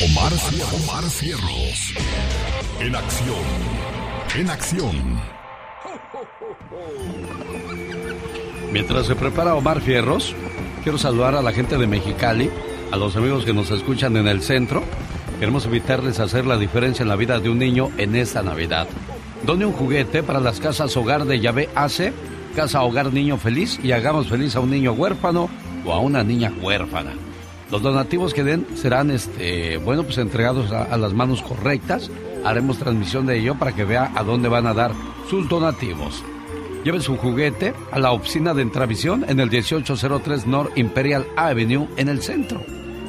Omar, Omar Cierros. En acción. En acción. Mientras se prepara Omar Fierros, quiero saludar a la gente de Mexicali, a los amigos que nos escuchan en el centro. Queremos invitarles a hacer la diferencia en la vida de un niño en esta Navidad. Done un juguete para las casas Hogar de Llave Hace, Casa Hogar Niño Feliz y hagamos feliz a un niño huérfano o a una niña huérfana. Los donativos que den serán, este, bueno, pues entregados a, las manos correctas. Haremos transmisión de ello para que vea a dónde van a dar sus donativos. Lleve su juguete a la oficina de Entravisión en el 1803 North Imperial Avenue en el centro.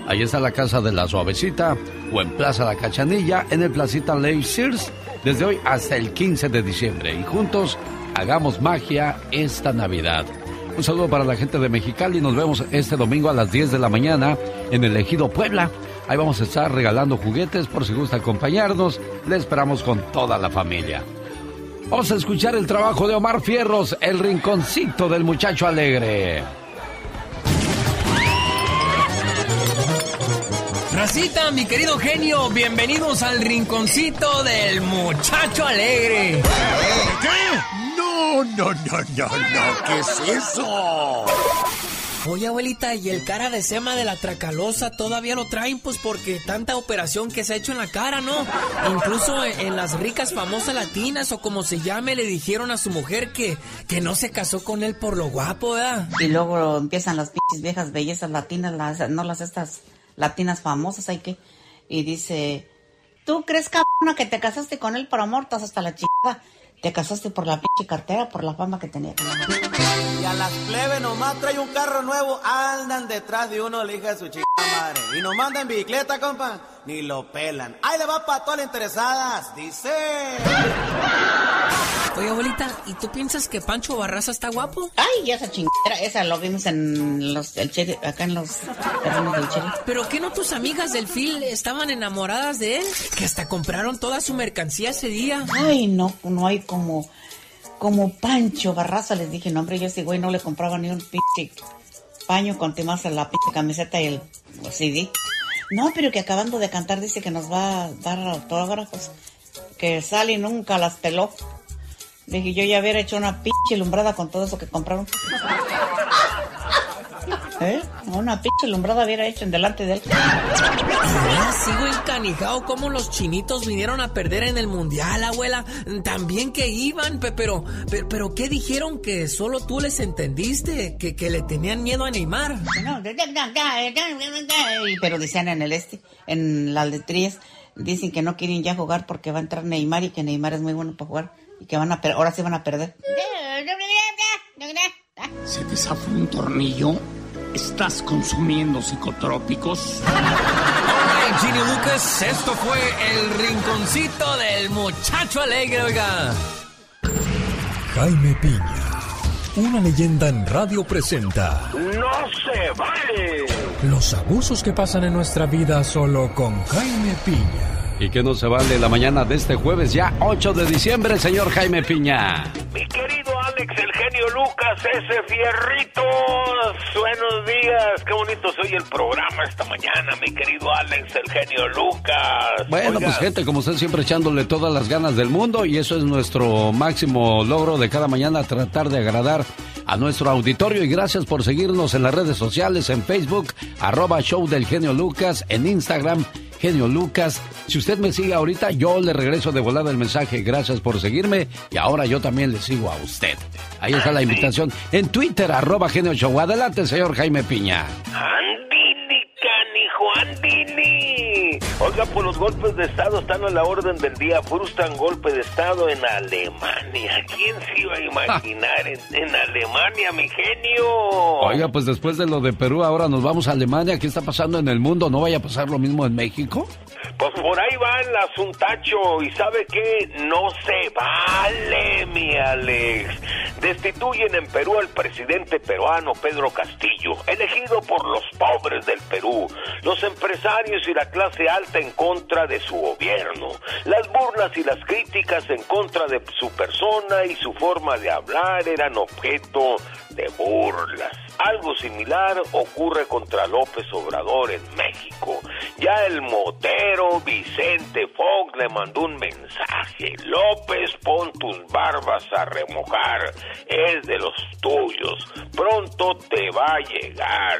Ahí está la casa de la suavecita o en Plaza La Cachanilla en el Placita Lake Sears desde hoy hasta el 15 de diciembre y juntos hagamos magia esta Navidad. Un saludo para la gente de Mexicali. Nos vemos este domingo a las 10 de la mañana en el Ejido Puebla. Ahí vamos a estar regalando juguetes por si gusta acompañarnos. Le esperamos con toda la familia. Vamos a escuchar el trabajo de Omar Fierros, el rinconcito del muchacho alegre. Racita, mi querido genio, bienvenidos al rinconcito del muchacho alegre. ¿Qué? No, no, no, no, no, ¿qué es eso? Oye, abuelita, ¿y el cara de sema de la tracalosa todavía lo traen? Pues porque tanta operación que se ha hecho en la cara, ¿no? Incluso en las ricas famosas latinas o como se llame, le dijeron a su mujer que, que no se casó con él por lo guapo, ¿verdad? Y luego empiezan las pinches viejas bellezas latinas, las, no las estas latinas famosas, hay que... Y dice, ¿tú crees, cabrona, que te casaste con él por amor? Estás hasta la chica. Te casaste por la pinche cartera, por la fama que tenía. Y a las plebes nomás trae un carro nuevo, andan detrás de uno, de su chica madre. Y nos mandan bicicleta, compa, ni lo pelan. Ahí le va para todas las interesadas, dice. Oye, abuelita, ¿y tú piensas que Pancho Barraza está guapo? Ay, esa chingadera, esa lo vimos en los, el cheri, acá en los terrenos del cheri. ¿Pero qué no tus amigas del Phil estaban enamoradas de él? Que hasta compraron toda su mercancía ese día. Ay, no, no hay como, como Pancho Barraza, les dije, no, hombre, yo ese güey no le compraba ni un pinche paño con temas a la pinche camiseta y el CD. No, pero que acabando de cantar dice que nos va a dar autógrafos. Que Sally nunca las peló. Dije, yo ya hubiera hecho una pinche lumbrada con todo eso que compraron. ¿Eh? Una pinche lumbrada hubiera hecho en delante de él. Ya sigo encanijado como los chinitos vinieron a perder en el mundial, abuela. También que iban, pe- pero, pero, pero ¿qué dijeron que solo tú les entendiste? Que, que le tenían miedo a Neymar. No, pero decían en el este, en las letrías, dicen que no quieren ya jugar porque va a entrar Neymar y que Neymar es muy bueno para jugar y que van a ahora sí van a perder. ¿Se te zafó un tornillo? ¿Estás consumiendo psicotrópicos? Ay, Ginny Lucas, esto fue el rinconcito del muchacho alegre, oiga. Jaime Piña, una leyenda en radio presenta ¡No se vale! los abusos que pasan en nuestra vida solo con Jaime Piña. Y que no se vale la mañana de este jueves, ya 8 de diciembre, señor Jaime Piña. Mi querido Alex, el genio Lucas, ese fierrito. Buenos días, qué bonito se oye el programa esta mañana, mi querido Alex, el genio Lucas. Bueno, Oiga, pues gente como usted siempre echándole todas las ganas del mundo y eso es nuestro máximo logro de cada mañana, tratar de agradar a nuestro auditorio y gracias por seguirnos en las redes sociales, en Facebook, arroba show del genio Lucas, en Instagram genio Lucas. Si usted me sigue ahorita, yo le regreso de volada el mensaje. Gracias por seguirme y ahora yo también le sigo a usted. Ahí está la invitación en Twitter, arroba genio show. Adelante, señor Jaime Piña. Andini, canijo, andini. Oiga, pues los golpes de Estado están a la orden del día. Frustran golpe de Estado en Alemania. ¿Quién se iba a imaginar en, en Alemania, mi genio? Oiga, pues después de lo de Perú, ahora nos vamos a Alemania. ¿Qué está pasando en el mundo? ¿No vaya a pasar lo mismo en México? Pues por ahí va el asuntacho. ¿Y sabe qué? No se vale, mi Alex. Destituyen en Perú al presidente peruano Pedro Castillo, elegido por los pobres del Perú, los empresarios y la clase alta en contra de su gobierno, las burlas y las críticas en contra de su persona y su forma de hablar eran objeto de burlas. Algo similar ocurre contra López Obrador en México. Ya el motero Vicente Fox le mandó un mensaje. López, pon tus barbas a remojar. Es de los tuyos. Pronto te va a llegar.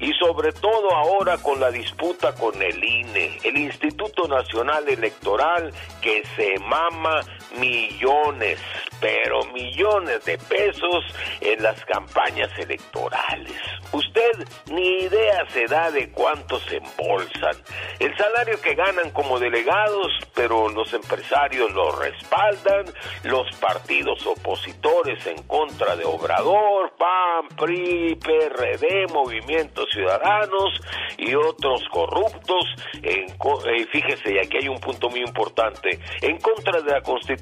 Y sobre todo ahora con la disputa con el INE, el Instituto Nacional Electoral, que se mama millones, pero millones de pesos en las campañas electorales. Usted ni idea se da de cuánto se embolsan. El salario que ganan como delegados, pero los empresarios lo respaldan, los partidos opositores en contra de Obrador, PAN, PRI, PRD, Movimientos Ciudadanos y otros corruptos. En, eh, fíjese, y aquí hay un punto muy importante, en contra de la Constitución,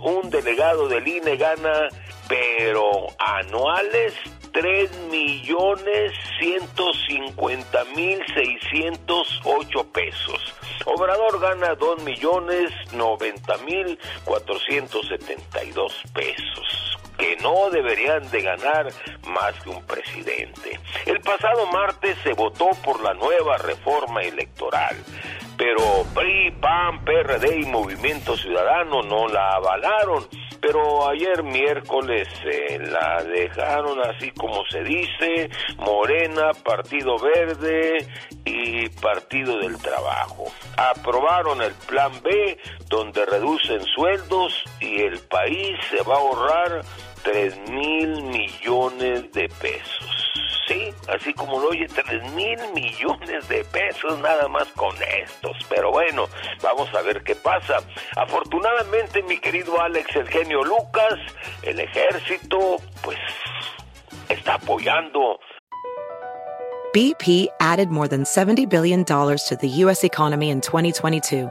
un delegado del INE gana, pero anuales, 3 millones 150 mil 608 pesos. Obrador gana 2 millones 90 mil 472 pesos que no deberían de ganar más que un presidente. El pasado martes se votó por la nueva reforma electoral, pero PRI, PAN, PRD y Movimiento Ciudadano no la avalaron pero ayer miércoles eh, la dejaron así como se dice, Morena, Partido Verde y Partido del Trabajo. Aprobaron el Plan B donde reducen sueldos y el país se va a ahorrar 3 mil millones de pesos. Sí, así como lo oye, 3 mil millones de pesos nada más con estos. Pero bueno, vamos a ver qué pasa. Afortunadamente, mi querido Alex, el genio Lucas, el ejército, pues está apoyando. BP added more than $70 billion to the U.S. economy in 2022.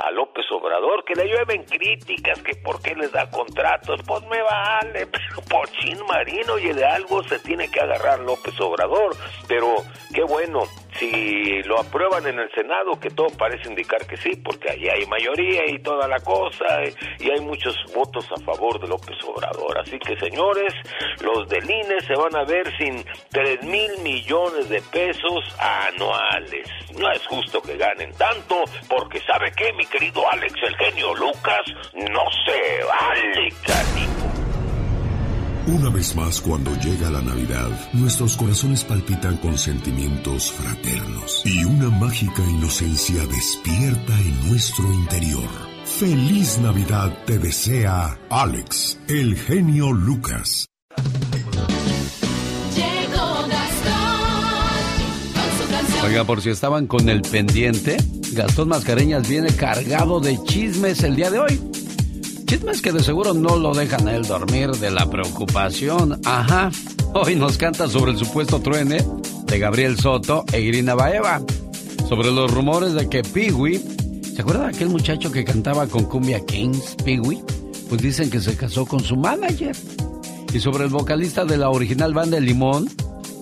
A López Obrador, que le llueven críticas, que por qué les da contratos, pues me vale, pero por chin marino y de algo se tiene que agarrar López Obrador, pero qué bueno, si lo aprueban en el Senado, que todo parece indicar que sí, porque ahí hay mayoría y toda la cosa, y hay muchos votos a favor de López Obrador. Así que, señores, los del INE se van a ver sin 3 mil millones de pesos anuales. No es justo que ganen tanto, porque ¿sabe qué, mi querido Alex, el genio Lucas? No se vale, canijo. Una vez más, cuando llega la Navidad, nuestros corazones palpitan con sentimientos fraternos y una mágica inocencia despierta en nuestro interior. Feliz Navidad te desea Alex, el genio Lucas. Oiga, por si estaban con el pendiente, Gastón Mascareñas viene cargado de chismes el día de hoy. chisme es que de seguro no lo dejan a él dormir de la preocupación. Ajá. Hoy nos canta sobre el supuesto truene de Gabriel Soto e Irina Baeva. Sobre los rumores de que Peewee. ¿Se acuerda de aquel muchacho que cantaba con Cumbia Kings, Peewee? Pues dicen que se casó con su manager. Y sobre el vocalista de la original banda de Limón,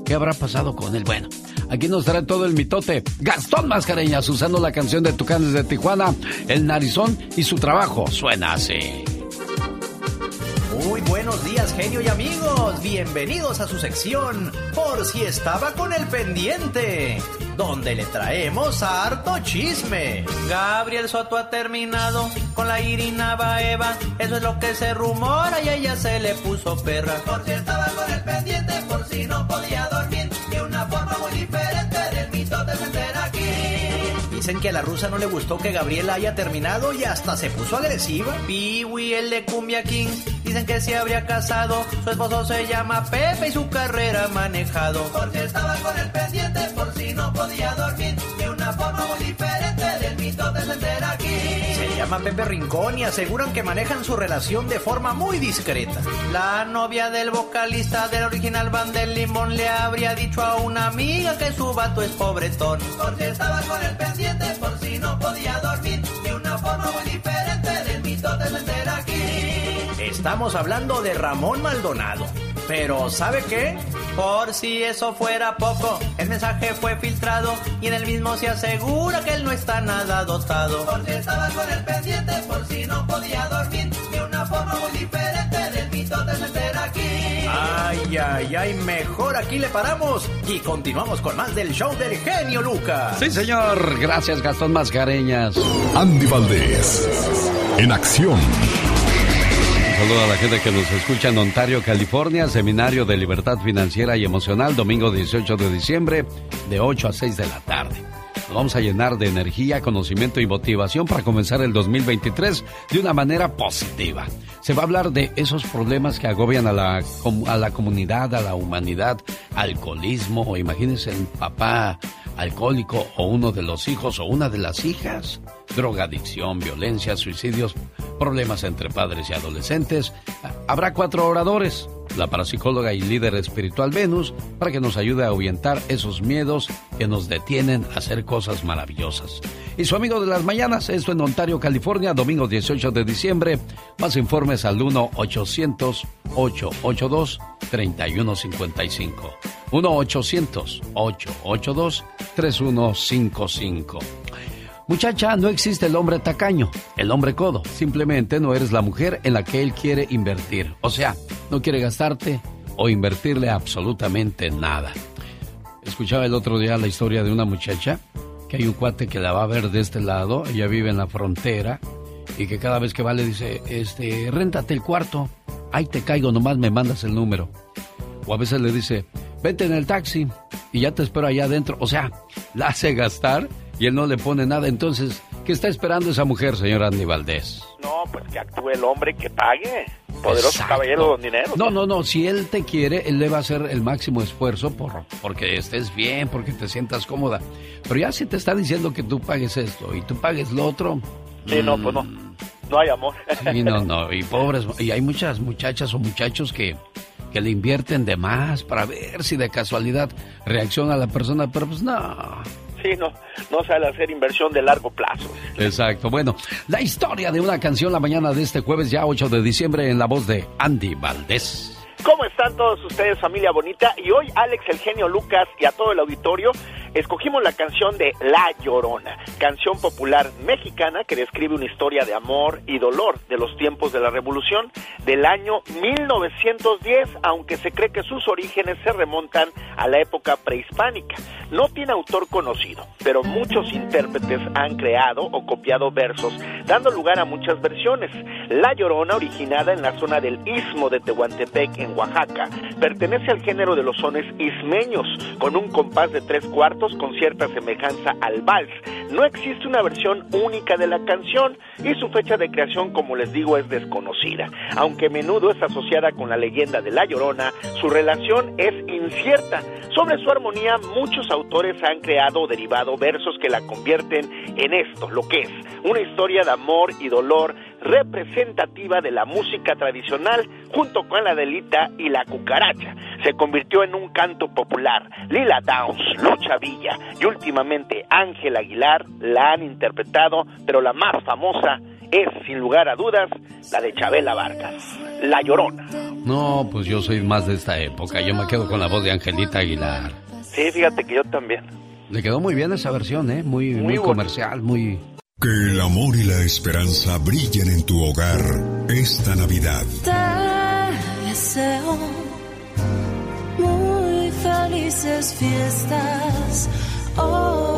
¿qué habrá pasado con él? Bueno, aquí nos trae todo el mitote. Gastón Mascareñas usando la canción de Tucanes de Tijuana, El Narizón y su trabajo suena así. Muy buenos días, genio y amigos. Bienvenidos a su sección Por si estaba con el pendiente, donde le traemos harto chisme. Gabriel Soto ha terminado con la Irina Baeva. Eso es lo que se rumora y ella se le puso perra. Por si estaba con el pendiente, por si no podía dormir. Dicen que a la rusa no le gustó que Gabriela haya terminado y hasta se puso agresiva. Piwi, el de Cumbia King, dicen que se habría casado. Su esposo se llama Pepe y su carrera manejado. Porque estaba con el pendiente por si no podía dormir. De una forma muy diferente de aquí. Se llama Pepe Rincón y aseguran que manejan su relación de forma muy discreta. La novia del vocalista del original Band del Limón le habría dicho a una amiga que su vato es pobretón. Porque estaba con el pendiente por si no podía dormir de una forma muy diferente del mito de aquí. Estamos hablando de Ramón Maldonado. Pero ¿sabe qué? Por si eso fuera poco, el mensaje fue filtrado y en el mismo se asegura que él no está nada dotado. Porque estaba con el pendiente por si no podía dormir de una forma muy diferente del mito de vender aquí. Ay, ay, ay, mejor aquí le paramos y continuamos con más del show del genio Lucas. Sí, señor. Gracias, Gastón Mascareñas. Andy Valdés, en acción. Saludo a la gente que nos escucha en Ontario, California, Seminario de Libertad Financiera y Emocional, domingo 18 de diciembre, de 8 a 6 de la tarde. Nos vamos a llenar de energía, conocimiento y motivación para comenzar el 2023 de una manera positiva. Se va a hablar de esos problemas que agobian a la, a la comunidad, a la humanidad, alcoholismo, o imagínense el papá alcohólico o uno de los hijos o una de las hijas, drogadicción, violencia, suicidios, problemas entre padres y adolescentes. Habrá cuatro oradores, la parapsicóloga y líder espiritual Venus, para que nos ayude a ahuyentar esos miedos que nos detienen a hacer cosas maravillosas. Y su amigo de las mañanas, esto en Ontario, California, domingo 18 de diciembre. Más informes al 1-800-882-3155. 1-800-882-3155. Muchacha, no existe el hombre tacaño, el hombre codo. Simplemente no eres la mujer en la que él quiere invertir. O sea, no quiere gastarte o invertirle absolutamente nada. Escuchaba el otro día la historia de una muchacha que hay un cuate que la va a ver de este lado, ella vive en la frontera y que cada vez que va le dice, este, réntate el cuarto, ahí te caigo, nomás me mandas el número. O a veces le dice, vete en el taxi y ya te espero allá adentro. O sea, la hace gastar y él no le pone nada. Entonces, ¿qué está esperando esa mujer, señor Andy Valdés? No, pues que actúe el hombre que pague. Poderoso caballero con dinero. No, no, no. Si él te quiere, él le va a hacer el máximo esfuerzo por porque estés bien, porque te sientas cómoda. Pero ya si te está diciendo que tú pagues esto y tú pagues lo otro. Sí, no, pues no. mm, No hay amor. Sí, no, no. Y pobres. Y hay muchas muchachas o muchachos que, que le invierten de más para ver si de casualidad reacciona la persona. Pero pues no. Sí, no, no sale hacer inversión de largo plazo. Exacto. Bueno, la historia de una canción la mañana de este jueves, ya 8 de diciembre, en la voz de Andy Valdés. ¿Cómo están todos ustedes, familia bonita? Y hoy Alex, el genio Lucas y a todo el auditorio escogimos la canción de La Llorona, canción popular mexicana que describe una historia de amor y dolor de los tiempos de la Revolución del año 1910, aunque se cree que sus orígenes se remontan a la época prehispánica. No tiene autor conocido, pero muchos intérpretes han creado o copiado versos, dando lugar a muchas versiones. La Llorona, originada en la zona del Istmo de Tehuantepec, en Oaxaca, pertenece al género de los sones ismeños, con un compás de tres cuartos con cierta semejanza al vals. No existe una versión única de la canción y su fecha de creación, como les digo, es desconocida. Aunque a menudo es asociada con la leyenda de La Llorona, su relación es incierta. Sobre su armonía, muchos autores han creado o derivado versos que la convierten en esto, lo que es una historia de amor y dolor representativa de la música tradicional junto con la delita y la cucaracha. Se convirtió en un canto popular. Lila Downs, Lucha Villa y últimamente Ángel Aguilar la han interpretado, pero la más famosa es, sin lugar a dudas, la de Chabela Vargas, La Llorona. No, pues yo soy más de esta época. Yo me quedo con la voz de Angelita Aguilar. Sí, fíjate que yo también. Le quedó muy bien esa versión, ¿eh? Muy, muy, comercial, muy... Que el amor y la esperanza brillen en tu hogar esta Navidad. Te deseo muy felices fiestas hoy.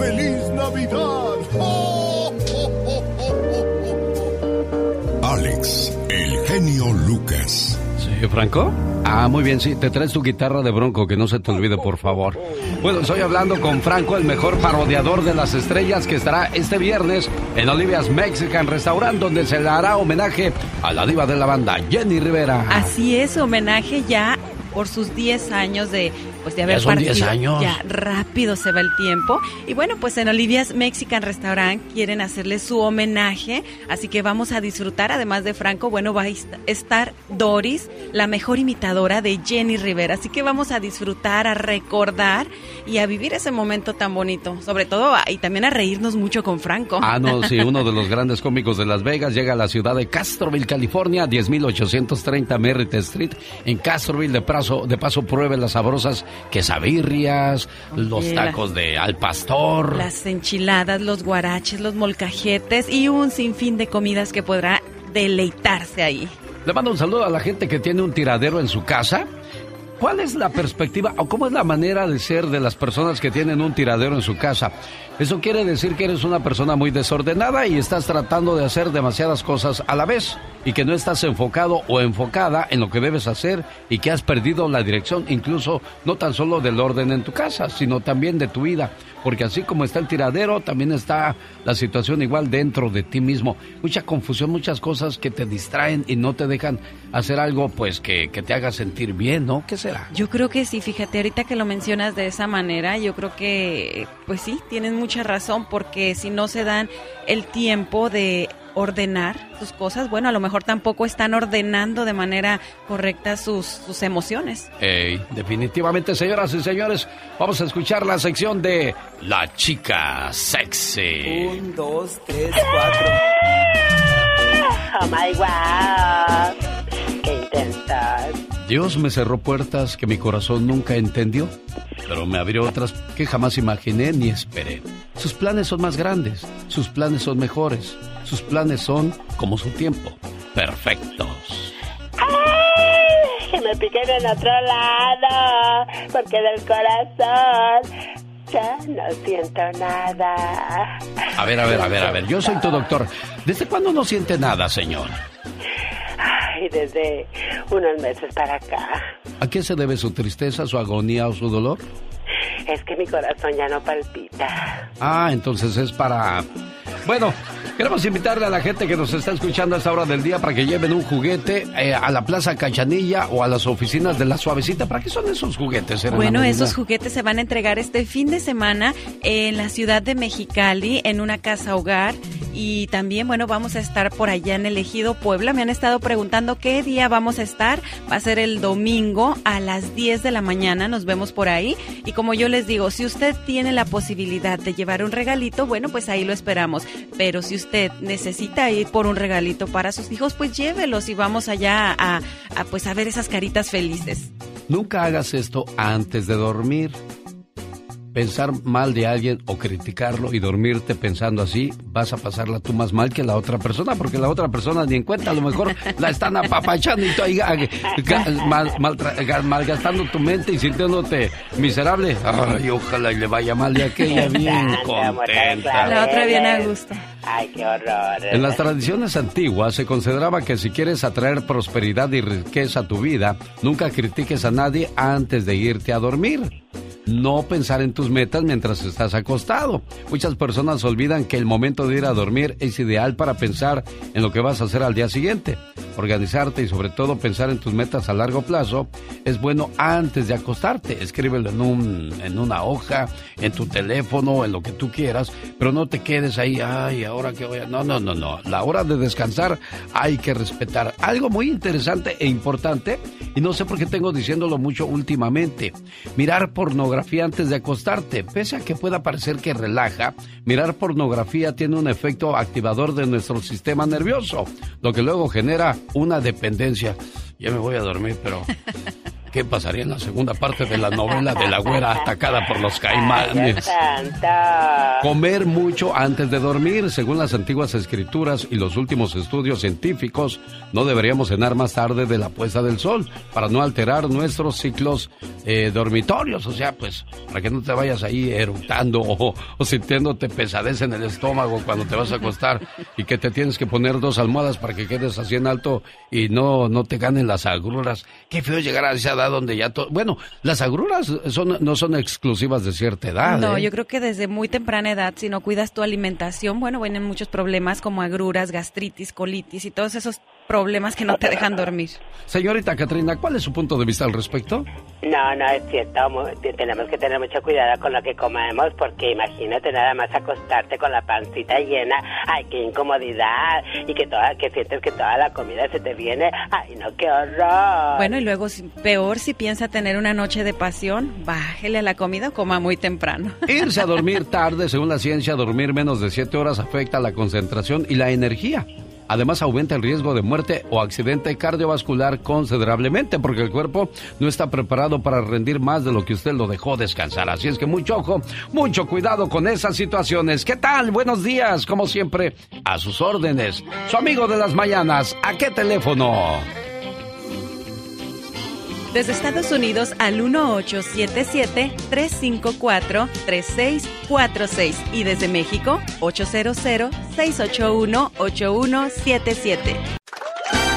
¡Feliz Navidad! Alex, el genio Lucas. ¿Sí, Franco? Ah, muy bien, sí. Te traes tu guitarra de bronco, que no se te olvide, por favor. Bueno, estoy hablando con Franco, el mejor parodiador de las estrellas, que estará este viernes en Olivia's Mexican Restaurant, donde se le hará homenaje a la diva de la banda, Jenny Rivera. Así es, homenaje ya por sus 10 años de pues de haber ya son 10 años. Ya rápido se va el tiempo. Y bueno, pues en Olivia's Mexican Restaurant quieren hacerle su homenaje, así que vamos a disfrutar, además de Franco, bueno, va a estar Doris, la mejor imitadora de Jenny Rivera, así que vamos a disfrutar, a recordar y a vivir ese momento tan bonito, sobre todo y también a reírnos mucho con Franco. Ah, no, sí, uno de los grandes cómicos de Las Vegas llega a la ciudad de Castroville, California, 10830 Merritt Street, en Castroville, de paso, de paso pruebe las sabrosas quesabirrias, los tacos de al pastor. Las enchiladas, los guaraches, los molcajetes y un sinfín de comidas que podrá deleitarse ahí. Le mando un saludo a la gente que tiene un tiradero en su casa. ¿Cuál es la perspectiva o cómo es la manera de ser de las personas que tienen un tiradero en su casa? Eso quiere decir que eres una persona muy desordenada y estás tratando de hacer demasiadas cosas a la vez y que no estás enfocado o enfocada en lo que debes hacer y que has perdido la dirección incluso no tan solo del orden en tu casa, sino también de tu vida. Porque así como está el tiradero, también está la situación igual dentro de ti mismo. Mucha confusión, muchas cosas que te distraen y no te dejan hacer algo pues que, que te haga sentir bien, ¿no? ¿Qué será? Yo creo que sí, fíjate, ahorita que lo mencionas de esa manera, yo creo que pues sí, tienes mucha razón porque si no se dan el tiempo de ordenar sus cosas, bueno, a lo mejor tampoco están ordenando de manera correcta sus, sus emociones. Ey, definitivamente, señoras y señores, vamos a escuchar la sección de La Chica Sexy. Un, dos, tres, cuatro. Oh my wow. Qué intensas. Dios me cerró puertas que mi corazón nunca entendió, pero me abrió otras que jamás imaginé ni esperé. Sus planes son más grandes, sus planes son mejores, sus planes son como su tiempo, perfectos. ¡Ay! Me piquen en otro lado, porque del corazón ya no siento nada. A ver, a ver, a ver, a ver, yo soy tu doctor. ¿Desde cuándo no siente nada, señor? Ay, desde unos meses para acá. ¿A qué se debe su tristeza, su agonía o su dolor? Es que mi corazón ya no palpita. Ah, entonces es para... Bueno, queremos invitarle a la gente que nos está escuchando a esta hora del día para que lleven un juguete eh, a la Plaza Cachanilla o a las oficinas de la Suavecita. ¿Para qué son esos juguetes? Serena Bueno, Medina? esos juguetes se van a entregar este fin de semana en la ciudad de Mexicali, en una casa hogar. Y también, bueno, vamos a estar por allá en el Ejido Puebla. Me han estado preguntando qué día vamos a estar. Va a ser el domingo a las 10 de la mañana. Nos vemos por ahí. Y como yo les digo, si usted tiene la posibilidad de llevar un regalito, bueno, pues ahí lo esperamos. Pero si usted necesita ir por un regalito para sus hijos, pues llévelos y vamos allá a, a, pues a ver esas caritas felices. Nunca hagas esto antes de dormir. Pensar mal de alguien o criticarlo y dormirte pensando así, vas a pasarla tú más mal que la otra persona, porque la otra persona ni en cuenta, a lo mejor la están apapachando y tú ahí ah, mal- maltra- ga- malgastando tu mente y sintiéndote miserable. Ay, ojalá y le vaya mal de aquella bien contenta. La otra bien a gusto. Ay, qué horror. En las tradiciones antiguas se consideraba que si quieres atraer prosperidad y riqueza a tu vida, nunca critiques a nadie antes de irte a dormir. No pensar en tus metas mientras estás acostado. Muchas personas olvidan que el momento de ir a dormir es ideal para pensar en lo que vas a hacer al día siguiente. organizarte y sobre todo pensar en tus metas a largo plazo, es bueno antes de acostarte. Escríbelo en, un, en una hoja, en tu teléfono, en lo que tú quieras, pero no te quedes ahí, ay, ahora que voy a... No, no, no, no. La hora de descansar hay que respetar. Algo muy interesante e importante, y no sé por qué tengo diciéndolo mucho últimamente, mirar pornografía antes de acostarte, pese a que pueda parecer que relaja, mirar pornografía tiene un efecto activador de nuestro sistema nervioso, lo que luego genera una dependencia. Ya me voy a dormir, pero ¿qué pasaría en la segunda parte de la novela de la güera atacada por los caimanes? Comer mucho antes de dormir, según las antiguas escrituras y los últimos estudios científicos, no deberíamos cenar más tarde de la puesta del sol para no alterar nuestros ciclos eh, dormitorios. O sea, pues, para que no te vayas ahí eructando o, o sintiéndote pesadez en el estómago cuando te vas a acostar y que te tienes que poner dos almohadas para que quedes así en alto y no, no te ganen las agruras. Qué feo llegar a esa edad donde ya todo... Bueno, las agruras son, no son exclusivas de cierta edad. No, ¿eh? yo creo que desde muy temprana edad, si no cuidas tu alimentación, bueno, vienen muchos problemas como agruras, gastritis, colitis y todos esos problemas que no te dejan dormir. Señorita Katrina, ¿cuál es su punto de vista al respecto? No, no es cierto. Tenemos que tener mucho cuidado con lo que comemos porque imagínate nada más acostarte con la pancita llena. Ay, qué incomodidad. Y que toda, que sientes que toda la comida se te viene. Ay, no, qué horror. Bueno, y luego, peor si piensa tener una noche de pasión, bájele a la comida o coma muy temprano. Irse a dormir tarde, según la ciencia, dormir menos de 7 horas afecta la concentración y la energía. Además, aumenta el riesgo de muerte o accidente cardiovascular considerablemente porque el cuerpo no está preparado para rendir más de lo que usted lo dejó descansar. Así es que mucho ojo, mucho cuidado con esas situaciones. ¿Qué tal? Buenos días, como siempre, a sus órdenes. Su amigo de las mañanas, ¿a qué teléfono? Desde Estados Unidos al 1877-354-3646 y desde México 800-681-8177.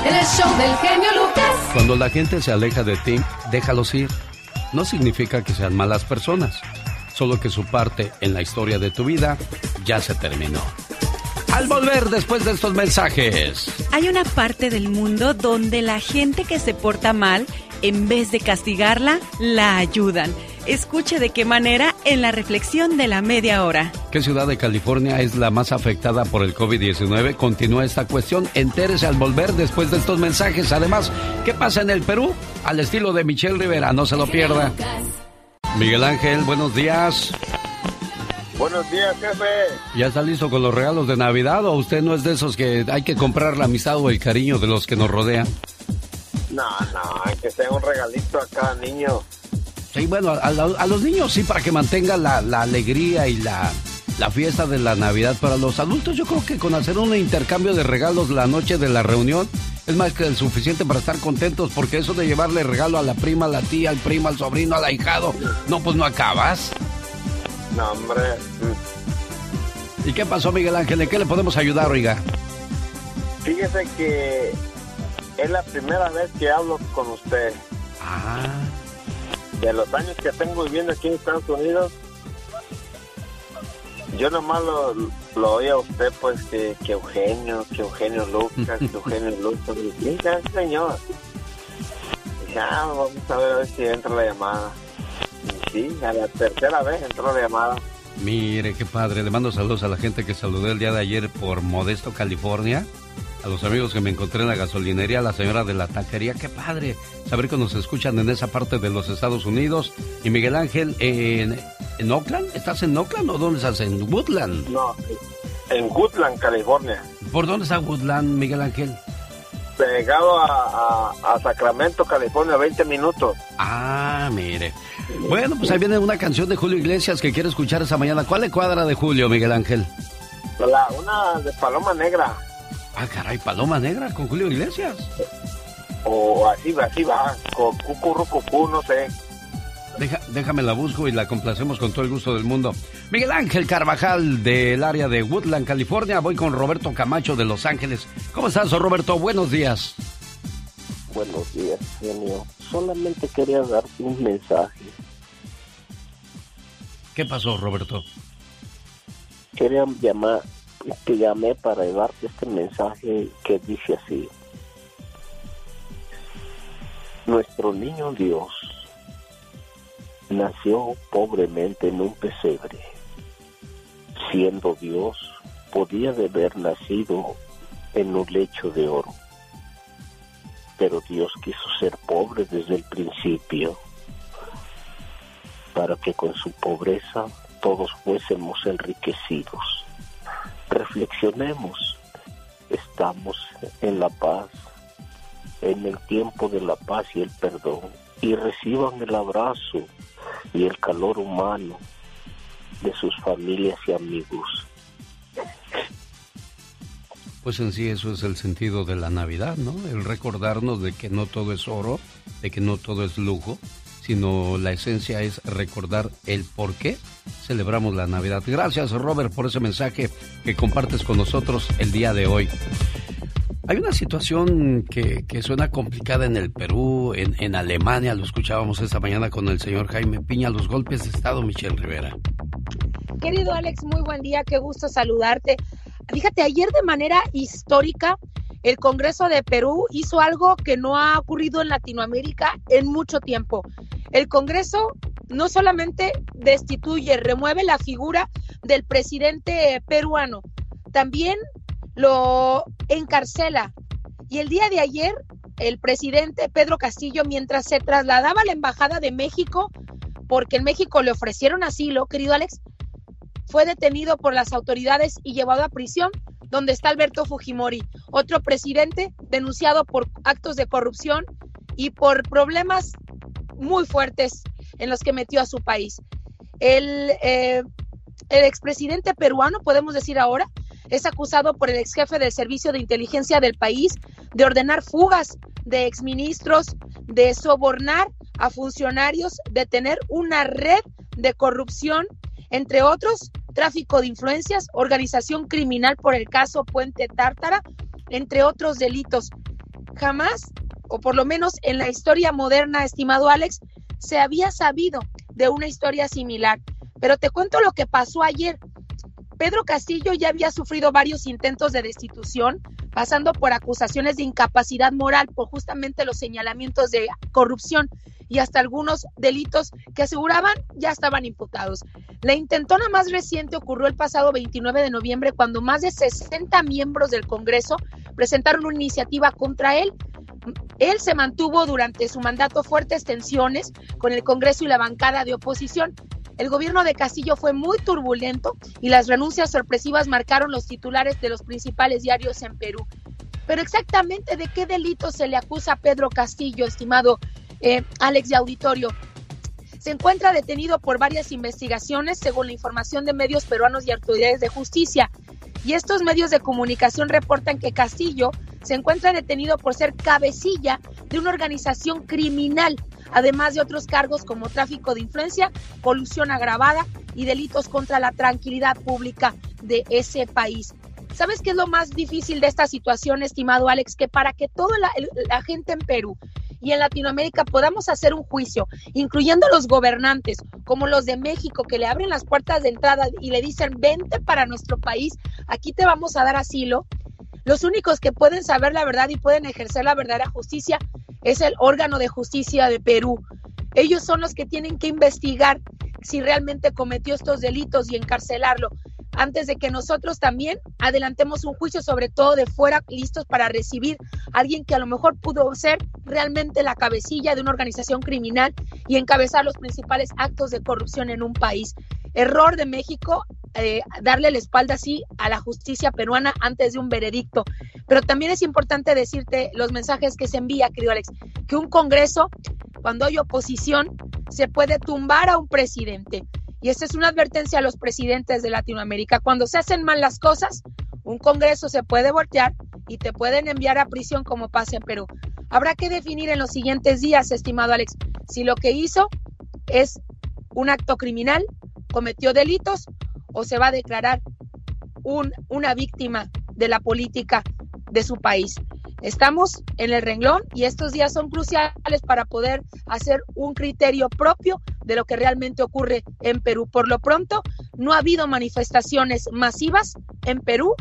El show del genio Lucas. Cuando la gente se aleja de ti, déjalos ir. No significa que sean malas personas, solo que su parte en la historia de tu vida ya se terminó. Al volver después de estos mensajes, Hay una parte del mundo donde la gente que se porta mal, en vez de castigarla, la ayudan. Escuche de qué manera en la reflexión de la media hora. ¿qué ciudad de California es la más afectada por el COVID-19? Continúa esta cuestión. Entérese al volver después de estos mensajes. Además, ¿qué pasa en el Perú? Al estilo de Michelle Rivera, no se lo pierda. Miguel Ángel, buenos días. Buenos días, jefe. ¿Ya está listo con los regalos de Navidad o usted no es de esos que hay que comprar la amistad o el cariño de los que nos rodean? No, no, hay que sea un regalito a cada niño. Sí, bueno, a, los niños sí, para que mantengan la, la alegría y la, la fiesta de la Navidad. Para los adultos yo creo que con hacer un intercambio de regalos la noche de la reunión es más que suficiente para estar contentos, porque eso de llevarle regalo a la prima, a la tía, al primo, al sobrino, al ahijado, no, pues no acabas. No, hombre. ¿Y qué pasó, Miguel Ángel? ¿En qué le podemos ayudar, oiga? Fíjese que es la primera vez que hablo con usted. Ah. De los años que tengo viviendo aquí en Estados Unidos, yo nomás lo, lo oía a usted, pues, que, que Eugenio, que Eugenio Lucas, que Eugenio Lucas. Dije, "Ah, señor. Dije, ah, vamos a ver a ver si entra la llamada. Y sí, a la tercera vez entró la llamada. Mire, qué padre. Le mando saludos a la gente que saludé el día de ayer por Modesto, California. A los amigos que me encontré en la gasolinería, a la señora de la taquería. Qué padre saber que nos escuchan en esa parte de los Estados Unidos. Y Miguel Ángel, en, en Oakland. ¿Estás en Oakland o dónde estás? En Woodland. No, en Woodland, California. ¿Por dónde está Woodland, Miguel Ángel? Pegado a, a- a Sacramento, California, 20 minutos. Ah, mire. Bueno, pues ahí viene una canción de Julio Iglesias que quiero escuchar esta mañana. ¿Cuál le cuadra de Julio, Miguel Ángel? La, una de Paloma Negra. Ah, caray, Paloma Negra con Julio Iglesias. O así, así va. Con cucurru, cucú, no sé. Deja- déjame la busco y la complacemos con todo el gusto del mundo. Miguel Ángel Carvajal del área de Woodland, California. Voy con Roberto Camacho de Los Ángeles. ¿Cómo estás, Roberto? Buenos días. Buenos días, genio. Solamente quería darte un mensaje. ¿Qué pasó, Roberto? Quería llamar, te llamé para darte este mensaje que dice así. Nuestro niño Dios nació pobremente en un pesebre. Siendo Dios, podía haber nacido en un lecho de oro. Pero Dios quiso ser pobre desde el principio, para que con su pobreza todos fuésemos enriquecidos. Reflexionemos, estamos en la paz, en el tiempo de la paz y el perdón, y reciban el abrazo y el calor humano de sus familias y amigos. Pues en sí eso es el sentido de la Navidad, ¿no? El recordarnos de que no todo es oro, de que no todo es lujo, sino la esencia es recordar el por qué celebramos la Navidad. Gracias Robert por ese mensaje que compartes con nosotros el día de hoy. Hay una situación que, suena complicada en el Perú, en, en, Alemania, lo escuchábamos esta mañana con el señor Jaime Piña, los golpes de Estado, Michelle Rivera. Querido Alex, muy buen día, qué gusto saludarte. Fíjate, ayer de manera histórica, el Congreso de Perú hizo algo que no ha ocurrido en Latinoamérica en mucho tiempo. El Congreso no solamente destituye, remueve la figura del presidente peruano, también lo encarcela. Y el día de ayer, el presidente Pedro Castillo, mientras se trasladaba a la Embajada de México, porque en México le ofrecieron asilo, querido Alex, fue detenido por las autoridades y llevado a prisión, donde está Alberto Fujimori, otro presidente denunciado por actos de corrupción y por problemas muy fuertes en los que metió a su país. El, eh, expresidente peruano, podemos decir ahora, es acusado por el ex jefe del servicio de inteligencia del país de ordenar fugas de exministros, de sobornar a funcionarios, de tener una red de corrupción, entre otros, tráfico de influencias, organización criminal por el caso Puente Tártara, entre otros delitos. Jamás, o por lo menos en la historia moderna, estimado Alex, se había sabido de una historia similar. Pero te cuento lo que pasó ayer. Pedro Castillo ya había sufrido varios intentos de destitución, pasando por acusaciones de incapacidad moral por justamente los señalamientos de corrupción y hasta algunos delitos que aseguraban ya estaban imputados. La intentona más reciente ocurrió el pasado 29 de noviembre cuando más de 60 miembros del Congreso presentaron una iniciativa contra él. Él se mantuvo durante su mandato fuertes tensiones con el Congreso y la bancada de oposición. El gobierno de Castillo fue muy turbulento y las renuncias sorpresivas marcaron los titulares de los principales diarios en Perú. Pero exactamente de qué delito se le acusa a Pedro Castillo, estimado eh, Alex de Auditorio. Se encuentra detenido por varias investigaciones, según la información de medios peruanos y autoridades de justicia. Y estos medios de comunicación reportan que Castillo se encuentra detenido por ser cabecilla de una organización criminal además de otros cargos como tráfico de influencia, colusión agravada y delitos contra la tranquilidad pública de ese país. ¿Sabes qué es lo más difícil de esta situación, estimado Alex? Que para que toda la, gente en Perú y en Latinoamérica podamos hacer un juicio, incluyendo los gobernantes, como los de México, que le abren las puertas de entrada y le dicen, vente para nuestro país, aquí te vamos a dar asilo. Los únicos que pueden saber la verdad y pueden ejercer la verdadera justicia es el órgano de justicia de Perú. Ellos son los que tienen que investigar si realmente cometió estos delitos y encarcelarlo antes de que nosotros también adelantemos un juicio, sobre todo de fuera, listos para recibir a alguien que a lo mejor pudo ser realmente la cabecilla de una organización criminal y encabezar los principales actos de corrupción en un país. Error de México eh, darle la espalda así a la justicia peruana antes de un veredicto. Pero también es importante decirte los mensajes que se envía, querido Alex, que un Congreso, cuando hay oposición, se puede tumbar a un presidente. Y esta es una advertencia a los presidentes de Latinoamérica. Cuando se hacen mal las cosas, un Congreso se puede voltear y te pueden enviar a prisión como pasa en Perú. Habrá que definir en los siguientes días, estimado Alex, si lo que hizo es un acto criminal, cometió delitos o se va a declarar un, una víctima de la política de su país. Estamos en el renglón y estos días son cruciales para poder hacer un criterio propio de lo que realmente ocurre en Perú. Por lo pronto, no ha habido manifestaciones masivas en Perú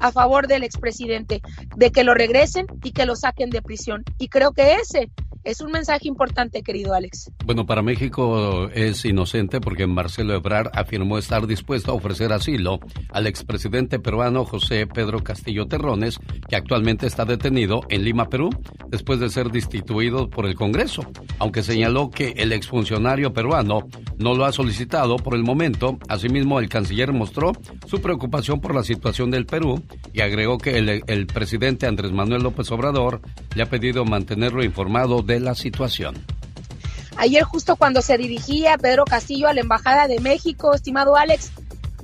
a favor del expresidente, de que lo regresen y que lo saquen de prisión. Y creo que ese Es un mensaje importante, querido Alex. Bueno, para México es inocente porque Marcelo Ebrard afirmó estar dispuesto a ofrecer asilo al expresidente peruano José Pedro Castillo Terrones, que actualmente está detenido en Lima, Perú, después de ser destituido por el Congreso, aunque señaló que el exfuncionario peruano no lo ha solicitado por el momento. Asimismo, el canciller mostró su preocupación por la situación del Perú y agregó que el, el presidente Andrés Manuel López Obrador le ha pedido mantenerlo informado de la situación. Ayer justo cuando se dirigía Pedro Castillo a la Embajada de México, estimado Alex,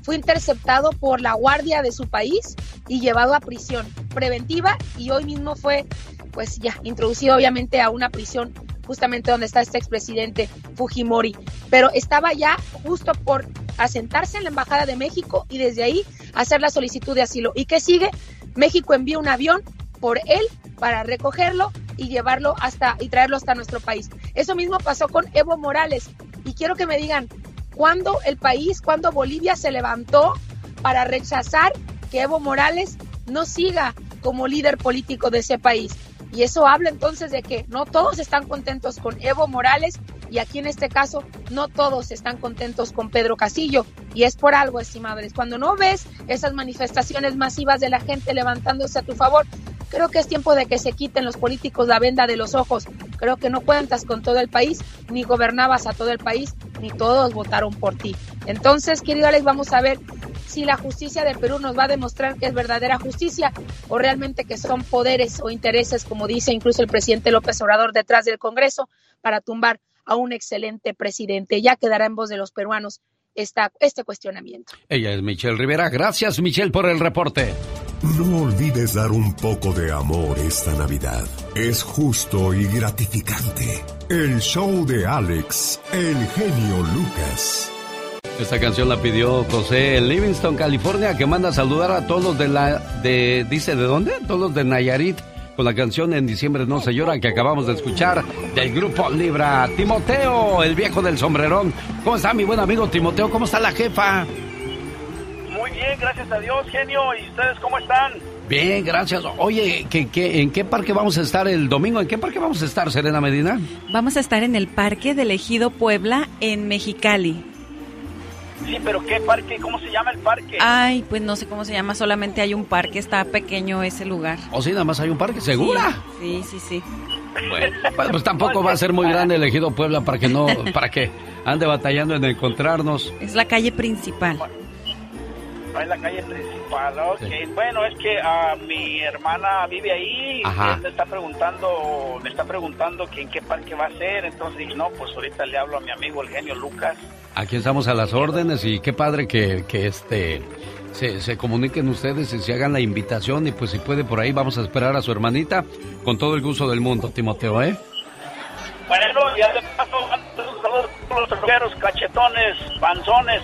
fue interceptado por la guardia de su país y llevado a prisión preventiva y hoy mismo fue pues ya introducido obviamente a una prisión justamente donde está este expresidente Fujimori, pero estaba ya justo por asentarse en la Embajada de México y desde ahí hacer la solicitud de asilo. ¿Y qué sigue? México envía un avión por él para recogerlo y llevarlo hasta y traerlo hasta nuestro país. Eso mismo pasó con Evo Morales y quiero que me digan cuándo el país, cuándo Bolivia se levantó para rechazar que Evo Morales no siga como líder político de ese país. Y eso habla entonces de que no todos están contentos con Evo Morales y aquí en este caso no todos están contentos con Pedro Castillo. Y es por algo, estimables. Cuando no ves esas manifestaciones masivas de la gente levantándose a tu favor, creo que es tiempo de que se quiten los políticos la venda de los ojos. Creo que no cuentas con todo el país, ni gobernabas a todo el país, ni todos votaron por ti. Entonces, querido Alex, vamos a ver si la justicia de Perú nos va a demostrar que es verdadera justicia o realmente que son poderes o intereses, como dice incluso el presidente López Obrador, detrás del Congreso para tumbar a un excelente presidente. Ya quedará en voz de los peruanos esta, este cuestionamiento. Ella es Michelle Rivera. Gracias, Michelle, por el reporte. No olvides dar un poco de amor esta Navidad. Es justo y gratificante. El show de Alex, el genio Lucas. Esta canción la pidió José en Livingston, California, que manda a saludar a todos de la, de, dice, ¿de dónde? Todos de Nayarit, con la canción En diciembre no se llora que acabamos de escuchar del grupo Libra. Timoteo, el viejo del sombrerón. ¿Cómo está mi buen amigo Timoteo? ¿Cómo está la jefa? Muy bien, gracias a Dios, genio. ¿Y ustedes cómo están? Bien, gracias. Oye, ¿qué, qué, en qué parque vamos a estar el domingo? ¿En qué parque vamos a estar, Serena Medina? Vamos a estar en el Parque del Ejido Puebla, en Mexicali. Sí, pero ¿qué parque? ¿Cómo se llama el parque? Ay, pues no sé cómo se llama, solamente hay un parque, está pequeño ese lugar. ¿O sí, nada más hay un parque? ¿Segura? Sí, sí, sí. Bueno, pues tampoco va a ser muy grande el Ejido Puebla para que no, para que ande batallando en encontrarnos. Es la calle principal. Es la calle principal, ok. Bueno, es que a mi hermana vive ahí Ajá. y me está preguntando, me está preguntando que en qué parque va a ser, entonces dije, no, pues ahorita le hablo a mi amigo el genio Lucas. Aquí estamos a las órdenes y qué padre que, que este se, se comuniquen ustedes y se hagan la invitación y pues si puede por ahí vamos a esperar a su hermanita con todo el gusto del mundo, Timoteo, ¿eh? Bueno, ya de paso, los cachetones, panzones,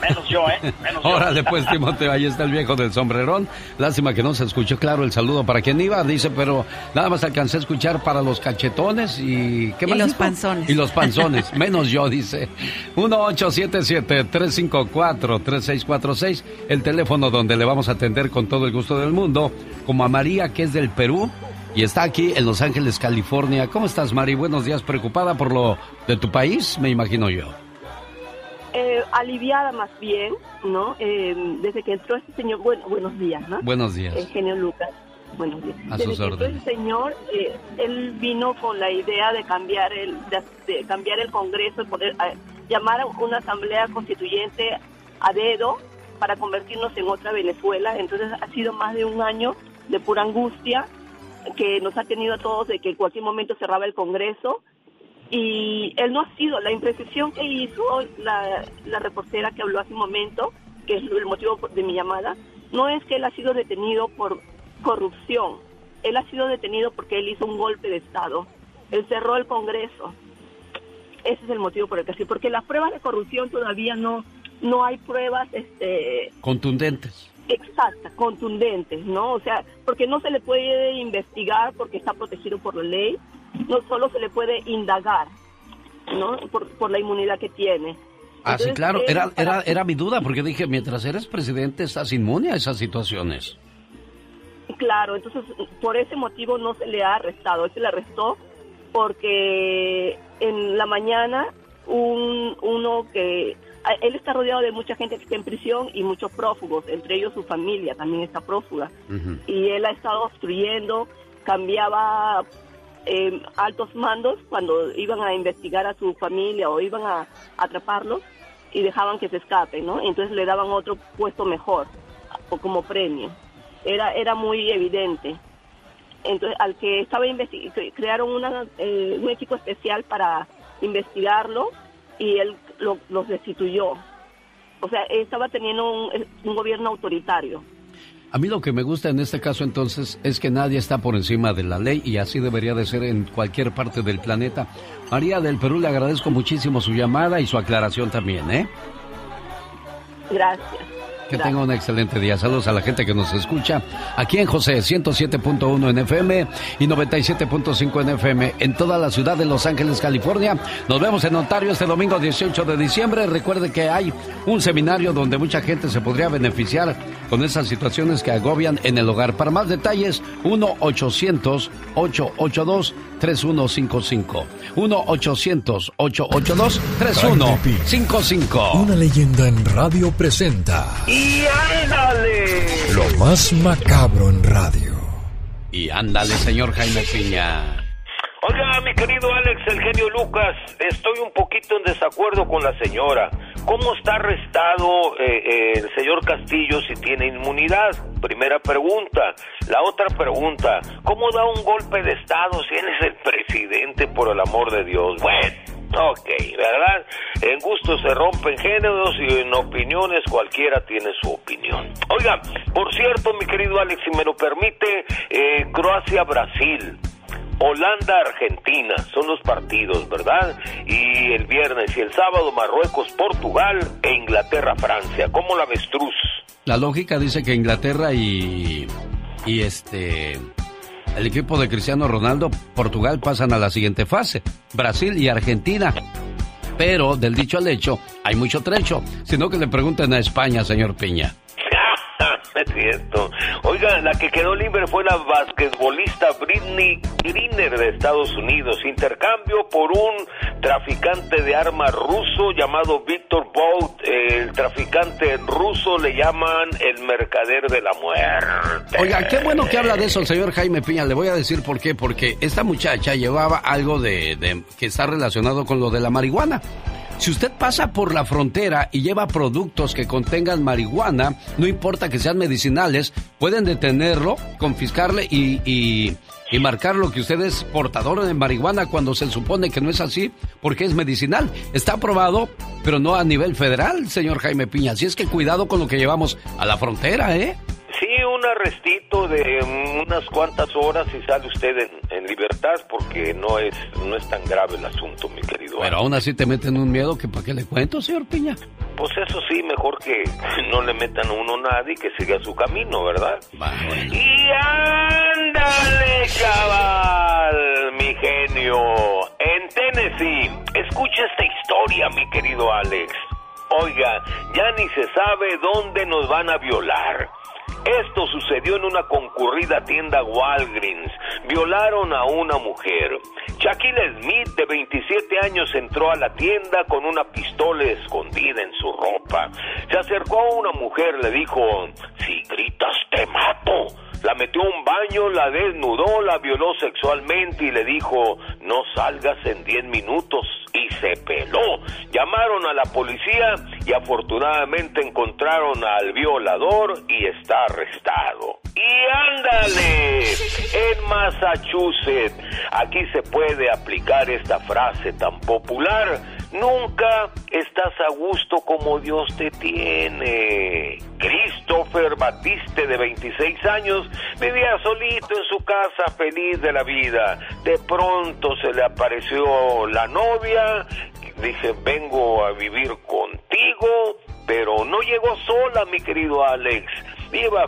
menos yo, ¿eh? Menos yo. Órale pues Timoteo, ahí está el viejo del sombrerón. Lástima que no se escuchó claro el saludo para quien iba, dice, pero nada más alcancé a escuchar para los cachetones y... ¿qué Y más los dijo? panzones. Y los panzones, menos yo, dice. 1877-354-3646, el teléfono donde le vamos a atender con todo el gusto del mundo, como a María, que es del Perú. Y está aquí en Los Ángeles, California. ¿Cómo estás, Mari? Buenos días. ¿Preocupada por lo de tu país? Me imagino yo. Eh, aliviada más bien, ¿no? Eh, desde que entró este señor, bueno, buenos días, ¿no? Buenos días. El genio Lucas, buenos días. A desde sus que entró órdenes. este señor, eh, él vino con la idea de cambiar el, de, de cambiar el Congreso, poder eh, llamar a una asamblea constituyente a dedo para convertirnos en otra Venezuela. Entonces ha sido más de un año de pura angustia que nos ha tenido a todos de que en cualquier momento cerraba el Congreso y él no ha sido la imprecisión que hizo la, la reportera que habló hace un momento, que es el motivo de mi llamada, no es que él ha sido detenido por corrupción, él ha sido detenido porque él hizo un golpe de Estado, él cerró el Congreso. Ese es el motivo por el que sí, porque las pruebas de corrupción todavía no no hay pruebas este Contundentes. exactas, contundentes, ¿no? O sea, porque no se le puede investigar porque está protegido por la ley, no solo se le puede indagar, ¿no? Por, por la inmunidad que tiene. Ah, sí, claro. Era, era, era mi duda, porque dije, mientras eres presidente estás inmune a esas situaciones. Claro, entonces por ese motivo no se le ha arrestado, él se le arrestó porque en la mañana un, uno que él está rodeado de mucha gente que está en prisión y muchos prófugos, entre ellos su familia también está prófuga. Y él ha estado obstruyendo, cambiaba eh, altos mandos cuando iban a investigar a su familia o iban a atraparlos y dejaban que se escape, ¿no? Entonces le daban otro puesto mejor o como premio. Era, era muy evidente. Entonces, al que estaba investi- cre- crearon una, eh, un equipo especial para investigarlo y él lo- los destituyó. O sea, estaba teniendo un, un gobierno autoritario. A mí lo que me gusta en este caso entonces es que nadie está por encima de la ley y así debería de ser en cualquier parte del planeta. María del Perú, le agradezco muchísimo su llamada y su aclaración también, ¿eh? Gracias. Que tenga un excelente día. Saludos a la gente que nos escucha aquí en José 107.1 en FM y 97.5 en FM en toda la ciudad de Los Ángeles, California. Nos vemos en Ontario este domingo 18 de diciembre. Recuerde que hay un seminario donde mucha gente se podría beneficiar con esas situaciones que agobian en el hogar. Para más detalles, 1-800-882-3155. 1-800-882-3155. Una leyenda en radio presenta ¡Y ándale! lo más macabro en radio. Y ándale, señor Jaime Piña. Oiga, mi querido Alex, el genio Lucas, estoy un poquito en desacuerdo con la señora. ¿Cómo está arrestado eh, eh, el señor Castillo si tiene inmunidad? Primera pregunta. La otra pregunta, ¿cómo da un golpe de Estado si él es el presidente, por el amor de Dios? Bueno. Ok, ¿verdad? En gusto se rompen géneros y en opiniones cualquiera tiene su opinión. Oiga, por cierto, mi querido Alex, si me lo permite, eh, Croacia-Brasil. Holanda-Argentina son los partidos, ¿verdad? Y el viernes y el sábado Marruecos-Portugal e Inglaterra-Francia. ¿Cómo la avestruz? La lógica dice que Inglaterra y, y este el equipo de Cristiano Ronaldo, Portugal pasan a la siguiente fase, Brasil y Argentina. Pero del dicho al hecho hay mucho trecho, sino que le pregunten a España, señor Piña. Es cierto. Oiga, la que quedó libre fue la basquetbolista Britney Griner de Estados Unidos. Intercambio por un traficante de armas ruso llamado Víctor Bout. El traficante ruso le llaman el mercader de la muerte. Oiga, qué bueno que habla de eso el señor Jaime Piña. Le voy a decir por qué. Porque esta muchacha llevaba algo de- que está relacionado con lo de la marihuana. Si usted pasa por la frontera y lleva productos que contengan marihuana, no importa que sean medicinales, pueden detenerlo, confiscarle y, y, y marcar lo que usted es portador de marihuana cuando se supone que no es así, porque es medicinal. Está aprobado, pero no a nivel federal, señor Jaime Piña. Así es que cuidado con lo que llevamos a la frontera, ¿eh? Un arrestito de unas cuantas horas y sale usted en, en libertad porque no es no es tan grave el asunto, mi querido. Pero aún así te meten un miedo que para qué le cuento, señor Piña. Pues eso sí, mejor que no le metan a uno nada y que siga su camino, ¿verdad? Y ándale, cabal, mi genio. En Tennessee, escucha esta historia, mi querido Alex. Oiga, ya ni se sabe dónde nos van a violar. Esto sucedió en una concurrida tienda Walgreens. Violaron a una mujer. Shaquille Smith, de 27 años, entró a la tienda con una pistola escondida en su ropa. Se acercó a una mujer, le dijo, si gritas te mato. La metió a un baño, la desnudó, la violó sexualmente y le dijo, no salgas en 10 minutos. Y se peló. Llamaron a la policía y afortunadamente encontraron al violador y está arrestado. Y ándale, en Massachusetts, aquí se puede aplicar esta frase tan popular. Nunca estás a gusto como Dios te tiene. Christopher Batiste, de 26 años, vivía solito en su casa, feliz de la vida. De pronto se le apareció la novia. Dije, vengo a vivir contigo, pero no llegó sola, mi querido Alex. Iba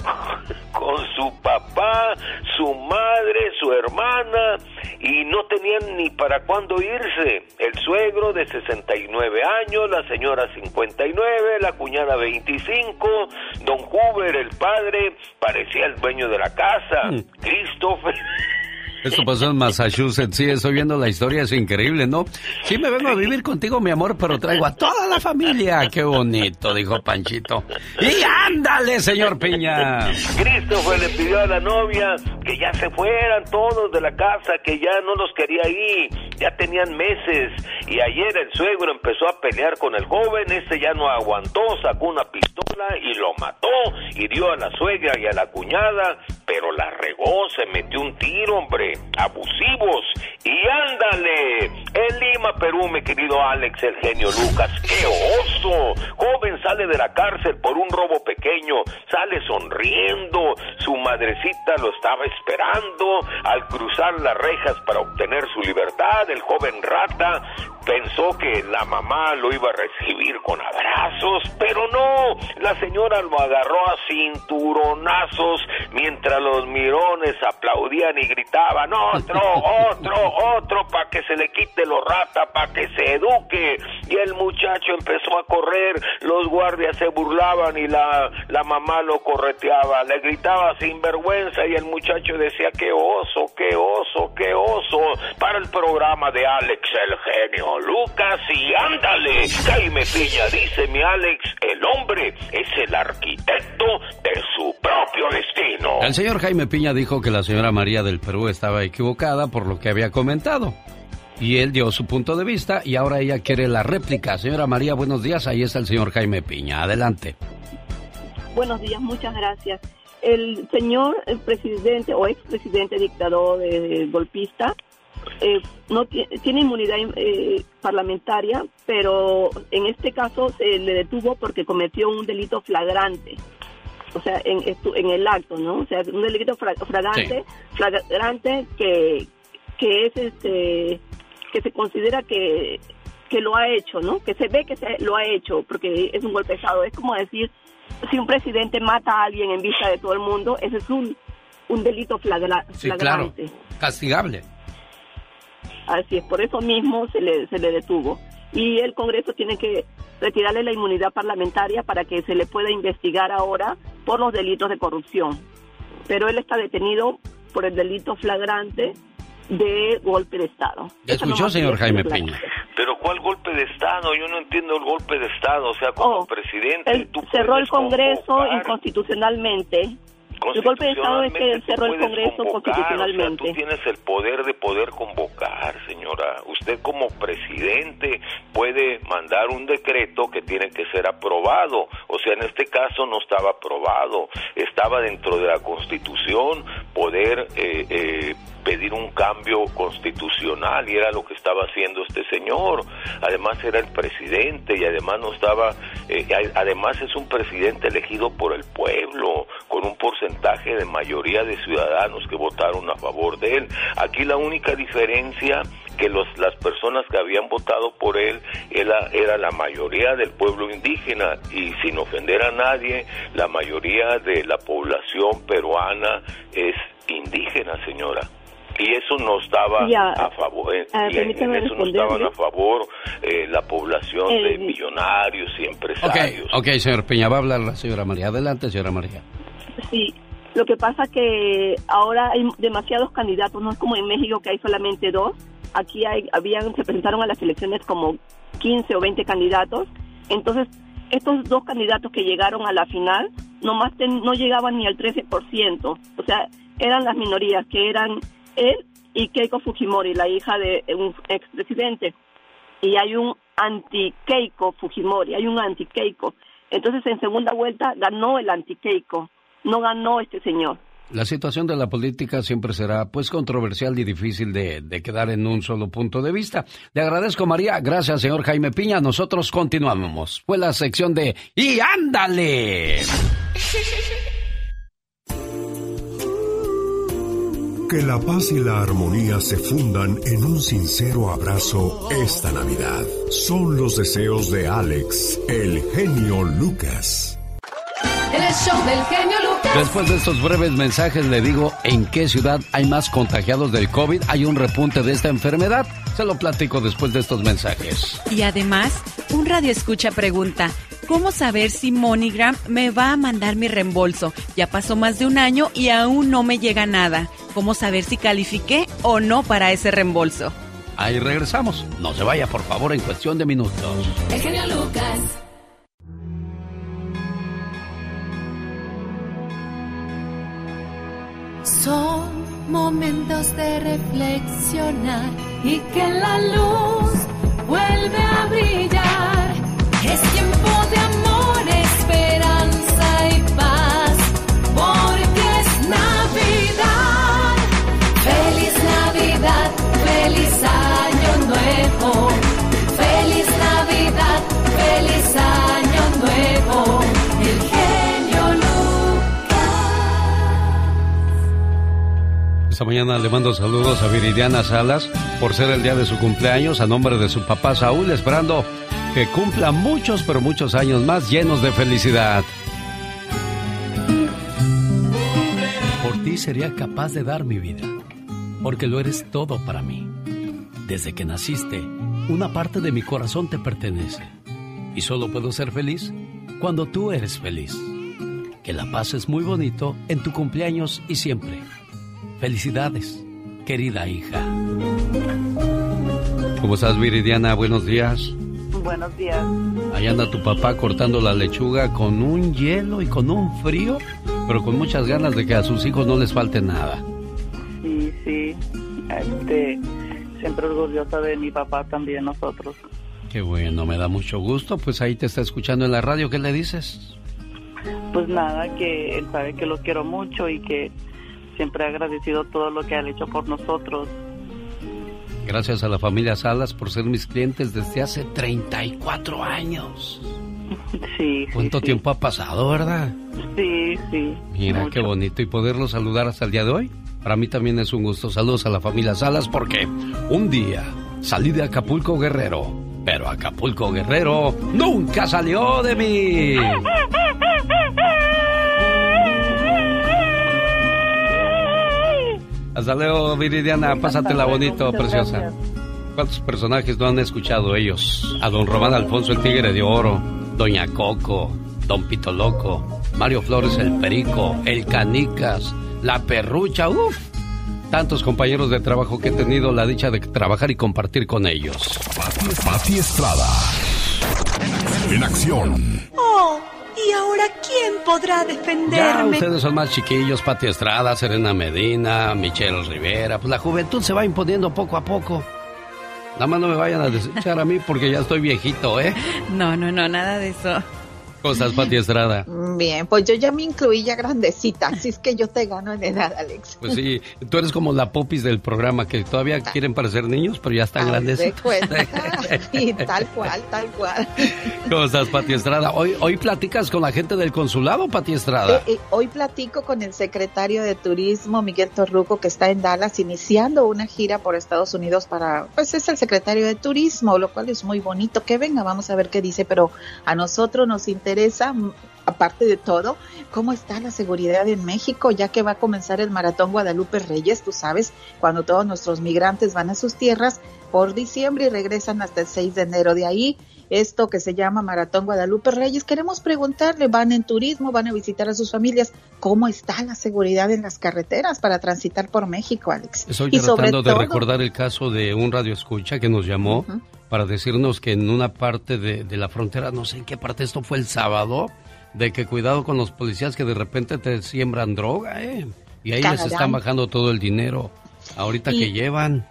con su papá, su madre, su hermana y no tenían ni para cuándo irse. El suegro de 69 años, la señora 59, la cuñada 25, don Hoover, el padre, parecía el dueño de la casa. Christopher Esto pasó en Massachusetts, sí, estoy viendo la historia, es increíble, ¿no? Sí me vengo a vivir contigo, mi amor, pero traigo a toda la familia. Qué bonito, dijo Panchito. Y ándale, señor Piña. Christopher le pidió a la novia que ya se fueran todos de la casa, que ya no los quería ahí, ya tenían meses. Y ayer el suegro empezó a pelear con el joven, este ya no aguantó, sacó una pistola y lo mató, hirió a la suegra y a la cuñada, pero la regó, se metió un tiro, hombre, abusivos. Y ándale, en Lima, Perú, mi querido Alex, el genio Lucas, qué oso. Joven sale de la cárcel por un robo pequeño, sale sonriendo, su madrecita lo estaba esperando al cruzar las rejas para obtener su libertad, el joven rata pensó que la mamá lo iba a recibir con abrazos, pero no, la señora lo agarró a cinturonazos mientras los mirones aplaudían y gritaban, otro, otro, otro, para que se le quite lo rata, para que se eduque. Y el muchacho empezó a correr, los guardias se burlaban y la, la mamá lo correteaba, le gritaba sin vergüenza y el muchacho decía, qué oso, qué oso, qué oso, para el programa de Alex el genio. Lucas y ándale. Jaime Piña dice mi Alex, el hombre es el arquitecto de su propio destino. El señor Jaime Piña dijo que la señora María del Perú estaba equivocada por lo que había comentado. Y él dio su punto de vista y ahora ella quiere la réplica. Señora María, buenos días. Ahí está el señor Jaime Piña. Adelante. Buenos días, muchas gracias. El señor el presidente o expresidente dictador eh, golpista eh, no tiene inmunidad eh, parlamentaria, pero en este caso se le detuvo porque cometió un delito flagrante. O sea, en, en el acto, ¿no? O sea, un delito flagrante, flagrante que, que es este que se considera que, que lo ha hecho, ¿no? Que se ve que se lo ha hecho porque es un golpe. Es como decir, si un presidente mata a alguien en vista de todo el mundo, ese es un, un delito flagrante. Sí, claro. Castigable. Así es, por eso mismo se le, se le detuvo. Y el Congreso tiene que retirarle la inmunidad parlamentaria para que se le pueda investigar ahora por los delitos de corrupción. Pero él está detenido por el delito flagrante de golpe de Estado. escuchó, señor Jaime Peña? Pero ¿cuál golpe de Estado? Yo no entiendo el golpe de Estado. O sea, como oh, presidente... Él cerró el Congreso inconstitucionalmente el golpe de Estado es que cerró el Congreso constitucionalmente. tú tienes el poder de poder convocar, señora. Usted como presidente puede mandar un decreto que tiene que ser aprobado. O sea, en este caso no estaba aprobado. Estaba dentro de la Constitución poder eh, eh, pedir un cambio constitucional y era lo que estaba haciendo este señor. Además era el presidente y además no estaba, eh, además es un presidente elegido por el pueblo con un porcentaje de mayoría de ciudadanos que votaron a favor de él. Aquí la única diferencia que los, las personas que habían votado por él era, era la mayoría del pueblo indígena y sin ofender a nadie, la mayoría de la población peruana es indígena, señora y eso no estaba a favor eh, y en eso no estaban a favor eh, la población de millonarios y empresarios. Ok, señor Peña, va a hablar la señora María. Adelante, señora María. Sí, lo que pasa que ahora hay demasiados candidatos, no es como en México que hay solamente dos. Aquí hay, habían, se presentaron a las elecciones como 15 o 20 candidatos. Entonces, estos dos candidatos que llegaron a la final, nomás no llegaban ni al 13%. O sea, eran las minorías, que eran él y Keiko Fujimori, la hija de un expresidente. Y hay un anti-Keiko Fujimori, hay un anti-Keiko. Entonces, en segunda vuelta ganó el anti-Keiko, no ganó este señor. La situación de la política siempre será pues controversial y difícil de, de, quedar en un solo punto de vista. Le agradezco María, gracias señor Jaime Piña. Nosotros continuamos. Fue la sección de ¡Y ándale! Que la paz y la armonía se fundan en un sincero abrazo esta Navidad. Son los deseos de Alex, el genio Lucas. El show del genio Lucas. Después de estos breves mensajes le digo en qué ciudad hay más contagiados del COVID, hay un repunte de esta enfermedad. Se lo platico después de estos mensajes. Y además, un radio escucha pregunta, ¿Cómo saber si MoneyGram me va a mandar mi reembolso? Ya pasó más de un año y aún no me llega nada. ¿Cómo saber si califiqué o no para ese reembolso? Ahí regresamos. No se vaya, por favor, en cuestión de minutos. El genio Lucas. Son momentos de reflexionar y que la luz vuelve a brillar. Esta mañana le mando saludos a Viridiana Salas por ser el día de su cumpleaños. A nombre de su papá Saúl, esperando que cumpla muchos, pero muchos años más llenos de felicidad. Por ti sería capaz de dar mi vida, porque lo eres todo para mí. Desde que naciste, una parte de mi corazón te pertenece. Y solo puedo ser feliz cuando tú eres feliz. Que la paz es muy bonito en tu cumpleaños y siempre. Felicidades, querida hija. ¿Cómo estás, Viridiana? Buenos días. Buenos días. Ahí anda tu papá cortando la lechuga con un hielo y con un frío, pero con muchas ganas de que a sus hijos no les falte nada. Sí, sí. Este, siempre orgullosa de mi papá también, nosotros. Qué bueno, me da mucho gusto. Pues ahí te está escuchando en la radio. ¿Qué le dices? Pues nada, que él sabe que lo quiero mucho y que siempre ha agradecido todo lo que han hecho por nosotros. Gracias a la familia Salas por ser mis clientes desde hace 34 años. Sí. ¿Cuánto sí, tiempo ha pasado, verdad? Sí, sí. Mira, qué bonito. Y poderlos saludar hasta el día de hoy, para mí también es un gusto. Saludos a la familia Salas porque un día salí de Acapulco Guerrero, pero Acapulco Guerrero nunca salió de mí. Hasta luego, Viridiana. Pásatela bonito, preciosa. gracias. ¿Cuántos personajes no han escuchado ellos? A don Román Alfonso el Tigre de Oro, Doña Coco, Don Pito Loco, Mario Flores el Perico, el Canicas, la Perrucha, uff. Tantos compañeros de trabajo que he tenido la dicha de trabajar y compartir con ellos. Pati Estrada. En acción. Oh, ¿y ahora quién podrá Ya defenderme? ustedes son más chiquillos, Pati Estrada, Serena Medina, Michelle Rivera. Pues la juventud se va imponiendo poco a poco. Nada más no me vayan a desechar a mí porque ya estoy viejito, ¿eh? No, no, no, nada de eso. ¿Cómo estás, Pati Estrada? Bien, pues yo ya me incluí ya grandecita, así es que yo te gano en edad, Alex. Pues sí, tú eres como la popis del programa, que todavía quieren parecer niños, pero ya están grandes. Sí, tal cual, tal cual. ¿Cómo estás, Pati Estrada? Hoy, hoy platicas con la gente del consulado, Pati Estrada. Eh, eh, hoy platico con el secretario de Turismo, Miguel Torruco, que está en Dallas iniciando una gira por Estados Unidos para, pues es el secretario de Turismo, lo cual es muy bonito. Que venga, vamos a ver qué dice, pero a nosotros nos interesa, mm, aparte de todo, cómo está la seguridad en México, ya que va a comenzar el Maratón Guadalupe Reyes, tú sabes, cuando todos nuestros migrantes van a sus tierras por diciembre y regresan hasta el 6 de enero. De ahí esto que se llama Maratón Guadalupe Reyes. Queremos preguntarle, van en turismo, van a visitar a sus familias, ¿cómo está la seguridad en las carreteras para transitar por México, Alex? Estoy y sobre tratando de todo- recordar el caso de un radio escucha que nos llamó para decirnos que en una parte de, de la frontera, no sé en qué parte, esto fue el sábado, de que cuidado con los policías que de repente te siembran droga, ¿eh? Y ahí les están bajando todo el dinero ahorita Y- que llevan.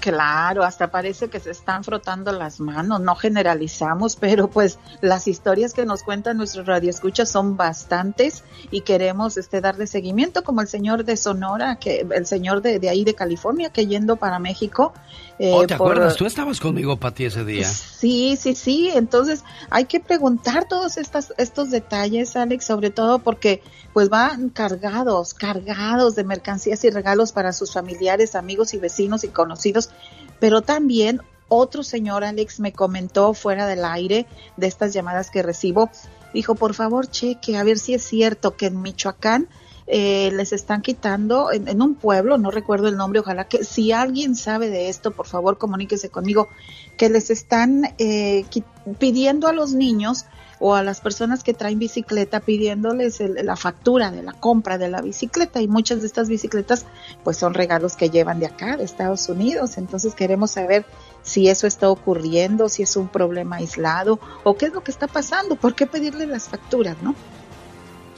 Claro, hasta parece que se están frotando las manos, no generalizamos, pero pues las historias que nos cuentan nuestros radioescuchas son bastantes y queremos este darle seguimiento como el señor de Sonora, que el señor de, de ahí de California que yendo para México. Eh, oh, ¿te por- acuerdas? Tú estabas conmigo, Pati, ese día. Sí, sí, sí. Entonces hay que preguntar todos estas, estos detalles, Alex, sobre todo porque pues van cargados, cargados de mercancías y regalos para sus familiares, amigos y vecinos y conocidos. Pero también otro señor, Alex, me comentó fuera del aire de estas llamadas que recibo, dijo, por favor, cheque, a ver si es cierto que en Michoacán eh, les están quitando en, en un pueblo, no recuerdo el nombre, ojalá que si alguien sabe de esto, por favor comuníquese conmigo, que les están eh, pidiendo a los niños o a las personas que traen bicicleta pidiéndoles el- la factura de la compra de la bicicleta y muchas de estas bicicletas pues son regalos que llevan de acá, de Estados Unidos. Entonces queremos saber si eso está ocurriendo, si es un problema aislado o qué es lo que está pasando, por qué pedirle las facturas, ¿no?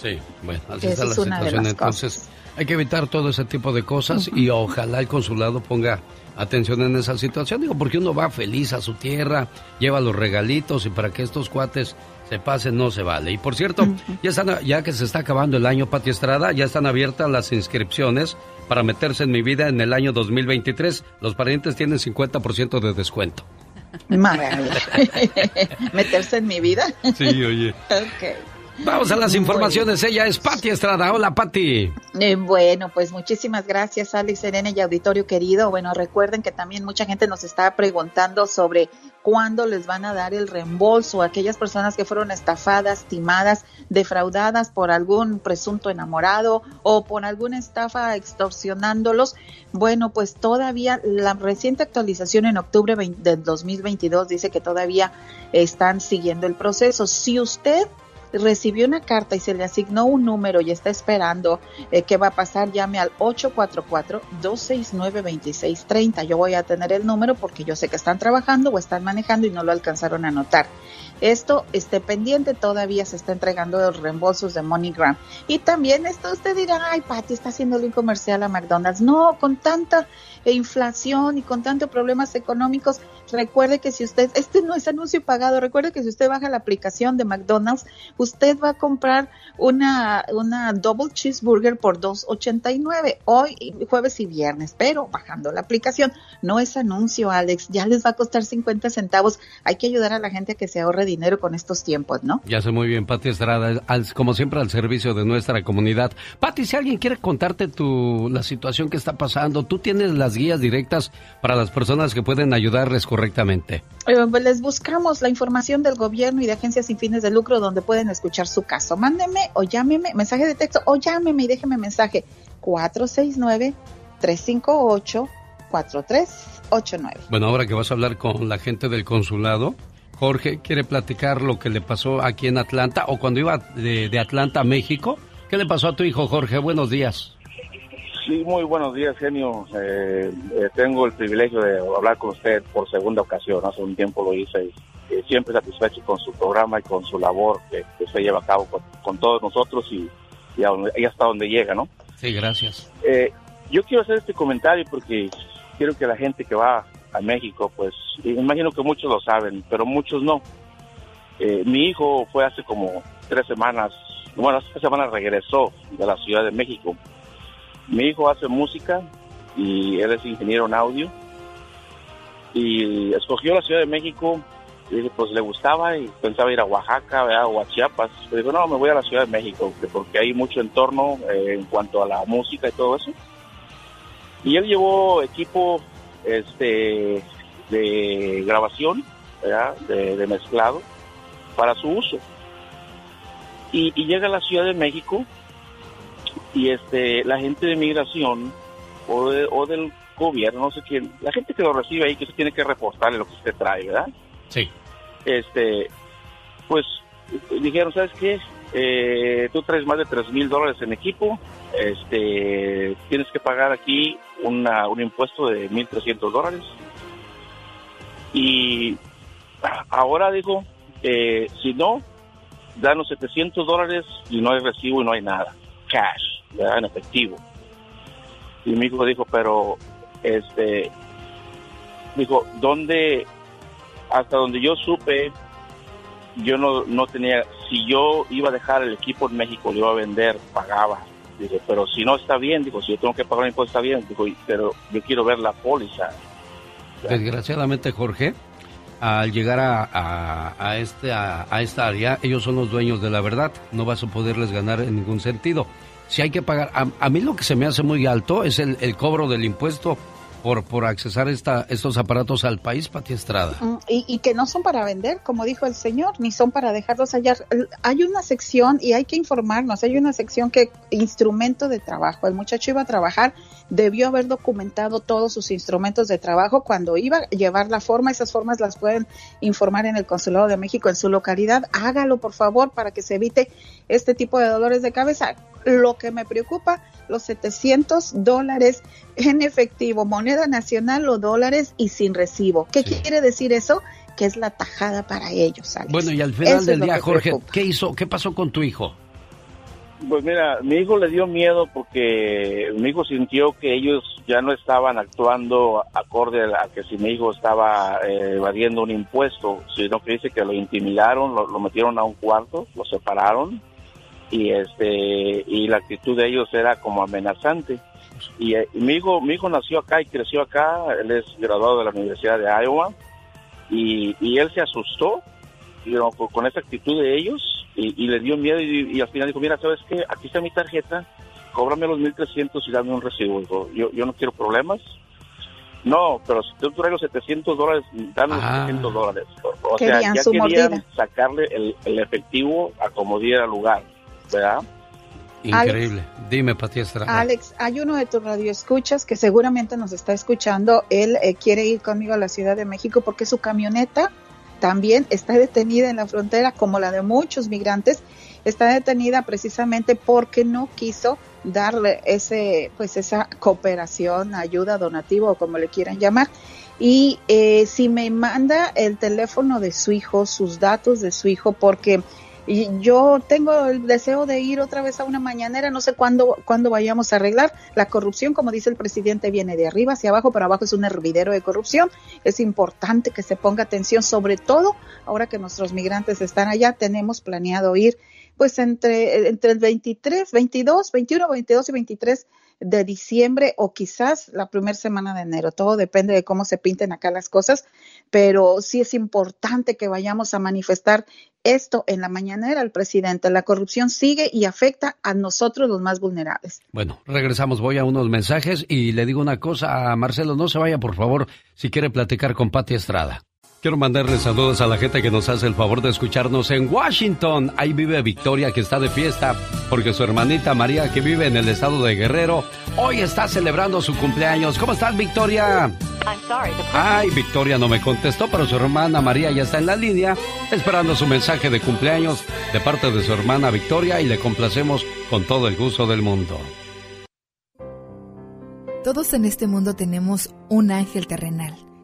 Sí, bueno, así está la es de situación. Entonces, hay que evitar todo ese tipo de cosas y ojalá el consulado ponga atención en esa situación. Digo, porque uno va feliz a su tierra, lleva los regalitos y para que estos cuates se pasen no se vale. Y por cierto, ya, están, ya que se está acabando el año Pati Estrada, ya están abiertas las inscripciones para meterse en mi vida en el año 2023. Los parientes tienen 50% de descuento. Maravilla. Meterse en mi vida. Sí, oye. Ok. Vamos a las informaciones. Ella es Pati Estrada. Hola, Pati. Eh, bueno, pues muchísimas gracias, Alex Serena y auditorio querido. Bueno, recuerden que también mucha gente nos está preguntando sobre cuándo les van a dar el reembolso a aquellas personas que fueron estafadas, timadas, defraudadas por algún presunto enamorado o por alguna estafa extorsionándolos. Bueno, pues todavía la reciente actualización en octubre 20 del 2022 dice que todavía están siguiendo el proceso. Si usted recibió una carta y se le asignó un número y está esperando eh, qué va a pasar, llame al 844-269-2630. Yo voy a tener el número porque yo sé que están trabajando o están manejando y no lo alcanzaron a anotar. Esto esté pendiente, todavía se está entregando los reembolsos de MoneyGram. Y también esto usted dirá, ay, Pati, está haciéndole un comercial a McDonald's. No, con tanta eh, inflación y con tantos problemas económicos, recuerde que si usted, este no es anuncio pagado, recuerde que si usted baja la aplicación de McDonald's, usted va a comprar una, una double cheeseburger por 2.89 hoy, jueves y viernes, pero bajando la aplicación. No es anuncio, Alex, ya les va a costar 50 centavos. Hay que ayudar a la gente a que se ahorre dinero con estos tiempos, ¿no? Ya sé muy bien, Pati Estrada, al- como siempre al servicio de nuestra comunidad. Pati, si alguien quiere contarte tu, la situación que está pasando, tú tienes las guías directas para las personas que pueden ayudarles correctamente. Eh, pues les buscamos la información del gobierno y de agencias sin fines de lucro donde pueden escuchar su caso. Mándeme o llámeme, mensaje de texto o llámeme y déjeme mensaje 469-358-4389. Bueno, ahora que vas a hablar con la gente del consulado, Jorge quiere platicar lo que le pasó aquí en Atlanta o cuando iba de, de Atlanta a México. ¿Qué le pasó a tu hijo, Jorge? Buenos días. Sí, muy buenos días, genio. Eh, eh, tengo el privilegio de hablar con usted por segunda ocasión. Hace un tiempo lo hice y eh, siempre satisfecho con su programa y con su labor que, que usted lleva a cabo con, con todos nosotros y, y, donde- y hasta donde llega, ¿no? Sí, gracias. Eh, yo quiero hacer este comentario porque quiero que la gente que va a México, pues, imagino que muchos lo saben, pero muchos no. Eh, mi hijo fue hace como tres semanas, bueno, hace tres semanas regresó de la Ciudad de México. Mi hijo hace música y él es ingeniero en audio y escogió la Ciudad de México y dije, pues le gustaba y pensaba ir a Oaxaca o a Chiapas. Pero digo, no, me voy a la Ciudad de México que- porque hay mucho entorno eh, en cuanto a la música y todo eso. Y él llevó equipo este de grabación. De, mezclado para su uso. Y llega a la Ciudad de México y este la gente de migración o, de- o del gobierno, no sé quién, la gente que lo recibe ahí que se tiene que reportarle lo que usted trae, ¿verdad? Sí. Este, pues dijeron, ¿sabes qué? Eh, tú traes más de tres mil dólares en equipo, este, tienes que pagar aquí una, un impuesto de 1.300 dólares. Y ahora dijo, eh, si no, danos 700 dólares y no hay recibo y no hay nada. Cash, ¿verdad? en efectivo. Y mi hijo dijo, pero, este, dijo, ¿dónde, hasta donde yo supe, yo no, no tenía, si yo iba a dejar el equipo en México, lo iba a vender, pagaba. Pero si no está bien, digo, si yo tengo que pagar un impuesto está bien, digo, pero yo quiero ver la póliza. Desgraciadamente, Jorge, al llegar a, a- a este, a, a esta área, ellos son los dueños de la verdad. No vas a poderles ganar en ningún sentido. Si hay que pagar, a, a mí lo que se me hace muy alto es el, el cobro del impuesto por, por accesar esta, estos aparatos al país, Pati Estrada. Mm, Y, y que no son para vender, como dijo el señor, ni son para dejarlos allá. Hay una sección y hay que informarnos, hay una sección que instrumento de trabajo. El muchacho iba a trabajar, debió haber documentado todos sus instrumentos de trabajo cuando iba a llevar la forma. Esas formas las pueden informar en el Consulado de México en su localidad. Hágalo, por favor, para que se evite este tipo de dolores de cabeza. Lo que me preocupa, los 700 dólares en efectivo, moneda nacional o dólares y sin recibo. ¿Qué quiere decir eso? Que es la tajada para ellos. Alex. Bueno, y al final Eso del día, que Jorge, preocupa. ¿qué hizo? ¿Qué pasó con tu hijo? Pues mira, mi hijo le dio miedo porque mi hijo sintió que ellos ya no estaban actuando acorde a que si mi hijo estaba eh, evadiendo un impuesto, sino que dice que lo intimidaron, lo, lo metieron a un cuarto, lo separaron y este y la actitud de ellos era como amenazante. Y, eh, y mi hijo mi hijo nació acá y creció acá, él es graduado de la Universidad de Iowa y, y él se asustó you know, con, esa actitud de ellos y, y le dio miedo y, y al final dijo, mira, ¿sabes qué? Aquí está mi tarjeta, cóbrame los 1.300 y dame un recibo. Dijo, yo, yo no quiero problemas. No, pero si tú traes los 700 dólares, dame los Ah. 700 dólares. O, o sea, Querían ya su querían mordida. sacarle el, el efectivo a como diera lugar, ¿verdad? Increíble. Dime, Pati Estrada. Alex, hay uno de tus radioescuchas que seguramente nos está escuchando. Él eh, quiere ir conmigo a la Ciudad de México porque su camioneta también está detenida en la frontera, como la de muchos migrantes. Está detenida precisamente porque no quiso darle ese, pues esa cooperación, ayuda, donativo o como le quieran llamar. Y eh, si me manda el teléfono de su hijo, sus datos de su hijo, porque y yo tengo el deseo de ir otra vez a una mañanera, no sé cuándo, cuándo vayamos a arreglar. La corrupción, como dice el presidente, viene de arriba hacia abajo, pero abajo es un hervidero de corrupción. Es importante que se ponga atención, sobre todo ahora que nuestros migrantes están allá, tenemos planeado ir pues entre, entre el 23, 22, 21, 22 y 23 de diciembre o quizás la primera semana de enero. Todo depende de cómo se pinten acá las cosas, pero sí es importante que vayamos a manifestar esto en la mañanera al presidente. La corrupción sigue y afecta a nosotros los más vulnerables. Bueno, regresamos, voy a unos mensajes y le digo una cosa a Marcelo, no se vaya por favor si quiere platicar con Pati Estrada. Quiero mandarle saludos a la gente que nos hace el favor de escucharnos en Washington. Ahí vive Victoria que está de fiesta porque su hermanita María que vive en el estado de Guerrero hoy está celebrando su cumpleaños. ¿Cómo estás Victoria? Ay, Victoria no me contestó, pero su hermana María ya está en la línea esperando su mensaje de cumpleaños de parte de su hermana Victoria y le complacemos con todo el gusto del mundo. Todos en este mundo tenemos un ángel terrenal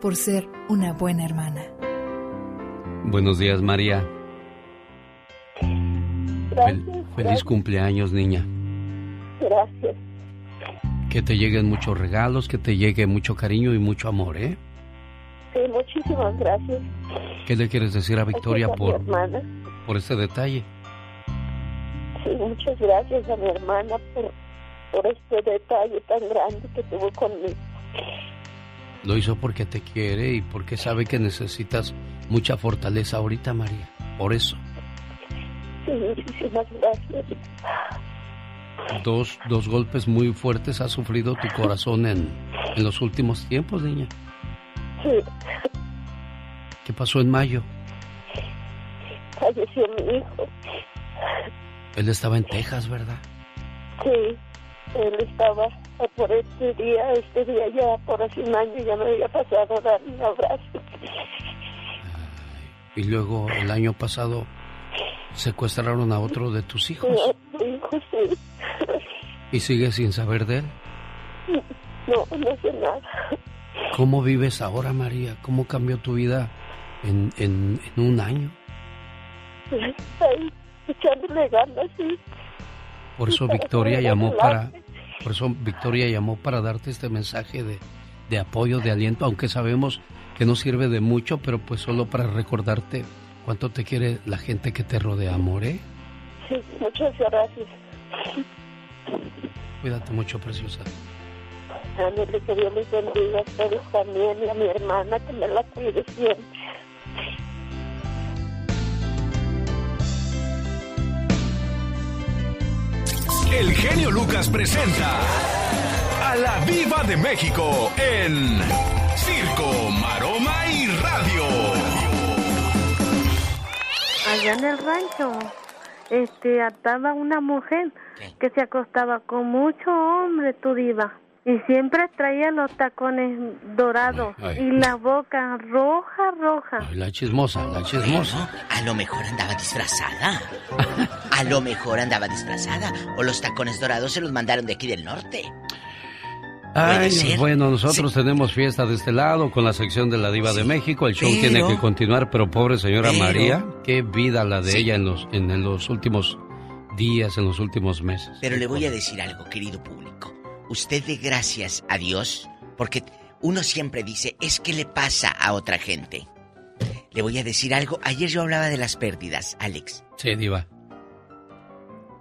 por ser una buena hermana. Buenos días, María. Fel- feliz cumpleaños, niña. Gracias. Que te lleguen muchos regalos, que te llegue mucho cariño y mucho amor, ¿eh? Sí, muchísimas gracias. ¿Qué le quieres decir a Victoria Gracias a por, por este detalle? Sí, muchas gracias a mi hermana por, por este detalle tan grande que tuvo conmigo. Lo hizo porque te quiere y porque sabe que necesitas mucha fortaleza ahorita, María. Por eso, Sí, muchísimas gracias. dos, dos golpes muy fuertes ha sufrido tu corazón en, en los últimos tiempos, niña. Sí, ¿Qué pasó en mayo? falleció mi hijo. Él estaba en Texas, ¿verdad? Sí, él estaba por este día, este día ya por hace un año ya me había pasado a dar un abrazo. Y luego el año pasado secuestraron a otro de tus hijos Mi hijo sí. y sigues sin saber de él. No, no sé nada. ¿Cómo vives ahora, María? ¿Cómo cambió tu vida en, en, en un año? Ahí, echándole ganas, sí. Por eso Victoria llamó para. Por eso Victoria llamó para darte este mensaje de, de apoyo, de aliento, aunque sabemos que no sirve de mucho, pero pues solo para recordarte cuánto te quiere la gente que te rodea, amor, ¿eh? Sí, muchas gracias. Cuídate mucho, preciosa. Ándale, que Dios les bendiga a ustedes también y a mi hermana que me la cuide siempre. El genio Lucas presenta a la Viva de México en Circo, Maroma y Radio. Allá en el rancho, este, ataba una mujer que se acostaba con mucho hombre, tu diva. Y siempre traía los tacones dorados Ay, ay. y la boca roja, roja. Ay, la chismosa, la chismosa. A lo mejor andaba disfrazada. A lo mejor andaba disfrazada. O los tacones dorados se los mandaron de aquí del norte. Ay, bueno, nosotros tenemos fiesta de este lado con la sección de la Diva de México. El show pero- tiene que continuar, pero pobre señora pero- María, qué vida la de Sí. ella en los, en, en los últimos días, en los últimos meses. Pero le voy a decir algo, querido público. Usted dé gracias a Dios porque uno siempre dice, es que le pasa a otra gente. Le voy a decir algo. Ayer yo hablaba de las pérdidas, Alex. Sí, Diva.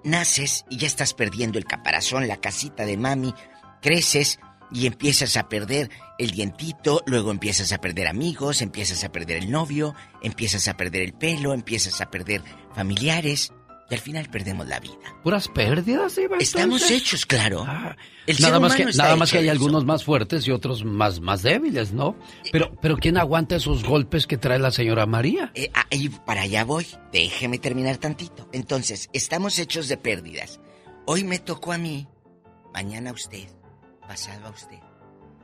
Naces y ya estás perdiendo el caparazón, la casita de mami. Creces y empiezas a perder el dientito, luego empiezas a perder amigos, empiezas a perder el novio, empiezas a perder el pelo, empiezas a perder familiares y al final perdemos la vida. Puras pérdidas, Diva. Estamos hechos, claro. El ser Nada más que, nada más hay eso. algunos más fuertes y otros más, más débiles, ¿no? Pero, pero ¿quién aguanta esos golpes que trae la señora María? Eh, ah, y para allá voy. Déjeme terminar tantito. Entonces, estamos hechos de pérdidas. Hoy me tocó a mí, mañana a usted, pasado a usted.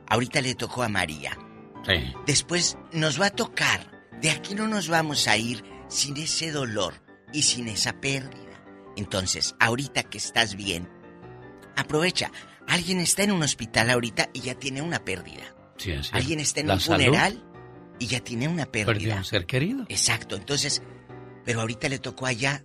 Ahorita le tocó a María. Sí. Después nos va a tocar. De aquí no nos vamos a ir sin ese dolor y sin esa pérdida. Entonces, ahorita que estás bien, aprovecha. Alguien está en un hospital ahorita y ya tiene una pérdida. Sí, sí. Alguien está en La un salud. funeral y ya tiene una pérdida. Perdió un ser querido. Exacto, entonces, pero ahorita le tocó allá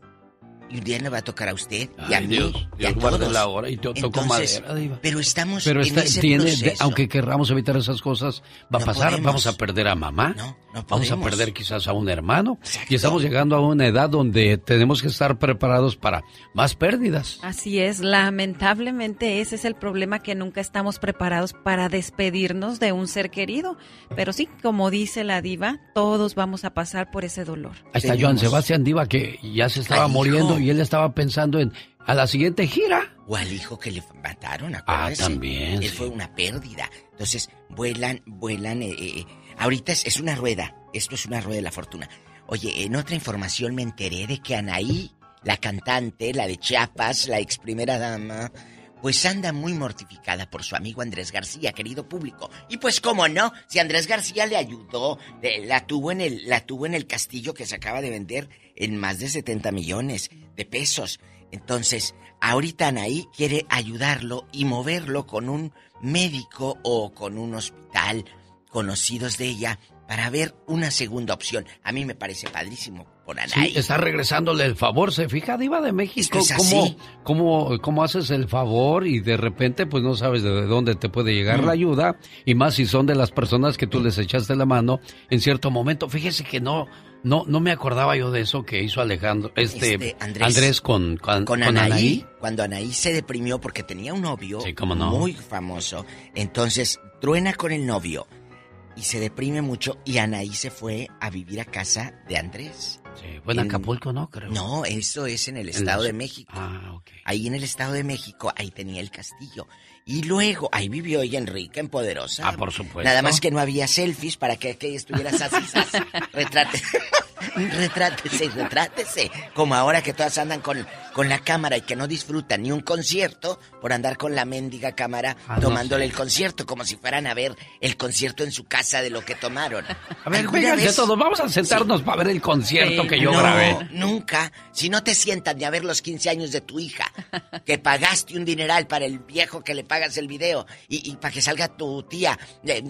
y un día le va a tocar a usted y a mí Dios, y a Dios todos. la hora y yo toco Entonces, madera, Diva. Pero estamos Pero en está- ese tiene, proceso. aunque querramos evitar esas cosas, va a No pasar. podemos. Vamos a perder a mamá. no vamos a perder quizás a un hermano. Y estamos llegando a una edad donde tenemos que estar preparados para más pérdidas. Así es, lamentablemente ese es el problema que nunca estamos preparados para despedirnos de un ser querido. Pero sí, como dice la diva, todos vamos a pasar por ese dolor. Ahí está Joan Sebastián Diva que ya se estaba Ay, muriendo y él estaba pensando en a la siguiente gira. O al hijo que le mataron, Ah, acuérdese. también, Él sí. fue una pérdida. Entonces, vuelan, vuelan. eh, eh, ahorita es, es una rueda. Esto es una rueda de la fortuna. Oye, en otra información me enteré de que Anaí, la cantante, la de Chiapas, la ex primera dama, pues anda muy mortificada por su amigo Andrés García, querido público. Y pues cómo no, si Andrés García le ayudó, la tuvo en el, la tuvo en el castillo que se acaba de vender en más de 70 millones de pesos. Entonces, ahorita Anaí quiere ayudarlo y moverlo con un médico o con un hospital conocidos de ella para ver una segunda opción. A mí me parece padrísimo por Anaí. Sí, está regresándole el favor, se fija Diva de México. Es que es ¿Cómo, así. cómo, cómo haces el favor y de repente pues no sabes de dónde te puede llegar Mm. la ayuda? Y más si son de las personas que tú les echaste la mano en cierto momento. Fíjese que no, no, no me acordaba yo de eso que hizo Alejandro, este, Este, Andrés, Andrés. con, con, con con Anaí, Anaí. cuando Anaí se deprimió porque tenía un novio Sí, cómo no. muy famoso, entonces truena con el novio y se deprime mucho y Anaí se fue a vivir a casa de Andrés. Sí, fue en Acapulco, ¿no? Creo. No, eso es en el En Estado de México. Ah, ok. Ahí en el Estado de México, ahí tenía el castillo. Y luego, ahí vivió ella en rica, en poderosa. Ah, por supuesto. Nada más que no había selfies para que, que estuvieras así, así. Retrate. retrátese, retrátese. Como ahora que todas andan con, con la cámara y que no disfrutan ni un concierto por andar con la mendiga cámara Ah, no tomándole sé. el concierto, como si fueran a ver el concierto en su casa de lo que tomaron. A ver, ¿Alguna vénganse vez- todos, vamos a sentarnos para ver el concierto Sí. que yo no, grabé. Nunca. Si no te sientas ni a ver los 15 años de tu hija, que pagaste un dineral para el viejo que le pagas el video y, y para que salga tu tía eh,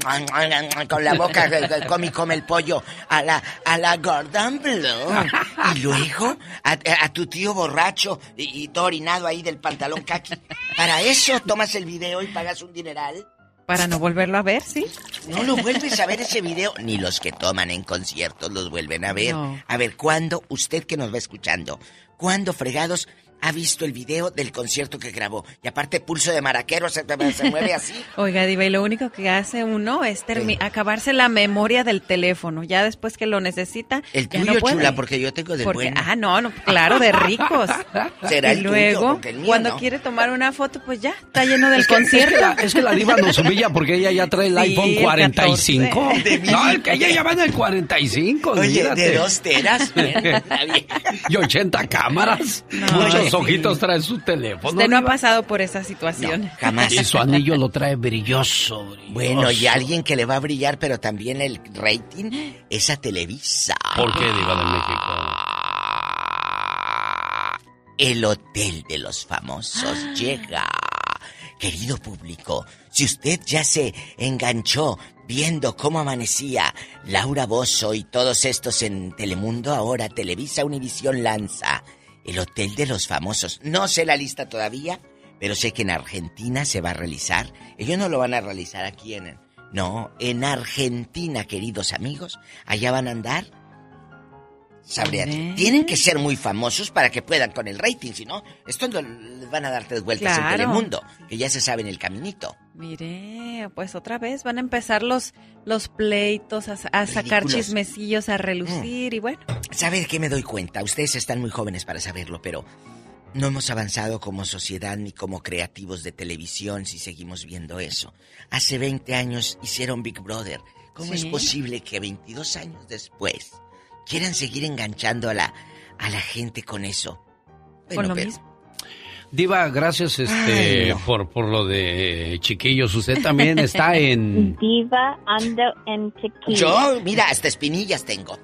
con la boca eh, eh, come y come el pollo a la, a la Gordon Blue. Y luego a, a tu tío borracho y, y todo orinado ahí del pantalón kaki. Para eso tomas el video y pagas un dineral. Para no volverlo a ver, ¿sí? No lo vuelves a ver ese video, ni los que toman en conciertos los vuelven a ver. No. A ver, ¿cuándo, usted que nos va escuchando, cuándo fregados ha visto el video del concierto que grabó? Y aparte, pulso de maraquero, se, se mueve así. Oiga, Diva, y lo único que hace uno es termi- acabarse la memoria del teléfono. Ya después que lo necesita. El ya tuyo, no puede. chula, porque yo tengo del Porque- bueno. Ah, no, no, claro, de ricos. Será y el tuyo, luego, el mío cuando no. quiere tomar una foto, pues ya, está lleno del Es que- concierto. Es que, la, es que la diva nos humilla porque ella ya trae el Sí, iPhone el 45. 14. De No, el que ella ya va en el 45. Oye, olvídate. de dos teras. Y 80 cámaras. Ojitos trae su teléfono. Usted no ha pasado por esa situación. jamás. Y su anillo lo trae brilloso. brilloso. Bueno, y alguien que le va a brillar, pero también el rating, es a Televisa. ¿Por qué, Diva de México? El Hotel de los Famosos llega. Querido público, si usted ya se enganchó viendo cómo amanecía Laura Bozo y todos estos en Telemundo, ahora Televisa Univisión lanza El Hotel de los Famosos. No sé la lista todavía, pero sé que en Argentina se va a realizar. Ellos no lo van a realizar aquí en... No, en Argentina, queridos amigos. Allá van a andar Sabría. Tienen que ser muy famosos para que puedan con el rating, si no, esto no les van a dar tres vueltas en Claro. Telemundo, que ya se saben el caminito. Mire, pues otra vez van a empezar los, los pleitos, a, a sacar chismecillos, a relucir y bueno. ¿Sabe de qué me doy cuenta? Ustedes están muy jóvenes para saberlo, pero no hemos avanzado como sociedad ni como creativos de televisión si seguimos viendo eso. Hace 20 años hicieron Big Brother. ¿Cómo es posible que 22 años después quieran seguir enganchando a la, a la gente con eso? Con lo pero- mismo. Diva, gracias este Ay, no. por, por lo de chiquillos. Usted también está en... Diva ando en tequila. Yo, mira, hasta espinillas tengo.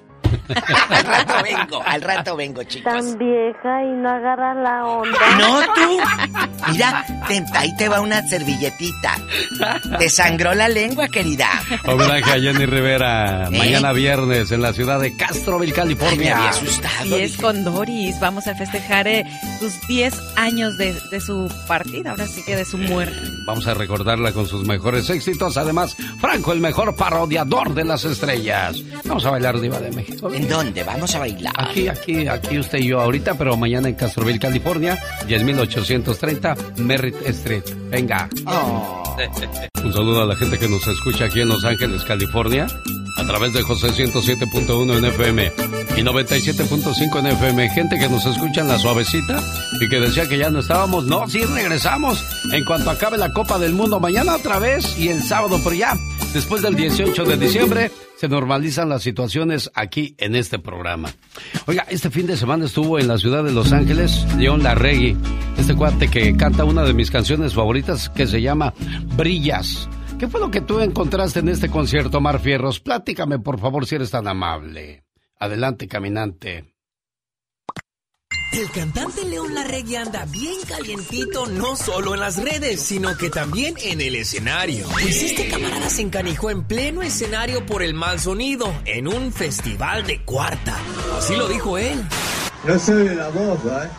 al rato vengo, al rato vengo, chicos. Tan vieja y no agarra la onda. No tú. Mira, te- ahí te va una servilletita. Te sangró la lengua, querida. Homenaje a Jenny Rivera, ¿Eh? mañana viernes en la ciudad de Castroville, California. Y es con Doris. Vamos a festejar eh, sus 10 años de, de su partida, ahora sí que de su muerte. Vamos a recordarla con sus mejores éxitos. Además, Franco, el mejor parodiador de las estrellas. Vamos a bailar Diva de México. ¿En dónde? Vamos a bailar. Aquí, aquí, aquí usted y yo ahorita, pero mañana en Castroville, California, 10830 Merritt Street. Venga. Un saludo a la gente que nos escucha aquí en Los Ángeles, California, a través de José 107.1 en FM y 97.5 en FM. Gente que nos escucha en la suavecita y que decía que ya no estábamos. No, sí regresamos en cuanto acabe la Copa del Mundo mañana otra vez y el sábado, pero ya después del 18 de diciembre se normalizan las situaciones aquí en este programa. Oiga, este fin de semana estuvo en la ciudad de Los Ángeles León Larregui, este cuate que canta una de mis canciones favoritas que se llama Brillas. ¿Qué fue lo que tú encontraste en este concierto, Mar Fierros? Platícame, por favor, si eres tan amable. Adelante, caminante. El cantante León Larregui anda bien calientito no solo en las redes, sino que también en el escenario. Pues este camarada se encanijó en pleno escenario por el mal sonido en un festival de cuarta. Así lo dijo él. No soy de la voz, ¿verdad?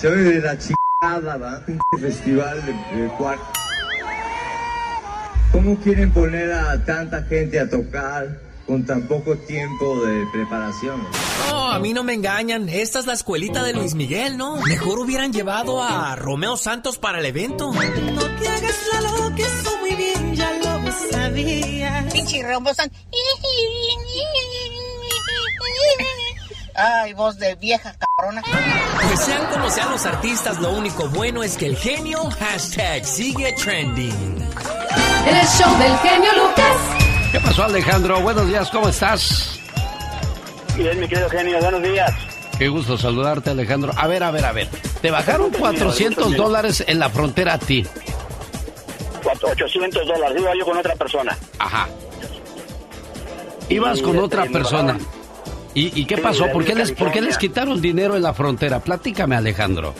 Soy de la chingada, ¿verdad? Un festival de, de cuarto. ¿Cómo quieren poner a tanta gente a tocar con tan poco tiempo de preparación? No, a mí no me engañan. Esta es la escuelita de Luis Miguel, ¿no? Mejor hubieran llevado a Romeo Santos para el evento. No te hagas la loca, que eso muy bien ya lo sabía. Pinche reombozán. Ay, voz de vieja cabrona. Pues sean como sean los artistas, lo único bueno es que el genio hashtag sigue trending. El show del genio Lucas. ¿Qué pasó, Alejandro? Buenos días, ¿cómo estás? Bien, mi querido genio, buenos días. Qué gusto saludarte, Alejandro. A ver, a ver, a ver. Te bajaron 400 dólares en la frontera a ti. Cuatro- 800 dólares, iba yo con otra persona. Ajá. Ibas Y, con otra persona. ¿Y, y qué pasó? ¿Por qué, les, ¿Por qué les quitaron dinero en la frontera? Platícame, Alejandro.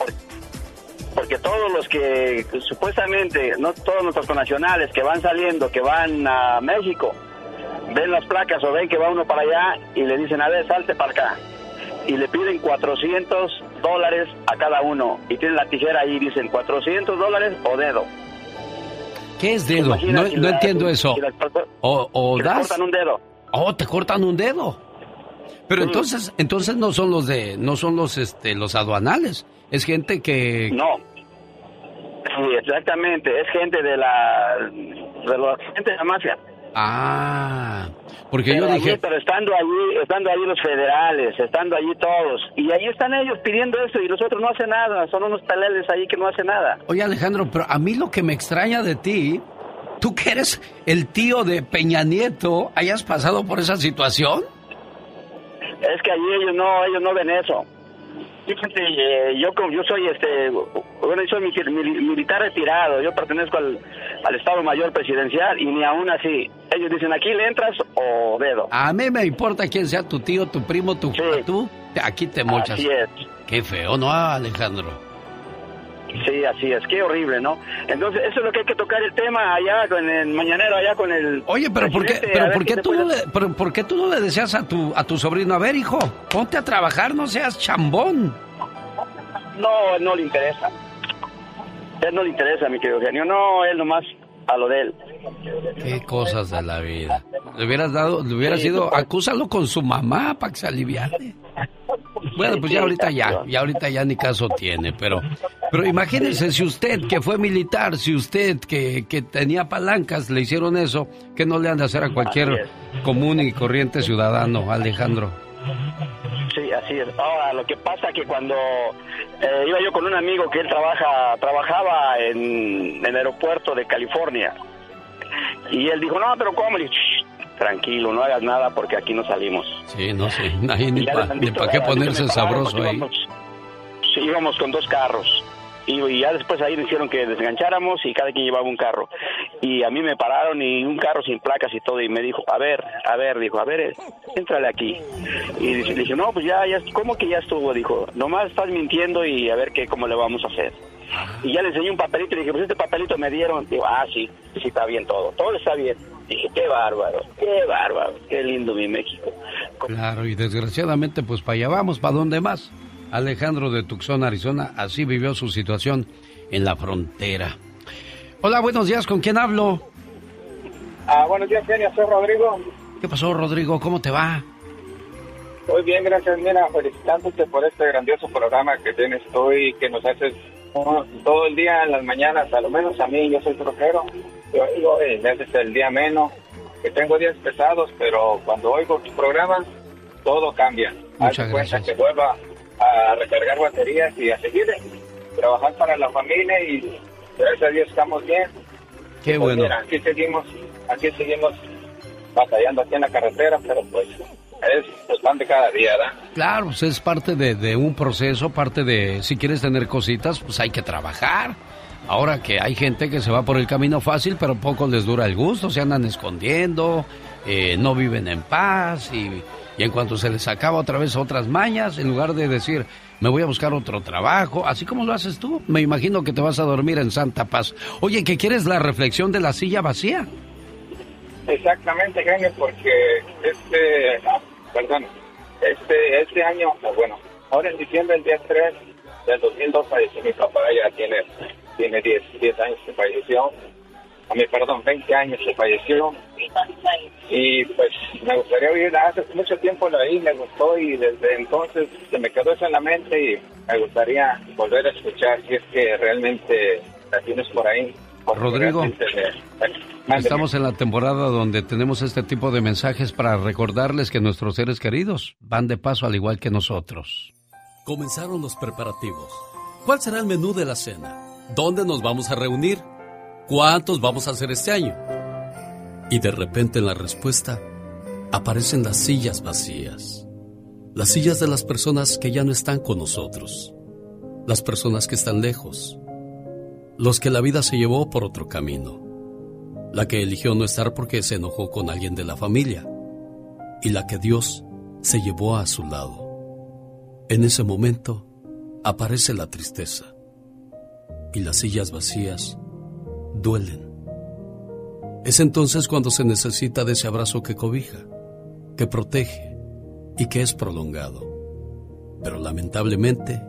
Porque todos los que supuestamente, no todos nuestros connacionales que van saliendo, que van a México, ven las placas o ven que va uno para allá y le dicen, a ver, salte para acá. Y le piden 400 dólares a cada uno. Y tienen la tijera ahí, dicen 400 dólares o dedo. ¿Qué es dedo? No, Imagina si no la- entiendo eso. si las perso- O, o das. cortan un dedo. Oh, te cortan un dedo. Pero entonces, entonces no son los de, no son los, este, los aduanales. Es gente que. No. Sí, exactamente. Es gente de la, de la gente de la mafia. Ah, porque yo allí, dije, pero estando allí, estando allí los federales, estando allí todos, y ahí están ellos pidiendo eso y los otros no hacen nada, son unos peleles ahí que no hacen nada. oye Alejandro, pero a mí lo que me extraña de ti, tú que eres el tío de Peña Nieto, hayas pasado por esa situación. Es que allí ellos no, ellos no ven eso. Fíjate, eh, yo como yo soy este, bueno, yo soy mili- mili- militar retirado, yo pertenezco al, al Estado Mayor Presidencial y ni aún así, ellos dicen aquí le entras o dedo. A mí me importa quién sea tu tío, tu primo, tu tú, aquí te mochas. Así es. Qué feo, ¿no, Alejandro? Sí, así es, qué horrible, ¿no? Entonces, eso es lo que hay que tocar el tema allá con el mañanero, allá con el... Oye, pero ¿por qué, pero por qué tú puede no le, pero por qué tú no le decías a tu, a tu sobrino, a ver, hijo, ponte a trabajar, no seas chambón? No, no le interesa. Él no le interesa, mi querido genio. No, él nomás a lo de él. Qué cosas de la vida. Le hubieras dado, le hubieras Sí, ido, pues. acúsalo con su mamá para que se aliviane. Bueno, pues ya ahorita ya, ya ahorita ya ni caso tiene, pero, pero imagínense si usted que fue militar, si usted que, que tenía palancas le hicieron eso, ¿qué no le han de hacer a cualquier común y corriente ciudadano, Alejandro? Sí, así es. Ahora, lo que pasa que cuando eh, iba yo con un amigo que él trabaja, trabajaba en, en el aeropuerto de California, y él dijo, no, pero ¿cómo? Le dije, "Shh, tranquilo, no hagas nada porque aquí no salimos. Sí, no sé, ahí ni para qué "Ah, a mí que ponerse sabroso ahí. Íbamos, sí, íbamos con dos carros. Y, ya después ahí nos hicieron que desgancháramos y cada quien llevaba un carro. Y a mí me pararon y un carro sin placas y todo. Y me dijo, a ver, a ver, dijo, a ver, éntrale aquí. Y le dije, no, pues ya, ya, ¿cómo que ya estuvo? Dijo, nomás estás mintiendo y a ver qué, cómo le vamos a hacer. Y ya le enseñé un papelito y dije, pues este papelito me dieron. Digo, ah, sí, sí está bien todo, todo está bien. Dije, qué bárbaro, qué bárbaro, qué lindo mi México. Claro, y desgraciadamente, pues para allá vamos, ¿para dónde más? Alejandro de Tucson, Arizona, así vivió su situación en la frontera. Hola, buenos días, ¿con quién hablo? Ah, buenos días, Kenia, soy Rodrigo. ¿Qué pasó, Rodrigo? ¿Cómo te va? Muy bien, gracias, mira, felicitándote por este grandioso programa que tienes hoy, que nos haces todo el día en las mañanas, a lo menos a mí, yo soy trojero, yo oigo, eh, me haces el día menos, que tengo días pesados, pero cuando oigo tu programa, todo cambia. Muchas Haz de cuenta gracias. que vuelva a recargar baterías y a seguir trabajar para la familia y gracias a Dios estamos bien. Qué Pues bueno. mira, aquí seguimos, aquí seguimos batallando aquí en la carretera, pero pues es el pan de cada día, ¿verdad? Claro, pues es parte de, de un proceso, parte de, si quieres tener cositas, pues hay que trabajar. Ahora que hay gente que se va por el camino fácil, pero poco les dura el gusto, se andan escondiendo, eh, no viven en paz y, y en cuanto se les acaba otra vez otras mañas, en lugar de decir, me voy a buscar otro trabajo, así como lo haces tú, me imagino que te vas a dormir en santa paz. Oye, ¿qué quieres la reflexión de la silla vacía? Exactamente, genio, porque este, perdón, este, este año, bueno, ahora en diciembre, el día 3 del 2002 falleció mi papá, ya tiene, tiene 10, 10 años que falleció, a mí, perdón, 20 años que falleció, y pues me gustaría oír, hace mucho tiempo lo oí, me gustó y desde entonces se me quedó eso en la mente y me gustaría volver a escuchar si es que realmente la tienes por ahí. porque Rodrigo. me- Mándeme. Estamos en la temporada donde tenemos este tipo de mensajes para recordarles que nuestros seres queridos van de paso al igual que nosotros. Comenzaron los preparativos. ¿Cuál será el menú de la cena? ¿Dónde nos vamos a reunir? ¿Cuántos vamos a hacer este año? Y de repente en la respuesta aparecen las sillas vacías. Las sillas de las personas que ya no están con nosotros. Las personas que están lejos. Los que la vida se llevó por otro camino. La que eligió no estar porque se enojó con alguien de la familia. Y la que Dios se llevó a su lado. En ese momento aparece la tristeza y las sillas vacías duelen. Es entonces cuando se necesita de ese abrazo que cobija, que protege y que es prolongado. Pero lamentablemente,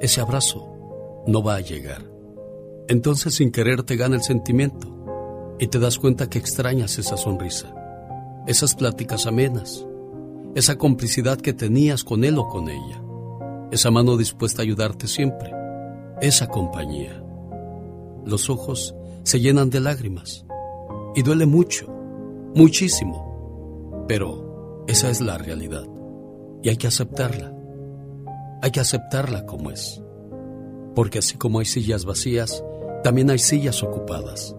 ese abrazo no va a llegar. Entonces sin querer te gana el sentimiento Y te das cuenta que extrañas esa sonrisa, esas pláticas amenas, esa complicidad que tenías con él o con ella, esa mano dispuesta a ayudarte siempre, esa compañía. Los ojos se llenan de lágrimas y duele mucho, muchísimo, pero esa es la realidad y hay que aceptarla. Hay que aceptarla como es, porque así como hay sillas vacías, también hay sillas ocupadas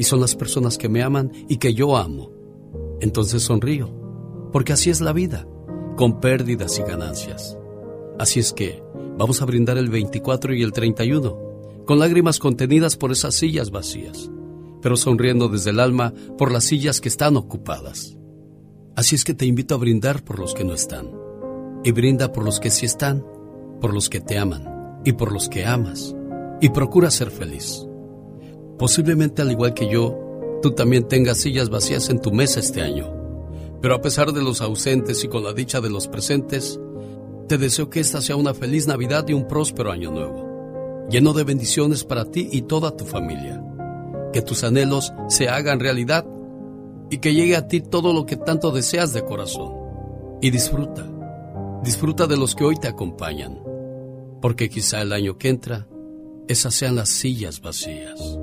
y son las personas que me aman y que yo amo. Entonces sonrío, porque así es la vida, con pérdidas y ganancias. Así es que vamos a brindar el 24 y el 31, con lágrimas contenidas por esas sillas vacías, pero sonriendo desde el alma por las sillas que están ocupadas. Así es que te invito a brindar por los que no están, y brinda por los que sí están, por los que te aman y por los que amas, y procura ser feliz. Posiblemente al igual que yo, tú también tengas sillas vacías en tu mesa este año. Pero a pesar de los ausentes y con la dicha de los presentes, te deseo que esta sea una feliz Navidad y un próspero año nuevo, lleno de bendiciones para ti y toda tu familia. Que tus anhelos se hagan realidad y que llegue a ti todo lo que tanto deseas de corazón. Y disfruta, disfruta de los que hoy te acompañan, porque quizá el año que entra, esas sean las sillas vacías.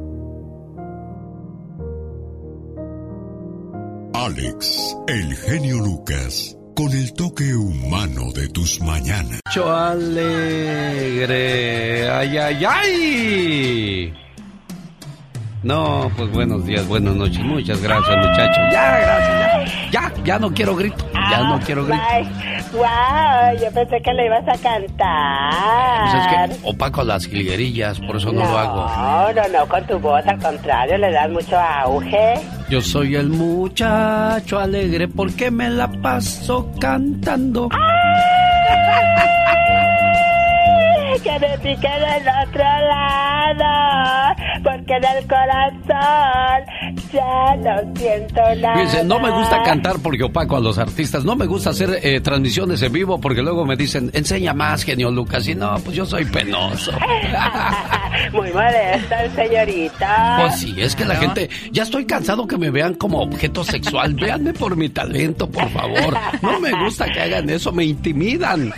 Alex, el genio Lucas, con el toque humano de tus mañanas. Mucho alegre. Ay, ay, ay. No, pues buenos días, buenas noches. Muchas gracias, muchachos. Ya, gracias, ya. Ya, ya no quiero grito. Ya no quiero grito. Ay, wow, yo pensé que le ibas a cantar. Pues es que opaco las jilguerillas, por eso no, lo hago. No, no, no, con tu voz, al contrario, le das mucho auge. Yo soy el muchacho alegre porque me la paso cantando. Que me pique del otro lado, porque en el corazón ya no siento nada. Fíjense, no me gusta cantar porque opaco a los artistas, no me gusta hacer eh, transmisiones en vivo porque luego me dicen, enseña más, genio Lucas, y no, pues yo soy penoso. Muy molesta el señorita. Pues sí, es que la gente, ya estoy cansado que me vean como objeto sexual, véanme por mi talento, por favor. No me gusta que hagan eso, me intimidan.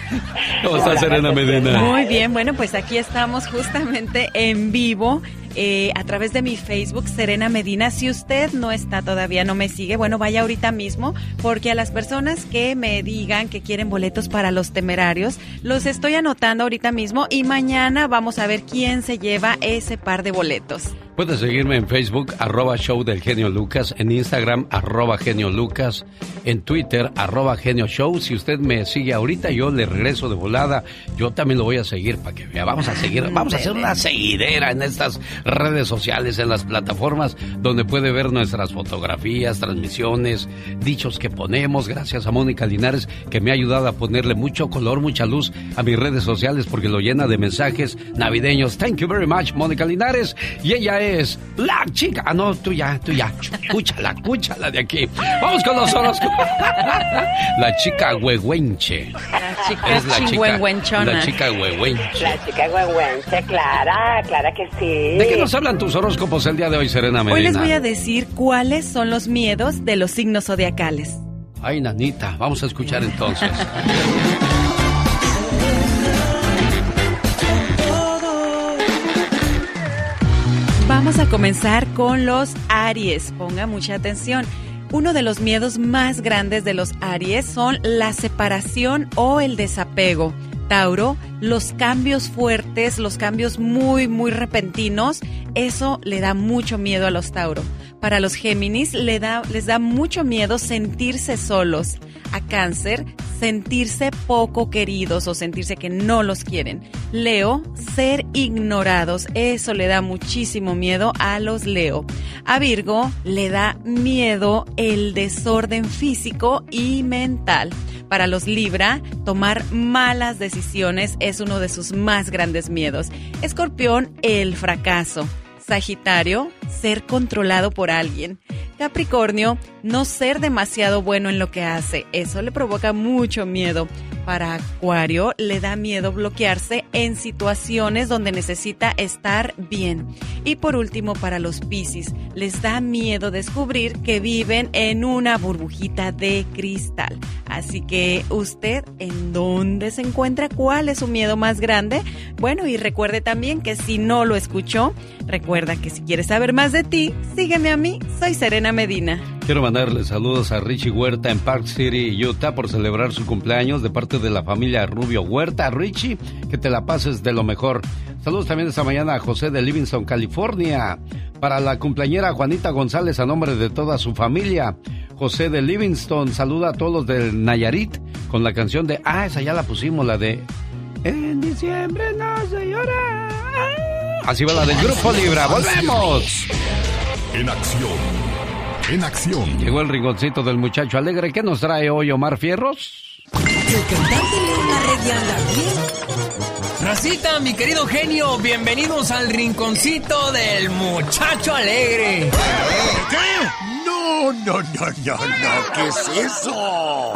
¿Cómo está Serena Medina? Muy bien, bueno, pues aquí estamos justamente en vivo. eh, a través de mi Facebook, Serena Medina. Si usted no está todavía, no me sigue, bueno, vaya ahorita mismo, porque a las personas que me digan que quieren boletos para los temerarios, los estoy anotando ahorita mismo y mañana vamos a ver quién se lleva ese par de boletos. Puede seguirme en Facebook, arroba show del genio Lucas, en Instagram, arroba genio Lucas, en Twitter, arroba genio show. Si usted me sigue ahorita, yo le regreso de volada. Yo también lo voy a seguir para que vea. Vamos a seguir, vamos a hacer una seguidera en estas redes sociales, en las plataformas donde puede ver nuestras fotografías, transmisiones, dichos que ponemos. Gracias a Mónica Linares que me ha ayudado a ponerle mucho color, mucha luz a mis redes sociales porque lo llena de mensajes navideños. Thank you very much, Mónica Linares. Y ella es la chica. Ah, no, tú ya, tú ya. Escúchala, escúchala de aquí. Vamos con los horóscopos. La chica huehuenche. La chica Es la chica, la chica huehuenche. La chica güengüenche, Clara, Clara que sí. ¿De qué nos hablan tus horóscopos el día de hoy, Serena Medina? Hoy les voy a decir cuáles son los miedos de los signos zodiacales. Ay, nanita, vamos a escuchar entonces. Vamos a comenzar con los Aries. Ponga mucha atención. Uno de los miedos más grandes de los Aries son la separación o el desapego. Tauro, los cambios fuertes, los cambios muy, muy repentinos, eso le da mucho miedo a los Tauro. Para los Géminis le da, les da mucho miedo sentirse solos. A Cáncer, sentirse poco queridos o sentirse que no los quieren. Leo, ser ignorados, eso le da muchísimo miedo a los Leo. A Virgo le da miedo el desorden físico y mental. Para los Libra, tomar malas decisiones es uno de sus más grandes miedos. Escorpión, el fracaso. Sagitario, ser controlado por alguien. Capricornio, no ser demasiado bueno en lo que hace. Eso le provoca mucho miedo. Para Acuario le da miedo bloquearse en situaciones donde necesita estar bien. Y por último, para los Piscis, les da miedo descubrir que viven en una burbujita de cristal. Así que usted, ¿en dónde se encuentra? ¿Cuál es su miedo más grande? Bueno, y recuerde también que si no lo escuchó, recuerda que si quieres saber más de ti, sígueme a mí. Soy Serena Medina. Quiero mandarle saludos a Richie Huerta en Park City, Utah, por celebrar su cumpleaños de parte de la familia Rubio Huerta. Richie, que te la pases de lo mejor. Saludos también esta mañana a José de Livingston, California. Para la cumpleañera Juanita González, a nombre de toda su familia. José de Livingston saluda a todos los del Nayarit con la canción de. Ah, esa ya la pusimos, la de. En diciembre no se llora. Así va la del Grupo Libra. ¡Volvemos! En acción. En acción. Llegó el rinconcito del muchacho alegre. ¿Qué nos trae hoy Omar Fierros? El cantante León bien. Racita, mi querido genio, bienvenidos al rinconcito del muchacho alegre. ¿Qué? No, no, no, no, no, ¿qué es eso?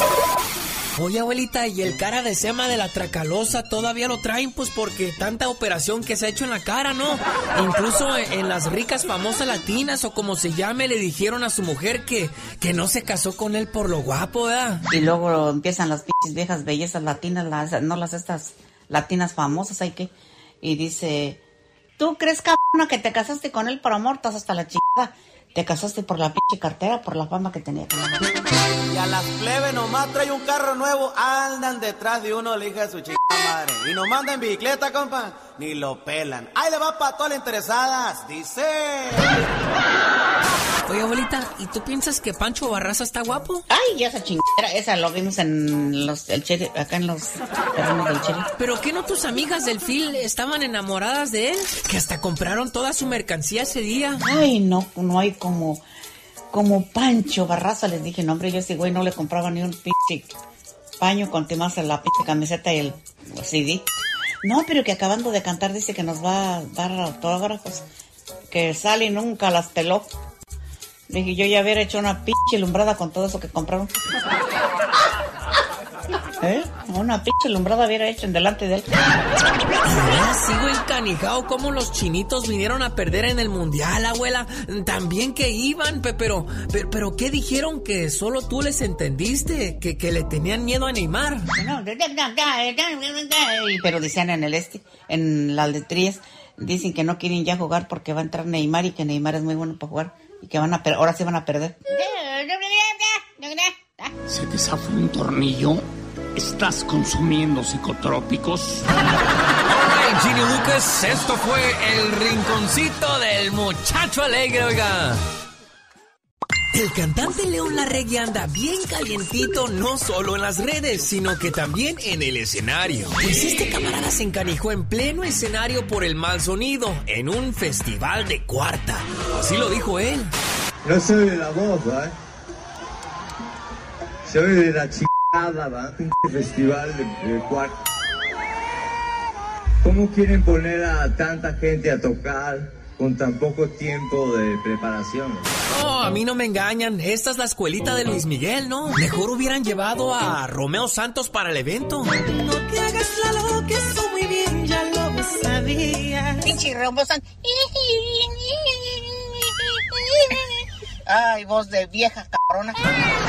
Oye, abuelita, ¿y el cara de sema de la tracalosa todavía lo traen? Pues porque tanta operación que se ha hecho en la cara, ¿no? Incluso en las ricas famosas latinas o como se llame, le dijeron a su mujer que, que no se casó con él por lo guapo, ¿verdad? Y luego empiezan las pinches viejas bellezas latinas, las, no las estas latinas famosas, hay que... Y dice, ¿tú crees, cabrona, que te casaste con él por amor? Estás hasta la chingada. Te casaste por la pinche cartera, por la fama que tenía. Y a las plebes nomás trae un carro nuevo, andan detrás de uno, de su chica madre. Y no mandan bicicleta, compa, ni lo pelan. Ahí le va para todas las interesadas, dice. Oye, abuelita, ¿y tú piensas que Pancho Barraza está guapo? Ay, esa chingadera, esa lo vimos en los, el cheri, acá en los terrenos del. ¿Pero qué no tus amigas del Phil estaban enamoradas de él? Que hasta compraron toda su mercancía ese día. Ay, no, no hay como, como Pancho Barraza, les dije, no, hombre, yo ese güey no le compraba ni un pinche paño con temas la pinche camiseta y el CD. No, pero que acabando de cantar dice que nos va a dar autógrafos. Que Sally nunca las peló. Dije, yo ya hubiera hecho una pinche lumbrada con todo eso que compraron. ¿Eh? Una pinche lumbrada hubiera hecho en delante de él. Ah, sigo encanijado como los chinitos vinieron a perder en el mundial, abuela. También que iban, pe- pero, pero, pero ¿qué dijeron que solo tú les entendiste? Que, que le tenían miedo a Neymar. No, pero decían en el este, en las letrías, dicen que no quieren ya jugar porque va a entrar Neymar y que Neymar es muy bueno para jugar y que van a ahora sí van a perder. ¿Se te zafó un tornillo? ¿Estás consumiendo psicotrópicos? Ay, Ginny Lucas, esto fue el rinconcito del muchacho alegre, oiga. El cantante León Larregui anda bien calientito no solo en las redes, sino que también en el escenario. Pues este camarada se encanijó en pleno escenario por el mal sonido en un festival de cuarta. Así lo dijo él. No soy de la moda, ¿eh? Soy de la chingada, ¿va? Un festival de, de cuarto. ¿Cómo quieren poner a tanta gente a tocar con tan poco tiempo de preparación? No, a mí no me engañan. Esta es la escuelita de Luis Miguel, ¿no? Mejor hubieran llevado a Romeo Santos para el evento. No te hagas la loca, eso muy bien ya lo sabía. Pinche Rombosan. Ay, voz de vieja cabrona.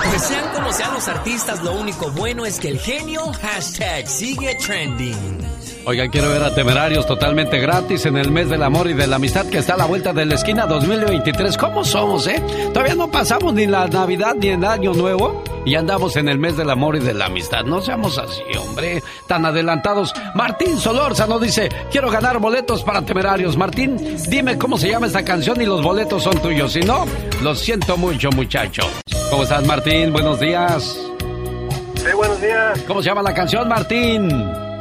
Pues sean como sean los artistas, lo único bueno es que el genio hashtag sigue trending. Oigan, quiero ver a Temerarios totalmente gratis en el mes del amor y de la amistad que está a la vuelta de la esquina 2023. ¿Cómo somos, eh? Todavía no pasamos ni la Navidad ni el Año Nuevo y andamos en el mes del amor y de la amistad. No seamos así, hombre, tan adelantados. Martín Solórzano dice, quiero ganar boletos para Temerarios. Martín, dime cómo se llama esta canción y los boletos son tuyos. Si no, lo siento mucho, muchacho. ¿Cómo estás, Martín? Buenos días. Sí, buenos días. ¿Cómo se llama la canción, Martín?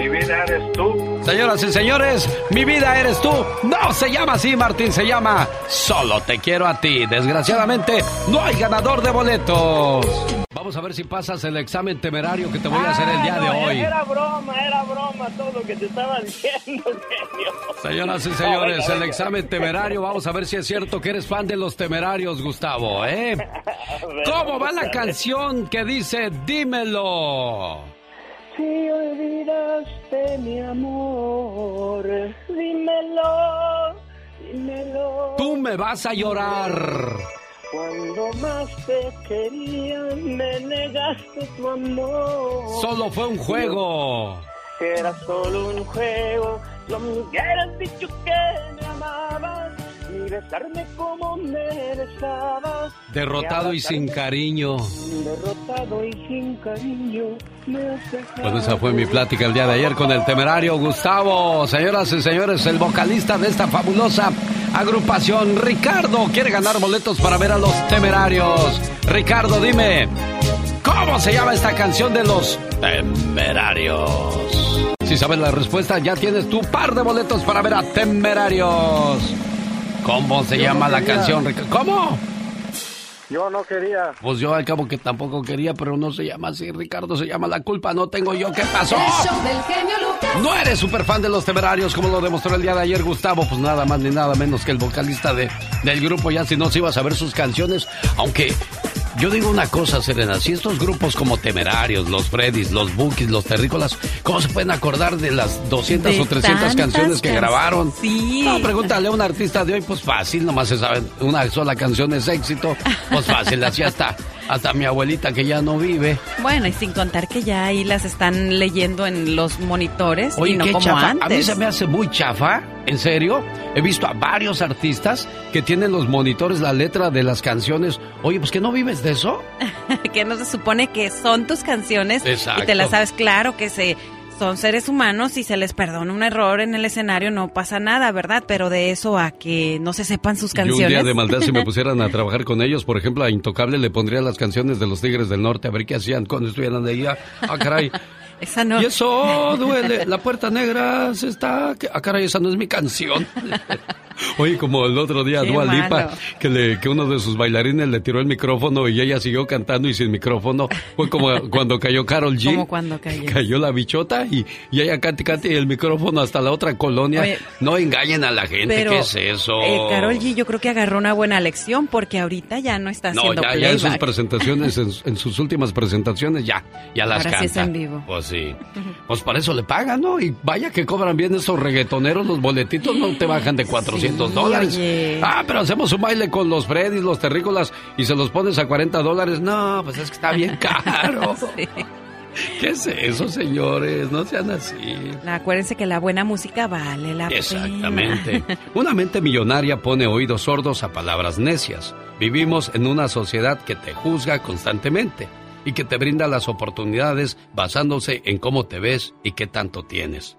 Mi vida eres tú. Señoras y señores, mi vida eres tú. No se llama así, Martín, se llama Solo te quiero a ti. Desgraciadamente, no hay ganador de boletos. Vamos a ver si pasas el examen temerario que te voy a hacer el día de Ah, no, hoy. Era broma, era broma todo lo que te estaba diciendo, genio. Señoras y señores, venga, el examen temerario. Vamos a ver si es cierto que eres fan de los temerarios, Gustavo, ¿eh? ¿Cómo va la canción que dice Dímelo? Si olvidaste mi amor, dímelo, dímelo. Tú me vas a llorar. Cuando más te quería, me negaste tu amor. Solo fue un juego. Era solo un juego, no me hubieras dicho que me amabas, ni besarme como me besabas. Derrotado y sin cariño. Derrotado y sin cariño, me has dejado. Pues esa fue mi plática el día de ayer con el temerario Gustavo. Señoras y señores, el vocalista de esta fabulosa agrupación, Ricardo, quiere ganar boletos para ver a los temerarios. Ricardo, dime, ¿cómo se llama esta canción de los temerarios? Si sabes la respuesta, ya tienes tu par de boletos para ver a temerarios. ¿Cómo se Yo llama no la canción, Ricardo? ¿Cómo? Yo no quería. Pues yo al cabo que tampoco quería, pero no se llama así, Ricardo, se llama La culpa no tengo yo, ¿qué pasó? El show del genio Lucas. No eres super fan de los temerarios como lo demostró el día de ayer Gustavo, pues nada más ni nada menos que el vocalista de, del grupo, ya si no se iba a saber sus canciones, aunque yo digo una cosa, Serena, si estos grupos como Temerarios, los Freddys, los Bookies, los Terrícolas, ¿cómo se pueden acordar de las 200 De o 300 tantas canciones que grabaron? Sí. No, pregúntale a un artista de hoy, pues fácil, nomás se sabe, una sola canción es éxito, pues fácil, así hasta, hasta mi abuelita que ya no vive. Bueno, y sin contar que ya ahí las están leyendo en los monitores Oye, y no como chafa. antes. A mí se me hace muy chafa, en serio. He visto a varios artistas que tienen los monitores la letra de las canciones. Oye, pues que no vives de eso. que no se supone que son tus canciones Exacto. y te las sabes claro que se son seres humanos y se les perdona un error en el escenario no pasa nada, ¿verdad? Pero de eso a que no se sepan sus Yo un canciones. día de maldad si me pusieran a trabajar con ellos, por ejemplo, a Intocable le pondría las canciones de los Tigres del Norte a ver qué hacían cuando estuvieran de ahí. Ah, caray. Esa no. Y eso duele. La puerta negra se está. Ah, caray, esa no es mi canción. Oye, como el otro día, Dua Lipa, que, le, que uno de sus bailarines le tiró el micrófono y ella siguió cantando y sin micrófono. Fue como cuando cayó Carol G. Como cuando cayó. Cayó la bichota y, y ella cante, cante y el micrófono hasta la otra colonia. Oye, no engañen a la gente, Pero, ¿qué es eso? eh, Carol G yo creo que agarró una buena lección porque ahorita ya no está No, haciendo ya, ya en sus presentaciones, en, en sus últimas presentaciones, ya, ya las Ahora sí canta. es en vivo. Pues sí. Pues para eso le pagan, ¿no? Y vaya que cobran bien esos reggaetoneros, los boletitos no te bajan de 400 Sí, dólares. oye. Ah, pero hacemos un baile con los Freddys, los terrícolas, y se los pones a 40 dólares. No, pues es que está bien caro. Sí. ¿Qué es eso, señores? No sean así. Acuérdense que la buena música vale la Exactamente. pena. Una mente millonaria pone oídos sordos a palabras necias. Vivimos en una sociedad que te juzga constantemente y que te brinda las oportunidades basándose en cómo te ves y qué tanto tienes.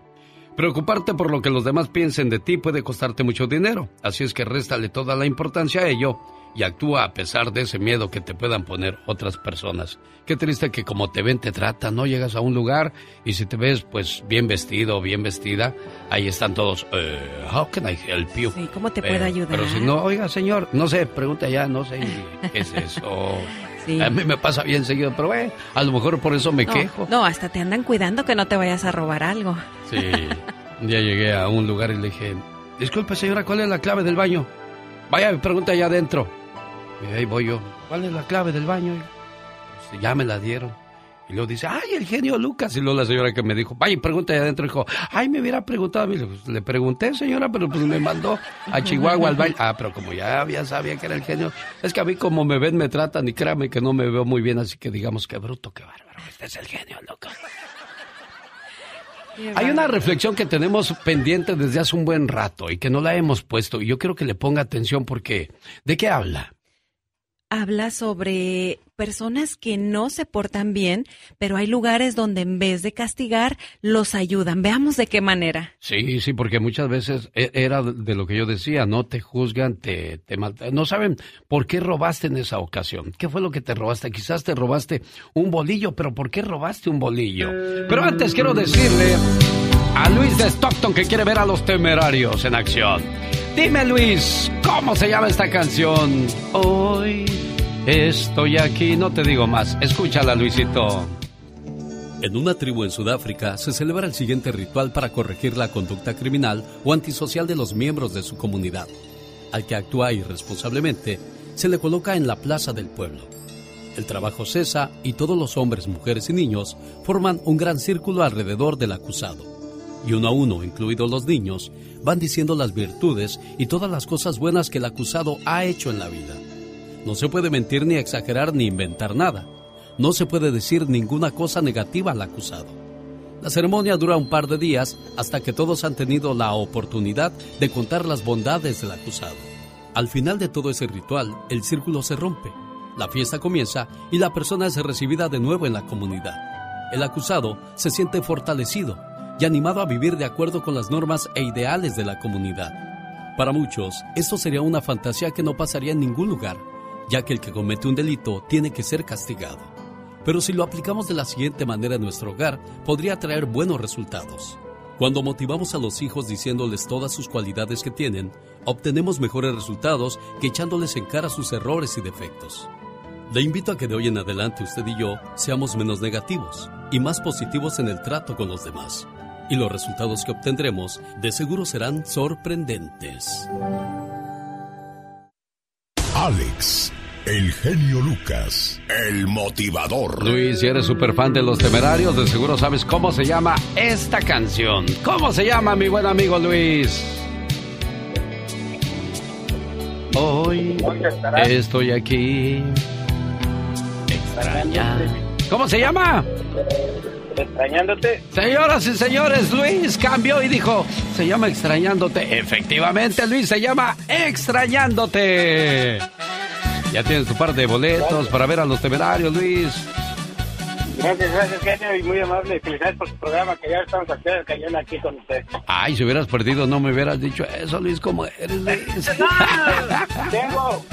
Preocuparte por lo que los demás piensen de ti puede costarte mucho dinero, así es que réstale toda la importancia a ello y actúa a pesar de ese miedo que te puedan poner otras personas. Qué triste que como te ven te tratan, ¿no? Llegas a un lugar y si te ves pues bien vestido o bien vestida, ahí están todos, eh, how can I help you? Sí, ¿cómo te puedo ayudar? Pero si no, oiga señor, no sé, pregunta ya, no sé, ¿qué es eso? Sí. A mí me pasa bien seguido, pero eh, a lo mejor por eso me no, quejo. no, hasta te andan cuidando que no te vayas a robar algo. Sí. Un día llegué a un lugar y le dije, disculpe señora, ¿cuál es la clave del baño? Vaya, me pregunta allá adentro. Y ahí voy yo, ¿cuál es la clave del baño? Pues, ya me la dieron. Y luego dice, ay, el genio Lucas. Y luego la señora que me dijo, vaya, pregunta allá adentro. Dijo, ay, me hubiera preguntado. a mí. Le, pregunté, señora, pero pues me mandó a Chihuahua al baño. Ah, pero como ya, ya sabía que era el genio. Es que a mí como me ven, me tratan y créame que no me veo muy bien. Así que digamos, qué bruto, qué bárbaro. Este es el genio Lucas. Hay una reflexión que tenemos pendiente desde hace un buen rato y que no la hemos puesto y yo quiero que le ponga atención porque ¿de qué habla? Habla sobre personas que no se portan bien, pero hay lugares donde en vez de castigar, los ayudan. Veamos de qué manera. Sí, sí, porque muchas veces e- era de lo que yo decía, no te juzgan, te, te no saben por qué robaste en esa ocasión. ¿Qué fue lo que te robaste? Quizás te robaste un bolillo, pero ¿por qué robaste un bolillo? Pero antes quiero decirle a Luis de Stockton que quiere ver a los temerarios en acción. Dime Luis, ¿cómo se llama esta canción? Hoy estoy aquí, no te digo más. Escúchala Luisito. En una tribu en Sudáfrica se celebra el siguiente ritual para corregir la conducta criminal o antisocial de los miembros de su comunidad. Al que actúa irresponsablemente, se le coloca en la plaza del pueblo. El trabajo cesa y todos los hombres, mujeres y niños forman un gran círculo alrededor del acusado. Y uno a uno, incluidos los niños, van diciendo las virtudes y todas las cosas buenas que el acusado ha hecho en la vida. No se puede mentir ni exagerar ni inventar nada. No se puede decir ninguna cosa negativa al acusado. La ceremonia dura un par de días hasta que todos han tenido la oportunidad de contar las bondades del acusado. Al final de todo ese ritual, el círculo se rompe, la fiesta comienza y la persona es recibida de nuevo en la comunidad. El acusado se siente fortalecido y animado a vivir de acuerdo con las normas e ideales de la comunidad. Para muchos, esto sería una fantasía que no pasaría en ningún lugar, ya que el que comete un delito tiene que ser castigado. Pero si lo aplicamos de la siguiente manera en nuestro hogar, podría traer buenos resultados. Cuando motivamos a los hijos diciéndoles todas sus cualidades que tienen, obtenemos mejores resultados que echándoles en cara sus errores y defectos. Le invito a que de hoy en adelante usted y yo seamos menos negativos y más positivos en el trato con los demás. Y los resultados que obtendremos de seguro serán sorprendentes. Alex, el genio Lucas, el motivador. Luis, si eres súper fan de los temerarios, de seguro sabes cómo se llama esta canción. ¿Cómo se llama, mi buen amigo Luis? Hoy estoy aquí. Extraña. ¿Cómo se llama? Extrañándote. Señoras y señores, Luis cambió y dijo, se llama Extrañándote. Efectivamente, Luis se llama Extrañándote. Ya tienes tu par de boletos para ver a los temerarios, Luis. Gracias, gracias, genio, y muy amable. Felicidades por su programa, que ya estamos aquí, cayendo aquí con usted. Ay, si hubieras perdido, no me hubieras dicho eso, Luis, como eres, Luis. tengo,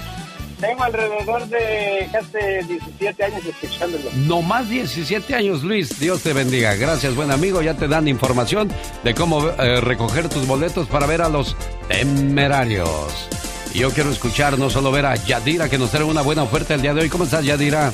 tengo alrededor de casi 17 años escuchándolo. No más 17 años, Luis. Dios te bendiga. Gracias, buen amigo. Ya te dan información de cómo eh, recoger tus boletos para ver a los temerarios. Y yo quiero escuchar, no solo ver a Yadira, que nos trae una buena oferta el día de hoy. ¿Cómo estás, Yadira?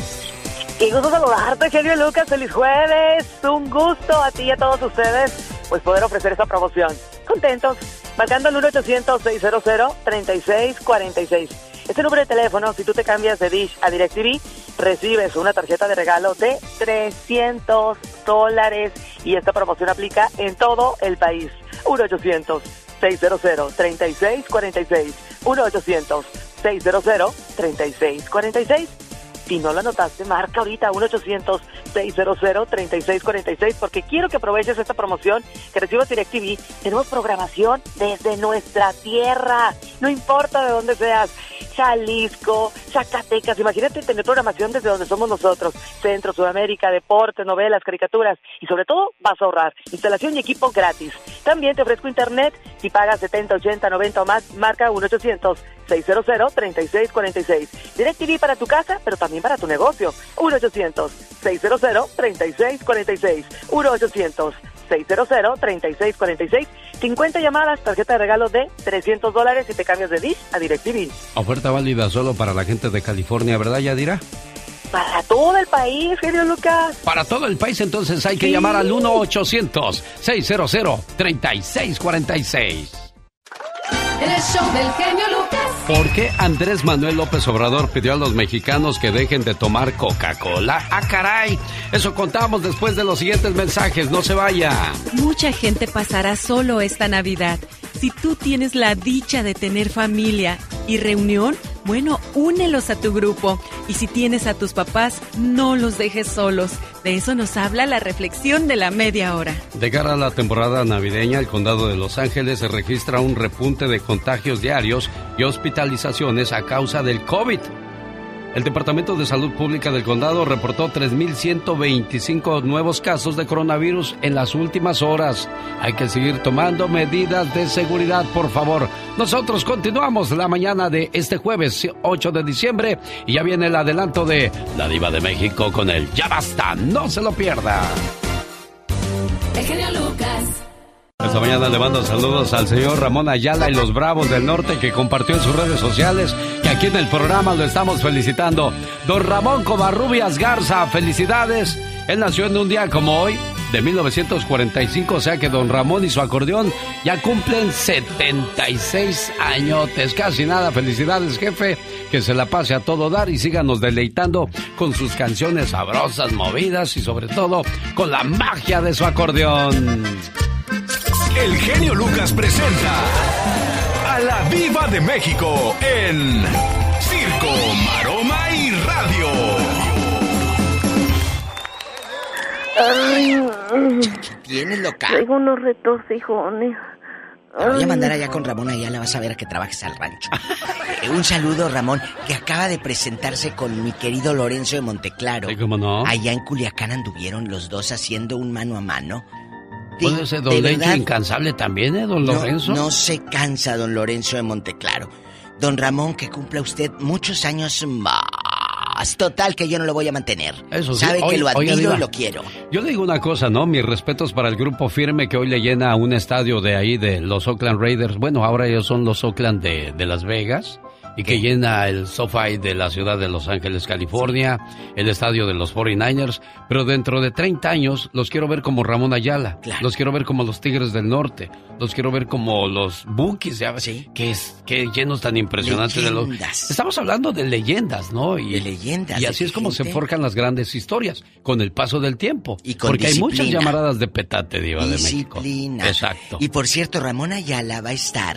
Qué gusto saludarte, Genio Lucas. Feliz jueves. Un gusto a ti y a todos ustedes, pues poder ofrecer esta promoción. Contentos. Marcando el 1-800-600-3646. Este número de teléfono, si tú te cambias de Dish a DirecTV, recibes una tarjeta de regalo de 300 dólares. Y esta promoción aplica en todo el país. 1-800-600-3646. 1-800-600-3646. Si no lo anotaste, marca ahorita 1-800-600-3646 porque quiero que aproveches esta promoción que recibas DirecTV. Tenemos programación desde nuestra tierra, no importa de dónde seas. Jalisco, Zacatecas, imagínate tener programación desde donde somos nosotros, Centro, Sudamérica, deportes, novelas, caricaturas y sobre todo vas a ahorrar, instalación y equipo gratis. También te ofrezco internet, si pagas 70, 80, 90 o más, marca 1-800-600-3646. DirecTV para tu casa, pero también para tu negocio. 1-800-600-3646. 1-800-600-3646. 50 llamadas, tarjeta de regalo de 300 dólares y te cambias de Dish a DirecTV. Oferta válida solo para la gente de California, ¿verdad, Yadira? Para todo el país, genio Lucas. Para todo el país, entonces hay que llamar al 1-800-600-3646. El show del genio Lucas. ¿Por qué Andrés Manuel López Obrador pidió a los mexicanos que dejen de tomar Coca-Cola? ¡Ah, caray! Eso contamos después de los siguientes mensajes. No se vaya. Mucha gente pasará solo esta Navidad. Si tú tienes la dicha de tener familia y reunión, bueno, únelos a tu grupo. Y si tienes a tus papás, no los dejes solos. De eso nos habla la reflexión de la media hora. De cara a la temporada navideña, el condado de Los Ángeles se registra un repunte de contagios diarios y hospitalizaciones a causa del COVID. El Departamento de Salud Pública del condado reportó 3.125 nuevos casos de coronavirus en las últimas horas. Hay que seguir tomando medidas de seguridad, por favor. Nosotros continuamos la mañana de este jueves 8 de diciembre y ya viene el adelanto de La Diva de México con el Ya Basta. No se lo pierda. El genio Lucas. Esta mañana le mando saludos al señor Ramón Ayala y los Bravos del Norte que compartió en sus redes sociales que aquí en el programa lo estamos felicitando. Don Ramón Covarrubias Garza, felicidades. Él nació en un día como hoy de 1945, o sea que don Ramón y su acordeón ya cumplen 76 añotes, casi nada. Felicidades, jefe. que se la pase a todo dar y síganos deleitando con sus canciones sabrosas, movidas y sobre todo con la magia de su acordeón. El genio Lucas presenta a la Viva de México en Circo, Maroma y Radio. Ay, Tienes loca. Tengo unos retorcijones. Te voy a mandar allá con Ramón, allá la vas a ver a que trabajes al rancho. Eh, Un saludo, Ramón, que acaba de presentarse con mi querido Lorenzo de Monteclaro. Sí, cómo no. Allá en Culiacán anduvieron los dos haciendo un mano a mano. Ser de don verdad, incansable también, ¿eh, don no- Lorenzo? No, se cansa, don Lorenzo de Monteclaro. Don Ramón, que cumpla usted muchos años más. Total, que yo no lo voy a mantener. Eso sí. Sabe que lo admiro y lo quiero. Yo le digo una cosa, ¿no? Mis respetos para el grupo firme que hoy le llena un estadio de ahí de los Oakland Raiders. Bueno, ahora ellos son los Oakland de, de Las Vegas. Y que llena el SoFi de la ciudad de Los Ángeles, California, el estadio de los 49ers. Pero dentro de 30 años los quiero ver como Ramón Ayala. Los quiero ver como los Tigres del Norte. Los quiero ver como los Bookies, ya ves. Que, es, que llenos tan impresionantes de los... Estamos hablando de leyendas, ¿no? Y, De leyendas, Y así es como se forjan las grandes historias, con el paso del tiempo. Y con Porque hay muchas disciplina. llamaradas de petate, Diva de México. Disciplina. Exacto. Y por cierto, Ramón Ayala va a estar,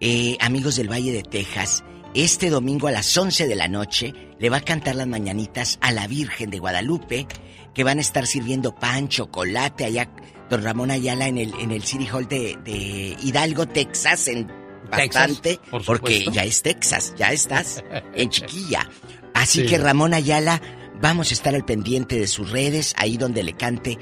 eh, amigos del Valle de Texas, este domingo a las 11 de la noche, le va a cantar las mañanitas a la Virgen de Guadalupe, que van a estar sirviendo pan, chocolate, allá, don Ramón Ayala en el, en el City Hall de, de Hidalgo, Texas, en Texas, bastante, por porque ya es Texas, ya estás en chiquilla. Así Sí. que Ramón Ayala, vamos a estar al pendiente de sus redes, ahí donde le cante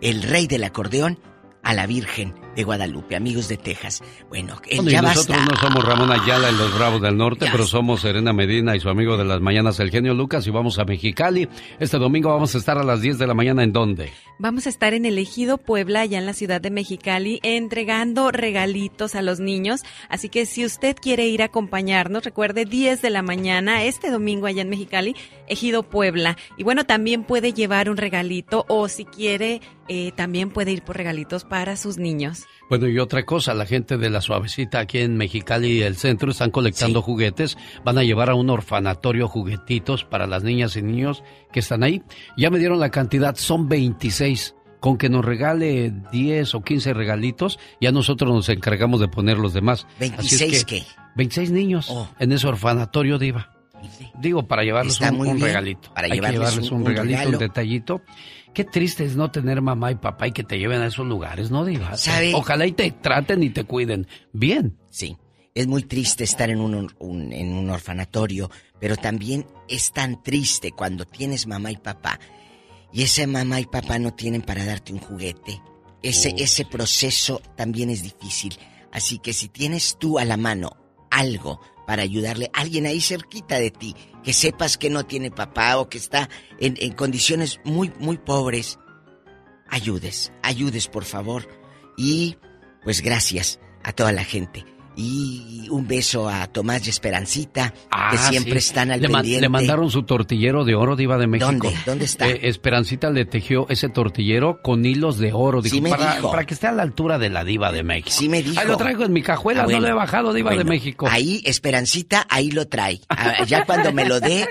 el rey del acordeón a la Virgen de Guadalupe, amigos de Texas. Bueno, eh, Bueno, y ya nosotros basta. no somos Ramón Ayala en los Bravos del Norte, pero somos Serena Medina y su amigo de las mañanas, el genio Lucas, y vamos a Mexicali. Este domingo vamos a estar a las 10 de la mañana, ¿en dónde? Vamos a estar en el Ejido Puebla, allá en la ciudad de Mexicali, entregando regalitos a los niños. Así que si usted quiere ir a acompañarnos, recuerde 10 de la mañana, este domingo allá en Mexicali, Ejido Puebla. Y bueno, también puede llevar un regalito o si quiere, eh, también puede ir por regalitos para sus niños. Bueno, y otra cosa, la gente de la suavecita aquí en Mexicali y el centro están colectando juguetes, van a llevar a un orfanatorio juguetitos para las niñas y niños que están ahí. Ya me dieron la cantidad, son 26. Con que nos regale 10 o 15 regalitos, ya nosotros nos encargamos de poner los demás. Así es ¿26 que, qué? 26 niños en ese orfanatorio, Diva. Digo, para llevarles Está un, regalito. para Hay que llevarles un- un, un regalito, regalo. un detallito. Qué triste es no tener mamá y papá y que te lleven a esos lugares, ¿no, Diva? ¿Sabe? Ojalá y te traten y te cuiden bien. Sí, es muy triste estar en un, en un orfanatorio, pero también es tan triste cuando tienes mamá y papá y ese mamá y papá no tienen para darte un juguete. Ese, Oh. ese proceso también es difícil. Así que si tienes tú a la mano algo para ayudarle a alguien ahí cerquita de ti, que sepas que no tiene papá o que está en, en condiciones muy, muy pobres, ayudes, ayudes por favor. Y pues gracias a toda la gente. Y un beso a Tomás y Esperancita, que Ah, siempre sí. están al le, pendiente. le mandaron su tortillero de oro, Diva de México. ¿Dónde? ¿Dónde está? Eh, Esperancita le tejió ese tortillero con hilos de oro. Dijo, Sí me para, dijo. para que esté a la altura de la Diva de México. Sí me dijo. Ahí lo traigo en mi cajuela, Ah, no lo he bajado, Diva de México. Ahí, Esperancita, ahí lo trae. Ya cuando me lo dé,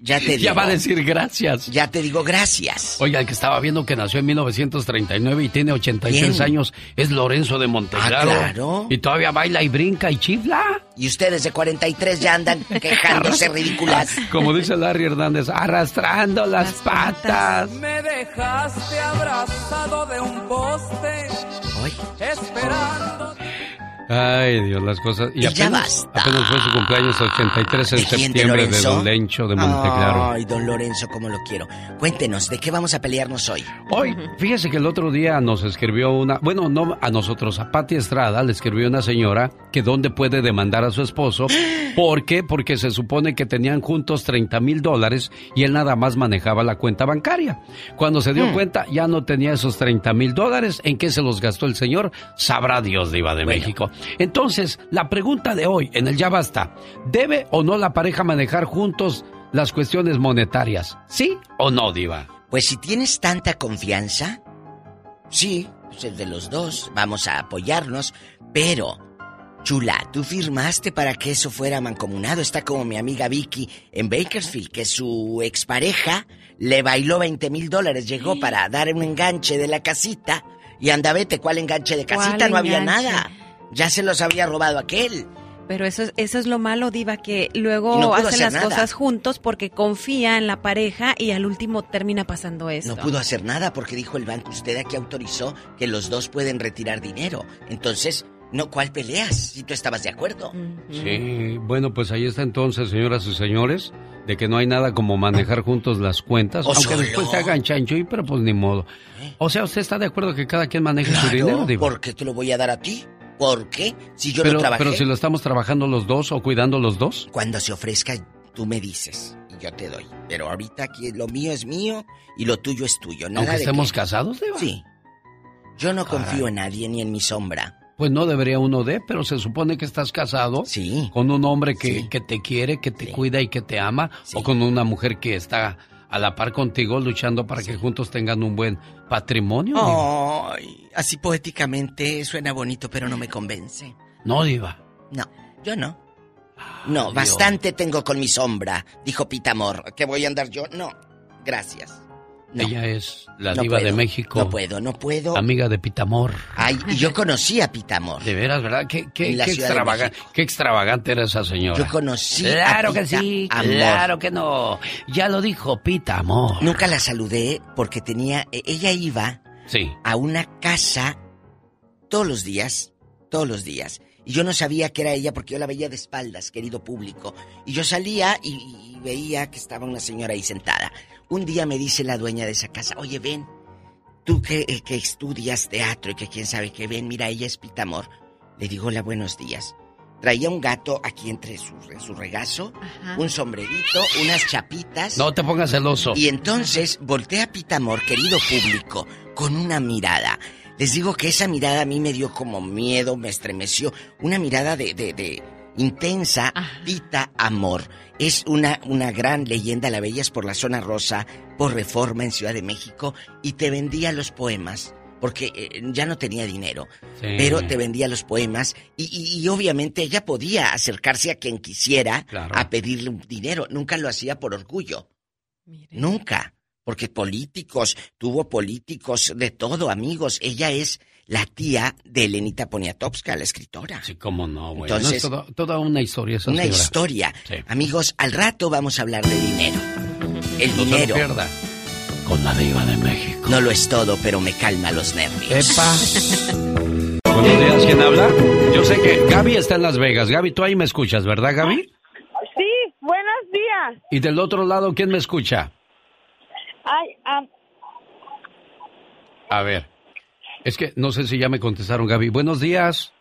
ya te digo. Ya va a decir gracias. Ya te digo gracias. Oiga, el que estaba viendo que nació en 1939 y tiene 86 ¿Quién? años es Lorenzo de Monteglaro. Ah, claro. Y todavía baila y brinca y chifla. Y ustedes de 43 ya andan quejándose ridículas. Como dice Larry Hernández, arrastrando las, patas. Me dejaste abrazado de un poste. Esperando. Ay, Dios, las cosas. Y, Y ya apenas, basta. apenas fue su cumpleaños 83 en ¿De quién, de septiembre de? Don Lencho de Monteclaro. Ay, don Lorenzo, cómo lo quiero. Cuéntenos, ¿de qué vamos a pelearnos hoy? Hoy, fíjese que el otro día nos escribió una, bueno, no a nosotros, a Pati Estrada le escribió una señora que dónde puede demandar a su esposo. ¿Por qué? Porque se supone que tenían juntos 30 mil dólares y él nada más manejaba la cuenta bancaria. Cuando se dio Hmm. cuenta, ya no tenía esos 30 mil dólares. ¿En qué se los gastó el señor? Sabrá Dios, Diva de México. Entonces, la pregunta de hoy, en el Ya Basta, ¿debe o no la pareja manejar juntos las cuestiones monetarias? ¿Sí o no, Diva? Pues si tienes tanta confianza, sí, pues es de los dos, vamos a apoyarnos, pero Chula, tú firmaste para que eso fuera mancomunado. Está como mi amiga Vicky en Bakersfield, que su expareja le bailó 20 mil dólares. Llegó para dar un enganche de la casita. Y anda, vete, ¿cuál enganche de casita? ¿Cuál No había nada. Ya se los había robado aquel. Pero eso es, eso es lo malo, Diva, que luego no hacen las nada. cosas juntos porque confía en la pareja y al último termina pasando esto. No pudo hacer nada porque dijo el banco, usted aquí autorizó que los dos pueden retirar dinero. Entonces, no, ¿cuál peleas? Si tú estabas de acuerdo. Sí, bueno, pues ahí está entonces, señoras y señores, de que no hay nada como manejar juntos las cuentas, O aunque solo. después te hagan chancho, y pero pues ni modo. O sea, ¿usted está de acuerdo que cada quien maneje su dinero, Claro, Diva? ¿por qué te lo voy a dar a ti? ¿Por qué? Si yo pero, no trabajé. pero si lo estamos trabajando los dos o cuidando los dos. Cuando se ofrezca, tú me dices y yo te doy. Pero ahorita aquí lo mío es mío y lo tuyo es tuyo. Nada Aunque de estemos que- casados, Diva. Sí. Yo no confío en nadie ni en mi sombra. Pues no debería uno de, pero se supone que estás casado con un hombre que, que te quiere, que te cuida y que te ama, o con una mujer que está a la par contigo luchando para que juntos tengan un buen patrimonio. Ay, así poéticamente suena bonito, pero no me convence. No, Diva. No, yo no. No, bastante tengo con mi sombra, dijo Pitamor. ¿Que voy a andar yo? No, gracias. No. Ella es la No diva de México. No puedo, no puedo. Amiga de Pitamor. Ay, y yo conocí a Pitamor. De veras, ¿verdad? Qué, extravaga- extravagante era esa señora. Yo conocí Claro a que sí, Amor. claro que no. Ya lo dijo Pita Amor. Nunca la saludé porque tenía. e- Ella iba Sí. a una casa todos los días, todos los días. Y yo no sabía que era ella porque yo la veía de espaldas, querido público. Y yo salía y, y veía que estaba una señora ahí sentada. Un día me dice la dueña de esa casa, oye, ven, tú que, eh, que estudias teatro y que quién sabe qué, ven, mira, ella es Pitamor. Le digo, hola, buenos días. Traía un gato aquí entre su, en su regazo, un sombrerito, unas chapitas. No te pongas celoso. Y entonces volteé a Pitamor, querido público, con una mirada. Les digo que esa mirada a mí me dio como miedo, me estremeció. Una mirada de, de, de intensa, Pita Amor. Es una, una gran leyenda, la veías por la zona rosa, por reforma en Ciudad de México, y te vendía los poemas. Porque eh, ya no tenía dinero, Sí. pero te vendía los poemas y, y- y obviamente ella podía acercarse a quien quisiera Claro. a pedirle dinero. Nunca lo hacía por orgullo. Nunca. Porque políticos, tuvo políticos de todo, amigos. Ella es la tía de Elenita Poniatowska, la escritora. Sí, cómo no, güey. Entonces, No, es toda, toda una historia esa una señora. historia. Sí. Amigos, al rato vamos a hablar de dinero. El No se lo dinero pierda. Con la diva de México. no lo es todo, pero me calma los nervios. Epa. Buenos días, ¿quién habla? Yo sé que Gaby está en Las Vegas. Gaby, tú ahí me escuchas, ¿verdad, Gaby? Sí, buenos días. Y del otro lado, ¿quién me escucha? Ay, A ver. Es que no sé si ya me contestaron, Gaby. Buenos días.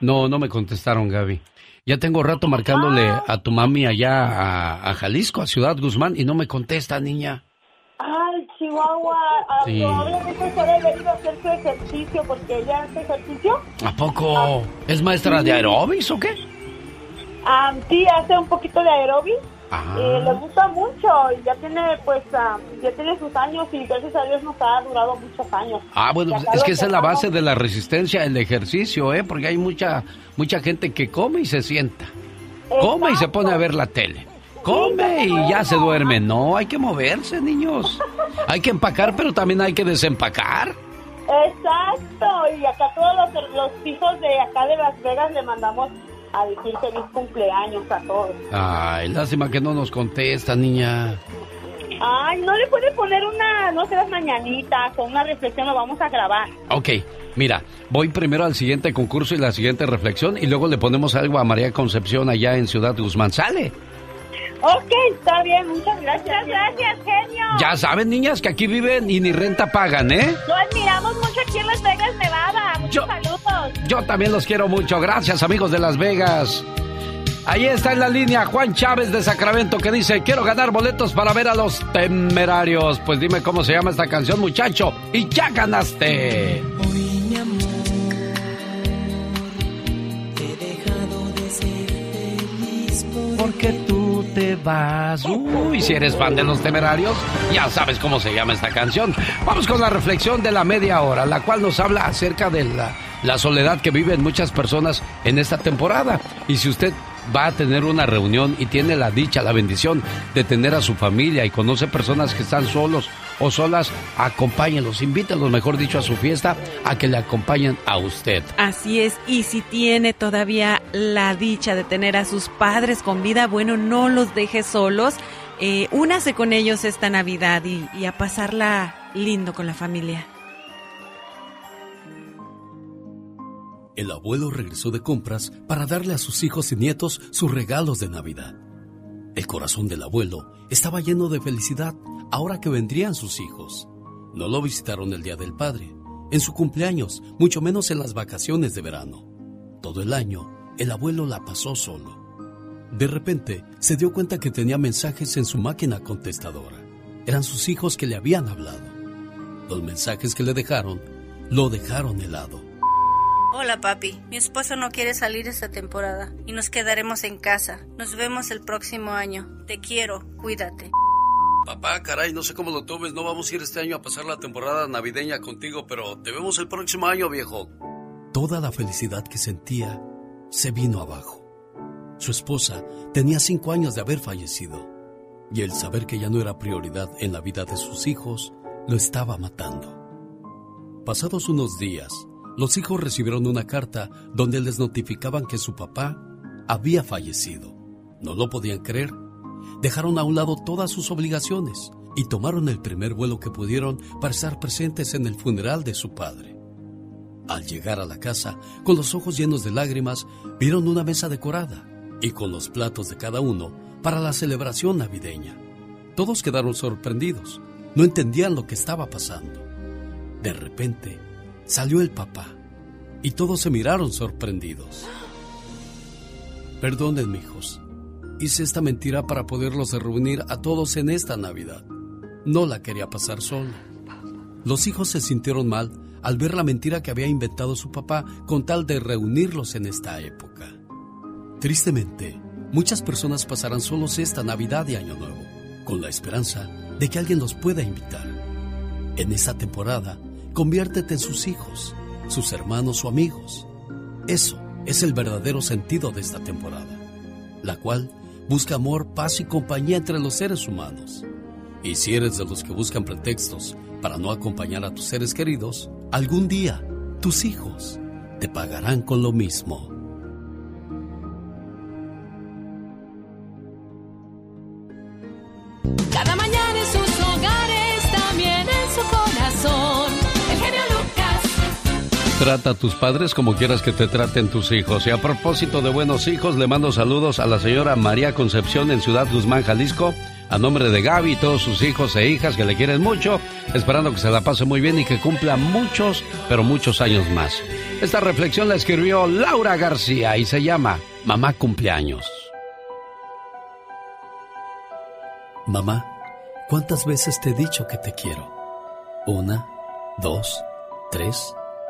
No, no me contestaron, Gaby. Ya tengo rato marcándole a tu mami allá a, a Jalisco, a Ciudad Guzmán, y no me contesta, niña. ay, Chihuahua. ah, Sí. Probablemente se haya venido a hacer su ejercicio porque ella hace ejercicio. ¿A poco? ¿Es maestra de aeróbics o qué? Ah, sí, hace un poquito de aeróbic. Ah. Eh, le gusta mucho y ya tiene, pues, ah, ya tiene sus años y gracias a Dios nos ha durado muchos años. Ah, bueno, pues, es que esa es la base de la resistencia, el ejercicio, ¿eh? Porque hay mucha, mucha gente que come y se sienta. Come y se pone a ver la tele. Come y ya se duerme. No, hay que moverse, niños. Hay que empacar, pero también hay que desempacar. Exacto, y acá todos los, los hijos de acá de Las Vegas le mandamos a decir feliz cumpleaños a todos. Ay, lástima que no nos contesta, niña. Ay, ¿no le puede poner una, no sé, las mañanitas o una reflexión? Lo vamos a grabar. Ok, mira, voy primero al siguiente concurso y la siguiente reflexión y luego le ponemos algo a María Concepción allá en Ciudad Guzmán. ¿Sale? Ok, está bien, muchas gracias. Muchas gracias, genio. Ya saben, niñas, que aquí viven y ni renta pagan, ¿eh? Lo admiramos mucho aquí en Las Vegas, Nevada. Muchos saludos. Yo también los quiero mucho. Gracias, amigos de Las Vegas. Ahí está en la línea Juan Chávez de Sacramento que dice, quiero ganar boletos para ver a los temerarios. Pues dime cómo se llama esta canción, muchacho. Y ya ganaste. Hoy mi amor, he dejado de ser feliz Porque tú te vas. Uy, si eres fan de los temerarios, ya sabes cómo se llama esta canción. Vamos con la reflexión de la media hora, la cual nos habla acerca de la, la soledad que viven muchas personas en esta temporada. Y si usted va a tener una reunión y tiene la dicha, la bendición de tener a su familia y conoce personas que están solos o solas, acompáñenlos, invítenlos, mejor dicho, a su fiesta, a que le acompañen a usted. Así es, y si tiene todavía la dicha de tener a sus padres con vida, bueno, no los deje solos. Eh, únase con ellos esta Navidad y, y a pasarla lindo con la familia. El abuelo regresó de compras para darle a sus hijos y nietos sus regalos de Navidad. El corazón del abuelo estaba lleno de felicidad ahora que vendrían sus hijos. No lo visitaron el Día del Padre, en su cumpleaños, mucho menos en las vacaciones de verano. Todo el año, el abuelo la pasó solo. De repente, se dio cuenta que tenía mensajes en su máquina contestadora. Eran sus hijos que le habían hablado. Los mensajes que le dejaron, lo dejaron helado. Hola papi, mi esposo no quiere salir esta temporada y nos quedaremos en casa. Nos vemos el próximo año. Te quiero, cuídate. Papá, caray, no sé cómo lo tomes, no vamos a ir este año a pasar la temporada navideña contigo, pero te vemos el próximo año, viejo. Toda la felicidad que sentía se vino abajo. Su esposa tenía cinco años de haber fallecido y el saber que ya no era prioridad en la vida de sus hijos lo estaba matando. Pasados unos días, los hijos recibieron una carta donde les notificaban que su papá había fallecido. No lo podían creer. Dejaron a un lado todas sus obligaciones y tomaron el primer vuelo que pudieron para estar presentes en el funeral de su padre. Al llegar a la casa, con los ojos llenos de lágrimas, vieron una mesa decorada y con los platos de cada uno para la celebración navideña. Todos quedaron sorprendidos, no entendían lo que estaba pasando. De repente, salió el papá y todos se miraron sorprendidos. Perdonen, hijos. Hice esta mentira para poderlos reunir a todos en esta Navidad. No la quería pasar solo. Los hijos se sintieron mal al ver la mentira que había inventado su papá con tal de reunirlos en esta época. Tristemente, muchas personas pasarán solos esta Navidad y Año Nuevo, con la esperanza de que alguien los pueda invitar. En esta temporada, conviértete en sus hijos, sus hermanos o amigos. Eso es el verdadero sentido de esta temporada, la cual busca amor, paz y compañía entre los seres humanos. Y si eres de los que buscan pretextos para no acompañar a tus seres queridos, algún día tus hijos te pagarán con lo mismo. Trata a tus padres como quieras que te traten tus hijos. Y a propósito de buenos hijos, le mando saludos a la señora María Concepción en Ciudad Guzmán, Jalisco, a nombre de Gaby y todos sus hijos e hijas que le quieren mucho, esperando que se la pase muy bien y que cumpla muchos, pero muchos años más. Esta reflexión la escribió Laura García y se llama Mamá Cumpleaños. Mamá, ¿cuántas veces te he dicho que te quiero? Una, dos, tres,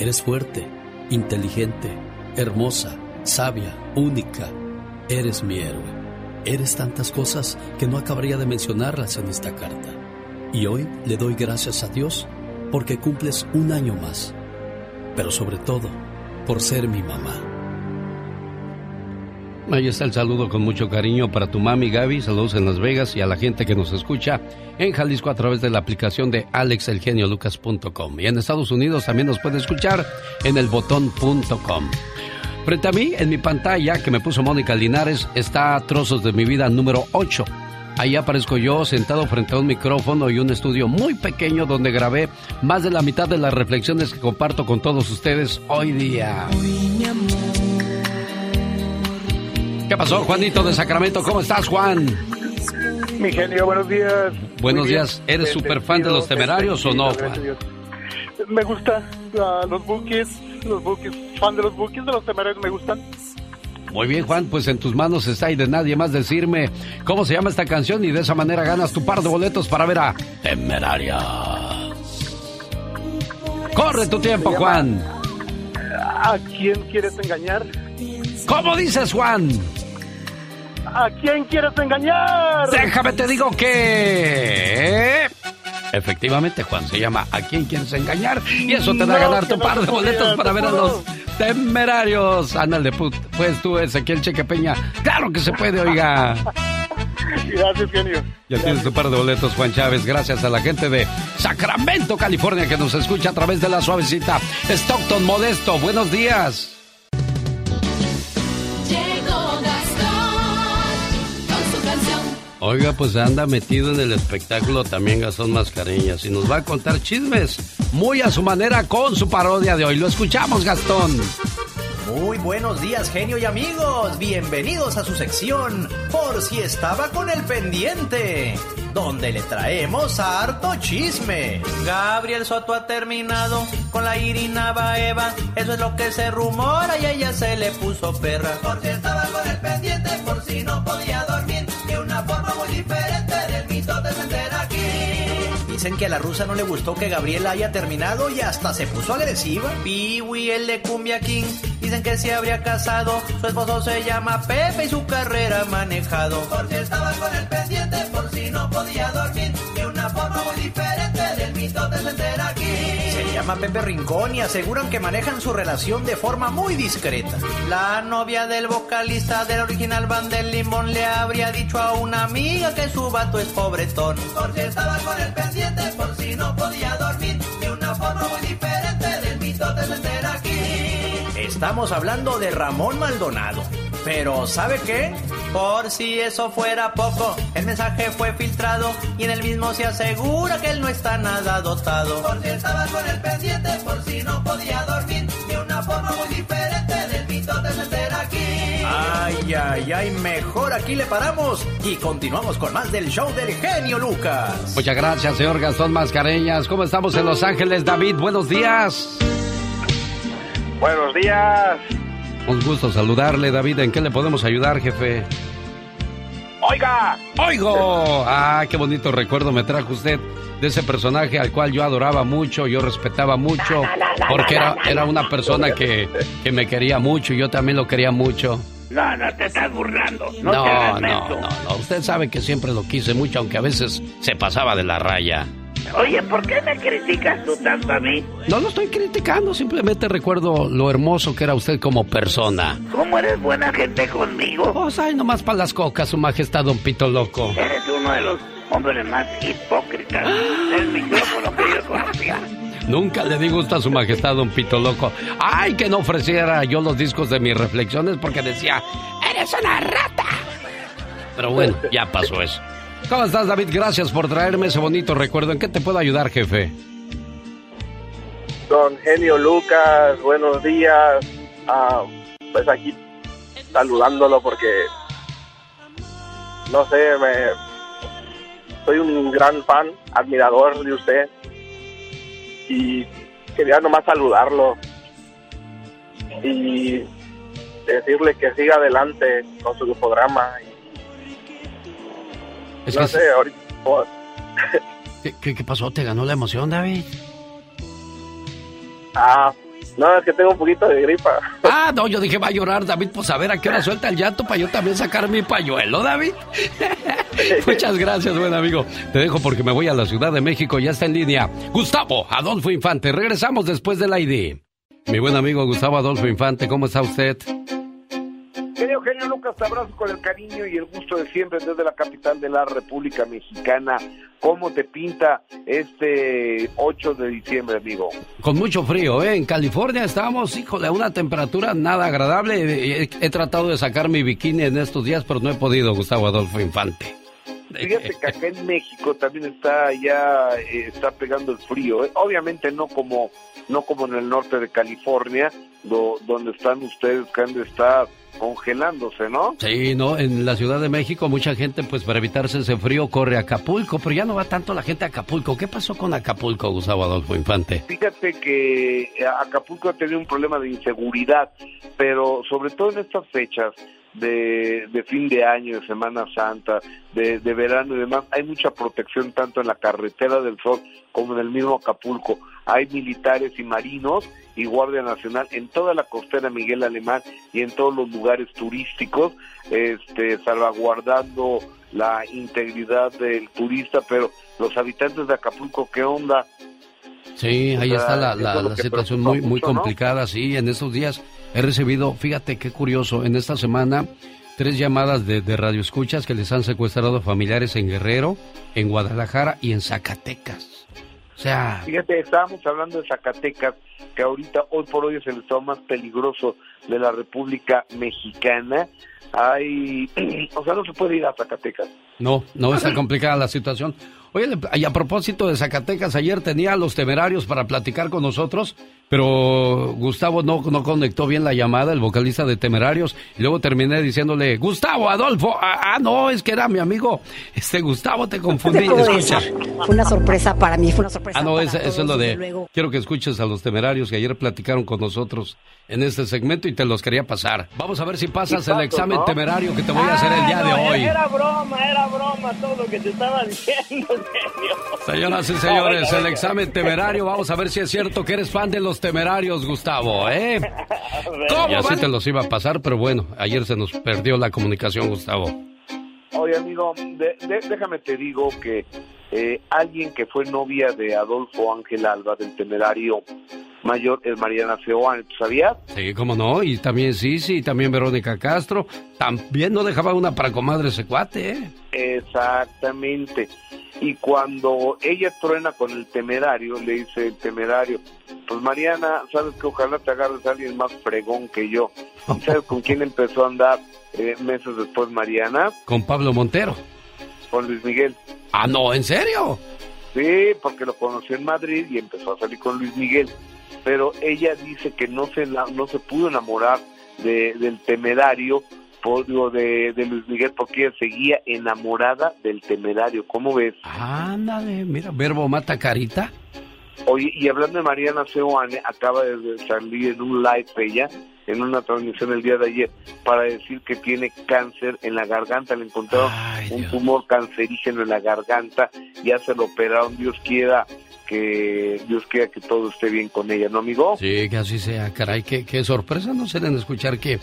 eres fuerte, inteligente, hermosa, sabia, única. Eres mi héroe. Eres tantas cosas que no acabaría de mencionarlas en esta carta. Y hoy le doy gracias a Dios porque cumples un año más. Pero sobre todo, por ser mi mamá. Ahí está el saludo con mucho cariño para tu mami Gaby, saludos en Las Vegas y a la gente que nos escucha en Jalisco a través de la aplicación de alexelgeniolucas.com. Y en Estados Unidos también nos puede escuchar en elbotón.com. Frente a mí, en mi pantalla que me puso Mónica Linares, está Trozos de mi vida número 8. Ahí aparezco yo sentado frente a un micrófono y un estudio muy pequeño donde grabé más de la mitad de las reflexiones que comparto con todos ustedes hoy día. ¿Qué pasó, Juanito de Sacramento? ¿Cómo estás, Juan? Mi genio, buenos días. Buenos Muy bien. días. ¿Eres súper fan de los temerarios o no, Juan? Me gusta ah, los bookies, los bookies, fan de los bookies, de los temerarios me gustan. Muy bien, Juan, pues en tus manos está y de nadie más decirme cómo se llama esta canción y de esa manera ganas tu par de boletos para ver a Temeraria. Corre tu tiempo, Juan. ¿A quién quieres engañar? ¿Cómo dices, Juan? ¿A quién quieres engañar? Déjame te digo que... Efectivamente, Juan, se llama ¿A quién quieres engañar? Y eso te da a ganar tu no par de boletos podía, para ver a los temerarios. Ándale, put- pues tú, Ezequiel Cheque Peña. Claro que se puede, oiga. Gracias, genio. Ya tienes tu par de boletos, Juan Chávez. Gracias a la gente de Sacramento, California, que nos escucha a través de la suavecita. Stockton Modesto, buenos días. Oiga, pues anda metido en el espectáculo también Gastón Mascareñas y nos va a contar chismes muy a su manera con su parodia de hoy. Lo escuchamos, Gastón. Muy buenos días, genio y amigos. Bienvenidos a su sección Por si estaba con el pendiente, donde le traemos harto chisme. Gabriel Soto ha terminado con la Irina Baeva. Eso es lo que se rumora y a ella se le puso perra. Por si estaba con el pendiente, por si no podía dormir. De una forma muy diferente del mito de vender aquí. Dicen que a la rusa no le gustó que Gabriela haya terminado y hasta se puso agresiva. Piwi, el de Cumbia King, dicen que se habría casado. Su esposo se llama Pepe y su carrera manejado. Por si estaba con el pendiente, por si no podía dormir. De una forma muy diferente del mito de vender aquí. Llama Pepe Rincón y aseguran que manejan su relación de forma muy discreta. La novia del vocalista del original Band del Limón le habría dicho a una amiga que su vato es pobretón. Por si estaba con el pendiente, por si no podía dormir. De una forma muy diferente del mito de aquí. Estamos hablando de Ramón Maldonado. Pero ¿sabe qué? Por si eso fuera poco, el mensaje fue filtrado y en el mismo se asegura que él no está nada dotado. Por si estaba con el pendiente, por si no podía dormir, de una forma muy diferente del mito de vender aquí. Ay, ay, ay, mejor aquí le paramos y continuamos con más del show del genio Lucas. Muchas gracias, señor Gastón Mascareñas. ¿Cómo estamos en Los Ángeles, David? Buenos días. Buenos días. Un gusto saludarle, David. ¿En qué le podemos ayudar, jefe? Oiga. ¡Oigo! ¡Ah, qué bonito recuerdo me trajo usted de ese personaje al cual yo adoraba mucho, yo respetaba mucho, porque era, era una persona que, que me quería mucho y yo también lo quería mucho. No, no te estás burlando. No, No, te no, no, no. Usted sabe que siempre lo quise mucho, aunque a veces se pasaba de la raya. Oye, ¿por qué me criticas tú tanto a mí? No lo estoy criticando, simplemente recuerdo lo hermoso que era usted como persona. ¿Cómo eres buena gente conmigo? Pues ay, nomás para las cocas, su majestad, don Pito Loco. Eres uno de los hombres más hipócritas del micrófono que yo he conocido. Nunca le di gusto a su majestad, don Pito Loco. Ay, que no ofreciera yo los discos de mis reflexiones porque decía, eres una rata. Pero bueno, ya pasó eso. ¿Cómo estás, David? Gracias por traerme ese bonito recuerdo. ¿En qué te puedo ayudar, jefe? Don Genio Lucas, buenos días. Ah, pues aquí saludándolo porque, no sé, me, soy un gran fan, admirador de usted. Y quería nomás saludarlo y decirle que siga adelante con su programa. Es no que- sé, ahorita... ¿Qué, qué- qué pasó? ¿Te ganó la emoción, David? ah, no, es que tengo un poquito de gripa. Ah, no, yo dije, va a llorar, David. Pues a ver a qué hora suelta el llanto para yo también sacar mi pañuelo, David. Muchas gracias, buen amigo. Te dejo porque me voy a la Ciudad de México. Ya está en línea. Gustavo Adolfo Infante. Regresamos después del ID. Mi buen amigo Gustavo Adolfo Infante, ¿cómo está usted? Genio, querido genio Lucas, te abrazo con el cariño y el gusto de siempre desde la capital de la República Mexicana. ¿Cómo te pinta este 8 de diciembre, amigo? Con mucho frío, ¿eh? En California estamos, híjole, a una temperatura nada agradable. He, he tratado de sacar mi bikini en estos días, pero no he podido, Gustavo Adolfo Infante. Fíjate que acá en México también está ya eh, está pegando el frío. ¿eh? Obviamente no como no como en el norte de California, do- donde están ustedes que han de estar congelándose, ¿no? Sí, no, en la Ciudad de México mucha gente, pues para evitarse ese frío, corre a Acapulco, pero ya no va tanto la gente a Acapulco. ¿Qué pasó con Acapulco, Gustavo Adolfo Infante? Fíjate que eh, Acapulco ha tenido un problema de inseguridad, pero sobre todo en estas fechas de, de fin de año, de Semana Santa, de, de verano y demás, hay mucha protección tanto en la carretera del Sol como en el mismo Acapulco. Hay militares y marinos y Guardia Nacional en toda la costera Miguel Alemán y en todos los lugares turísticos, este, salvaguardando la integridad del turista, pero los habitantes de Acapulco, ¿qué onda? Sí, ahí O sea, está la, la- situación muy, muy complicada, sí, en estos días he recibido, fíjate qué curioso, en esta semana tres llamadas de, de radioescuchas que les han secuestrado familiares en Guerrero, en Guadalajara y en Zacatecas. O sea, Fíjate, estábamos hablando de Zacatecas, que ahorita, hoy por hoy, es el estado más peligroso de la República Mexicana. Hay, o sea, no se puede ir a Zacatecas. no, no está complicada la situación. Oye, y a propósito de Zacatecas, ayer tenía a los temerarios para platicar con nosotros, pero Gustavo no, no conectó bien la llamada, el vocalista de Temerarios, y luego terminé diciéndole, Gustavo, Adolfo, ah, ah, no, es que era mi amigo, este Gustavo, te confundí, te escucha. decir? Fue una sorpresa para mí, fue una sorpresa Ah, no, para eso es lo de, luego. quiero que escuches a los Temerarios que ayer platicaron con nosotros en este segmento y te los quería pasar. Vamos a ver si pasas el examen ¿no? temerario que te voy a hacer el día Ah, de no, hoy. Era broma, era broma todo lo que te estaba diciendo, genio. Señoras y Ah, señores, el examen temerario. Vamos a ver si es cierto que eres fan de los temerarios, Gustavo, ¿eh? Y así te los iba a pasar, pero bueno, ayer se nos perdió la comunicación, Gustavo. Oye, amigo, de- de- déjame te digo que eh, alguien que fue novia de Adolfo Ángel Alba, del temerario mayor, es Mariana Seoane, ¿tú sabías? Sí, cómo no, y también sí, sí, también Verónica Castro. También no dejaba una para comadre ese cuate, ¿eh? Exactamente. Y cuando ella truena con el temerario, le dice el temerario, pues Mariana, sabes que ojalá te agarres a alguien más fregón que yo. ¿Y sabes con quién empezó a andar eh, meses después Mariana? Con Pablo Montero. Con Luis Miguel. Ah, no, ¿en serio? Sí, porque lo conoció en Madrid y empezó a salir con Luis Miguel. Pero ella dice que no se, la- no se pudo enamorar de, del temerario, por, digo, de, de Luis Miguel, porque ella seguía enamorada del temerario. ¿Cómo ves? Ándale, mira, verbo mata carita. Oye, y hablando de Mariana Seoane, acaba de salir en un live ella, en una transmisión el día de ayer, para decir que tiene cáncer en la garganta. Le encontraron un tumor cancerígeno en la garganta, ya se lo operaron. Dios quiera que Dios quiera que todo esté bien con ella, ¿no, amigo? Sí, que así sea, caray, qué, qué sorpresa no será en escuchar que,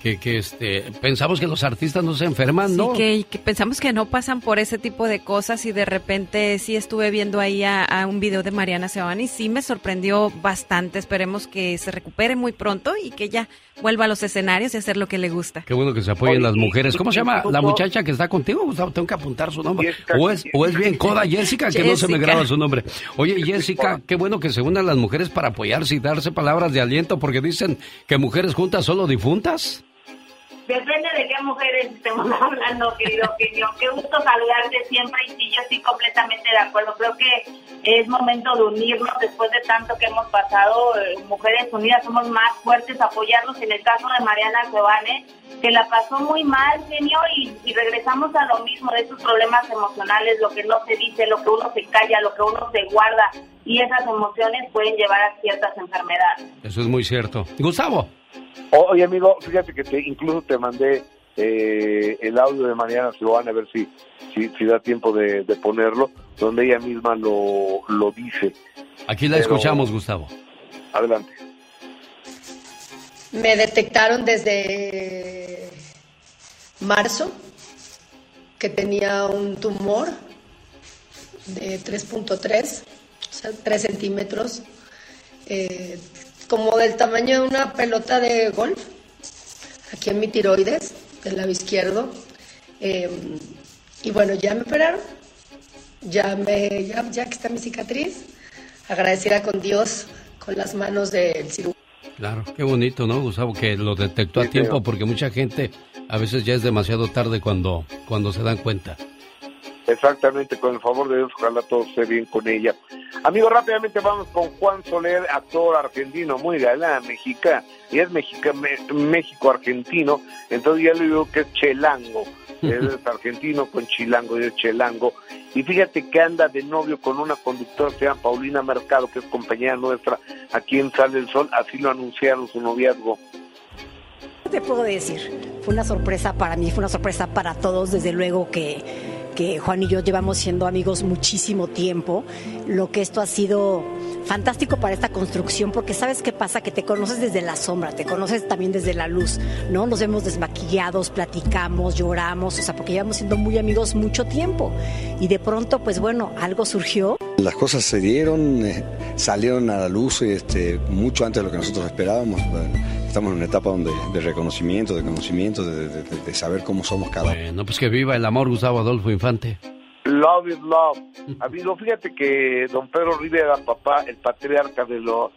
que, que este, pensamos que los artistas no se enferman, ¿no? Sí, que, que pensamos que no pasan por ese tipo de cosas y de repente sí estuve viendo ahí a, a un video de Mariana Seoane y sí me sorprendió bastante. Esperemos que se recupere muy pronto y que ya vuelva a los escenarios y hacer lo que le gusta. Qué bueno que se apoyen Oye, las mujeres. ¿Cómo se llama la muchacha que está contigo, Gustavo? Tengo que apuntar su nombre. Jessica- O es, o es bien coda Jessica, que no se me graba su nombre. Oye, Jessica, qué bueno que se unan las mujeres para apoyarse y darse palabras de aliento, porque dicen que mujeres juntas solo difuntas. Depende de qué mujeres estemos hablando, querido genio. Qué gusto saludarte siempre y sí, yo estoy completamente de acuerdo. Creo que es momento de unirnos después de tanto que hemos pasado. eh, mujeres unidas somos más fuertes, apoyarnos. En el caso de Mariana Giovanni, que la pasó muy mal, genio, y, y regresamos a lo mismo de esos problemas emocionales, lo que no se dice, lo que uno se calla, lo que uno se guarda. Y esas emociones pueden llevar a ciertas enfermedades. Eso es muy cierto. Gustavo. Oye, amigo, fíjate que te, incluso te mandé eh, el audio de Mariana Seoane, a ver si, si, si da tiempo de, de ponerlo, donde ella misma lo, lo dice. Aquí la Pero- escuchamos, Gustavo. Adelante. Me detectaron desde marzo que tenía un tumor de 3.3, o sea, 3 centímetros, eh, como del tamaño de una pelota de golf. aquí en mi tiroides, del lado izquierdo. Eh, y bueno, ya me operaron, ya, me, ya, ya que está mi cicatriz, agradecida con Dios, con las manos del cirujano. Claro, qué bonito, ¿no, Gustavo? Que lo detectó a tiempo porque mucha gente a veces ya es demasiado tarde cuando, cuando se dan cuenta. Exactamente, con el favor de Dios, ojalá todo esté bien con ella. Amigos, rápidamente vamos con Juan Soler, actor argentino, muy galán, mexicano, y es mexica, México-argentino, entonces ya le digo que es chelango, es argentino con chilango y es chelango. Y fíjate que anda de novio con una conductora, se llama Paulina Mercado, que es compañera nuestra aquí en Sale el Sol, así lo anunciaron su noviazgo. ¿Qué te puedo decir? Fue una sorpresa para mí, fue una sorpresa para todos, desde luego que que Juan y yo llevamos siendo amigos muchísimo tiempo, lo que esto ha sido fantástico para esta construcción, porque sabes qué pasa, que te conoces desde la sombra, te conoces también desde la luz, ¿no? Nos vemos desmaquillados, platicamos, lloramos, o sea, porque llevamos siendo muy amigos mucho tiempo. Y de pronto, pues bueno, algo surgió. Las cosas se dieron, eh, salieron a la luz este, mucho antes de lo que nosotros esperábamos. Estamos en una etapa donde, de reconocimiento, de conocimiento, de, de- de- de saber cómo somos cada uno. No, pues que viva el amor, Gustavo Adolfo Infante. Love is love. Amigo, fíjate que don Pedro Rivera, papá, el patriarca de, lo,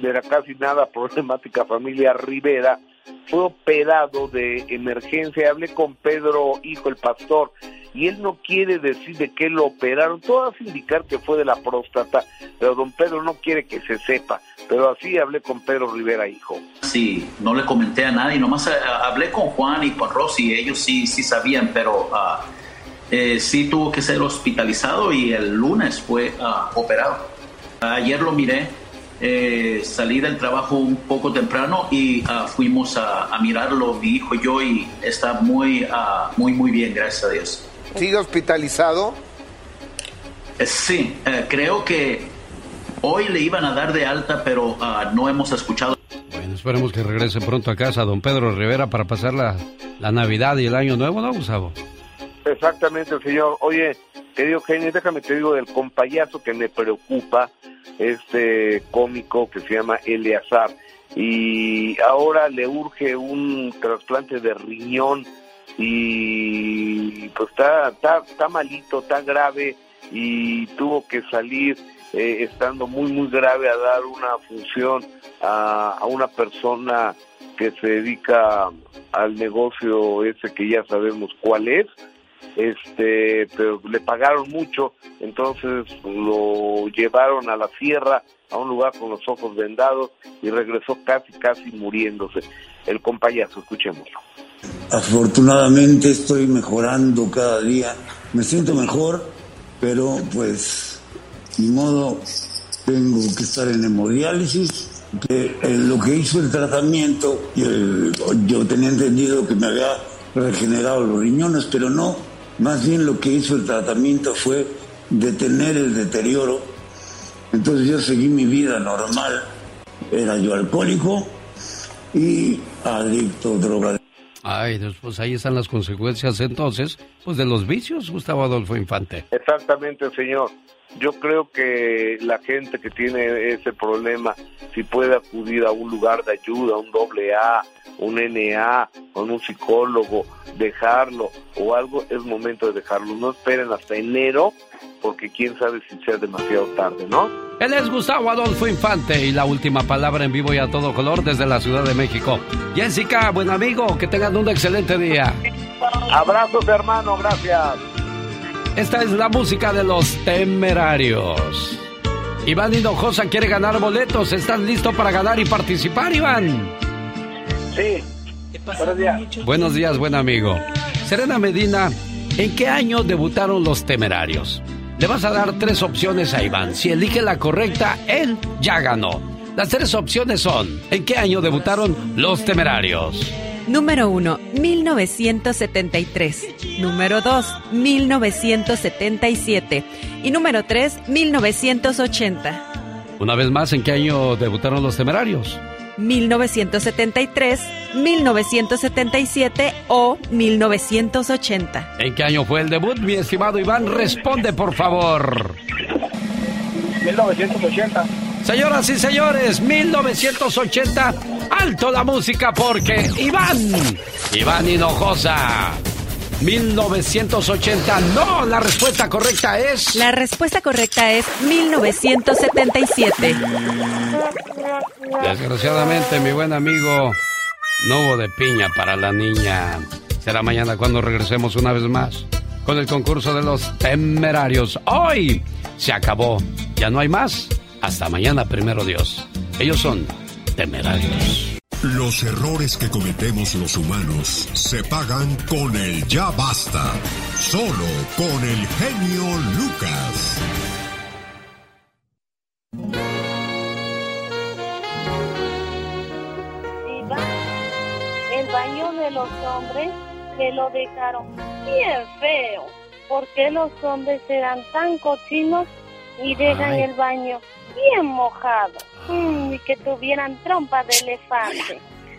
de la casi nada problemática familia Rivera, fue operado de emergencia. Hablé con Pedro, hijo, el pastor, y él no quiere decir de qué lo operaron. Todo hace indicar que fue de la próstata, pero don Pedro no quiere que se sepa. Pero así hablé con Pedro Rivera, hijo. Sí, no le comenté a nadie, nomás eh, hablé con Juan y con Rosy, ellos sí, sí sabían, pero ah, eh, sí tuvo que ser hospitalizado y el lunes fue ah, operado. Ayer lo miré, eh, salí del trabajo un poco temprano y ah, fuimos a, a mirarlo, mi hijo y yo, y está muy, muy, muy bien, gracias a Dios. ¿Sigue hospitalizado? Eh, sí, eh, creo que hoy le iban a dar de alta, pero ah, no hemos escuchado. Bueno, esperemos que regrese pronto a casa don Pedro Rivera para pasar la, la Navidad y el Año Nuevo, ¿no, Gustavo? Exactamente, señor. Oye, querido genio, déjame te digo del compayazo que me preocupa, este cómico que se llama Eleazar. Y ahora le urge un trasplante de riñón y pues está, está, está malito, está grave y tuvo que salir eh, estando muy, muy grave a dar una función a, a una persona que se dedica al negocio ese que ya sabemos cuál es este pero le pagaron mucho entonces lo llevaron a la sierra a un lugar con los ojos vendados y regresó casi casi muriéndose el compayazo escuchémoslo Afortunadamente estoy mejorando cada día. Me siento mejor, pero pues ni modo, tengo que estar en hemodiálisis. Que, eh, lo que hizo el tratamiento, eh, yo tenía entendido que me había regenerado los riñones, pero no. Más bien lo que hizo el tratamiento fue detener el deterioro. Entonces yo seguí mi vida normal. Era yo alcohólico y adicto a drogas. Ay, pues ahí están las consecuencias entonces, pues de los vicios, Gustavo Adolfo Infante. Exactamente, señor. Yo creo que la gente que tiene ese problema, si puede acudir a un lugar de ayuda, un doble A, un NA, con un psicólogo, dejarlo o algo, es momento de dejarlo. No esperen hasta enero, porque quién sabe si sea demasiado tarde, ¿no? Él es Gustavo Adolfo Infante y la última palabra en vivo y a todo color desde la Ciudad de México. Jessica, buen amigo, que tengan un excelente día. Abrazos, hermano, gracias. Esta es la música de los temerarios. Iván Hinojosa quiere ganar boletos. ¿Estás listo para ganar y participar, Iván? Sí. Buenos días. Buenos días, buen amigo. Serena Medina, ¿en qué año debutaron los temerarios? Le vas a dar tres opciones a Iván. Si elige la correcta, él ya ganó. Las tres opciones son, ¿en qué año debutaron los temerarios? Número 1, 1973. Número 2, 1977. Y número 3, 1980. Una vez más, ¿en qué año debutaron los temerarios? 1973, 1977 o 1980. ¿En qué año fue el debut, mi estimado Iván? Responde, por favor. 1980. Señoras y señores, 1980, alto la música porque Iván, Iván Hinojosa. 1980, no, la respuesta correcta es... La respuesta correcta es 1977. Desgraciadamente, mi buen amigo, no hubo de piña para la niña. Será mañana cuando regresemos una vez más con el concurso de los temerarios. Hoy se acabó, ya no hay más. Hasta mañana, primero Dios. Ellos son temerarios. Los errores que cometemos los humanos se pagan con el ya basta. Solo con el genio Lucas. el baño de los hombres que lo dejaron bien feo. ¿Por qué los hombres serán tan cochinos y dejan Ay. el baño bien mojado? Mm, y que tuvieran trompa de elefante.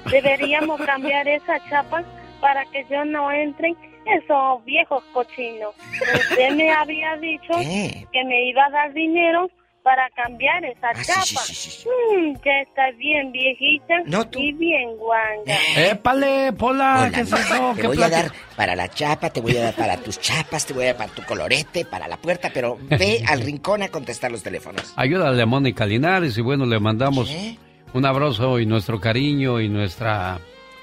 Deberíamos cambiar esa chapa para que yo no entren esos viejos cochinos. Usted me había dicho ¿Qué? que me iba a dar dinero para cambiar esa sí, chapa. sí, sí, sí, sí. Mm, ya está bien viejita y bien guanga. ¡Épale, Pola! Hola, ¿Qué es no, eso? Te ¿Qué voy a dar para la chapa, te voy a dar para tus chapas, te voy a dar para tu colorete, para la puerta, pero ve al rincón a contestar los teléfonos. Ayúdale a Mónica Linares y bueno, le mandamos un abrazo y nuestro cariño y nuestra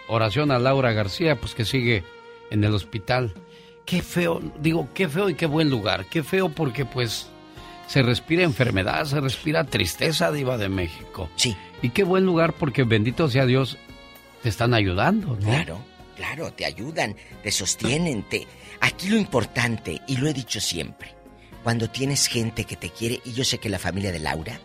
oración a Laura García, pues que sigue en el hospital. Qué feo, digo, qué feo y qué buen lugar. Qué feo porque pues se respira enfermedad, se respira tristeza, diva de México. Sí. Y qué buen lugar porque bendito sea Dios, te están ayudando, ¿no? Claro, claro, te ayudan, te sostienen, te... Aquí lo importante, y lo he dicho siempre, cuando tienes gente que te quiere, y yo sé que la familia de Laura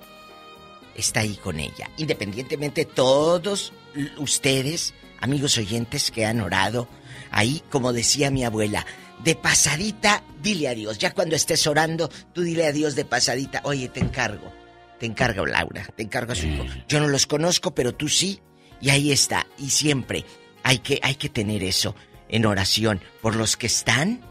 está ahí con ella, independientemente todos ustedes, amigos oyentes que han orado, ahí, como decía mi abuela, de pasadita, dile adiós. Ya cuando estés orando, tú dile adiós de pasadita. Oye, te encargo. Te encargo, Laura. Te encargo a su hijo. Yo no los conozco, pero tú sí. Y ahí está. Y siempre hay que, hay que tener eso en oración por los que están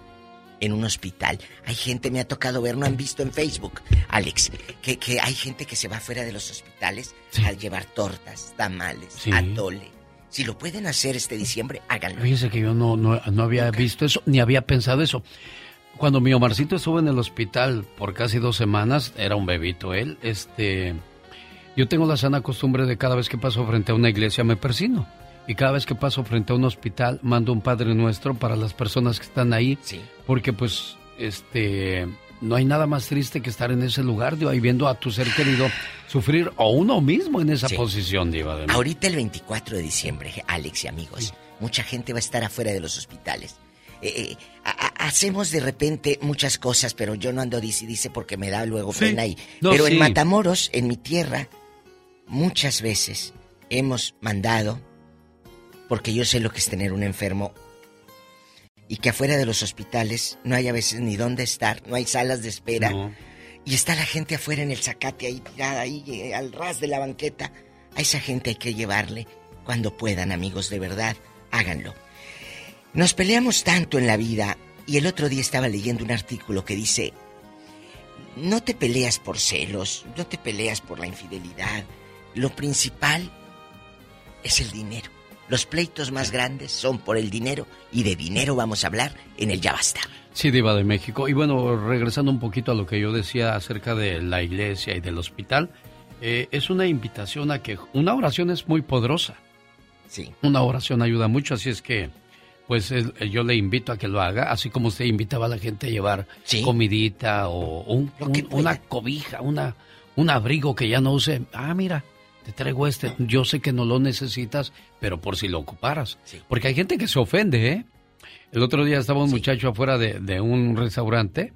en un hospital. Hay gente, me ha tocado ver, no han visto en Facebook, Alex, que, que hay gente que se va fuera de los hospitales a llevar tortas, tamales, Sí. atole. Si lo pueden hacer este diciembre, háganlo. Fíjese que yo no, no, no había visto eso, ni había pensado eso. Cuando mi Omarcito estuvo en el hospital por casi dos semanas, era un bebito él, este... Yo tengo la sana costumbre de cada vez que paso frente a una iglesia me persino. Y cada vez que paso frente a un hospital mando un Padre Nuestro para las personas que están ahí. Porque pues, este... No hay nada más triste que estar en ese lugar, digo, ahí viendo a tu ser querido sufrir o uno mismo en esa Sí. posición, Diva de. Ahorita el 24 de diciembre, Alex y amigos, mucha gente va a estar afuera de los hospitales. Eh, eh, ha- ha- hacemos de repente muchas cosas, pero yo no ando dice y dice porque me da luego Sí. pena ahí. No, pero en Matamoros, en mi tierra, muchas veces hemos mandado, porque yo sé lo que es tener un enfermo, y que afuera de los hospitales no hay a veces ni dónde estar, no hay salas de espera. No. Y está la gente afuera en el zacate ahí tirada ahí eh, al ras de la banqueta. A esa gente hay que llevarle cuando puedan, amigos, de verdad, háganlo. Nos peleamos tanto en la vida y el otro día estaba leyendo un artículo que dice, no te peleas por celos, no te peleas por la infidelidad. Lo principal es el dinero. Los pleitos más grandes son por el dinero y de dinero vamos a hablar en el Ya Basta. Sí, Diva de México. Y bueno, regresando un poquito a lo que yo decía acerca de la iglesia y del hospital, eh, es una invitación a que una oración es muy poderosa. Sí. Una oración ayuda mucho, así es que, pues el- yo le invito a que lo haga, así como usted invitaba a la gente a llevar comidita o un- un- una cobija, una, un abrigo que ya no use. Ah, mira, te traigo este. Yo sé que no lo necesitas, pero por si lo ocuparas. Porque hay gente que se ofende, ¿eh? El otro día estaba un muchacho afuera de, de un restaurante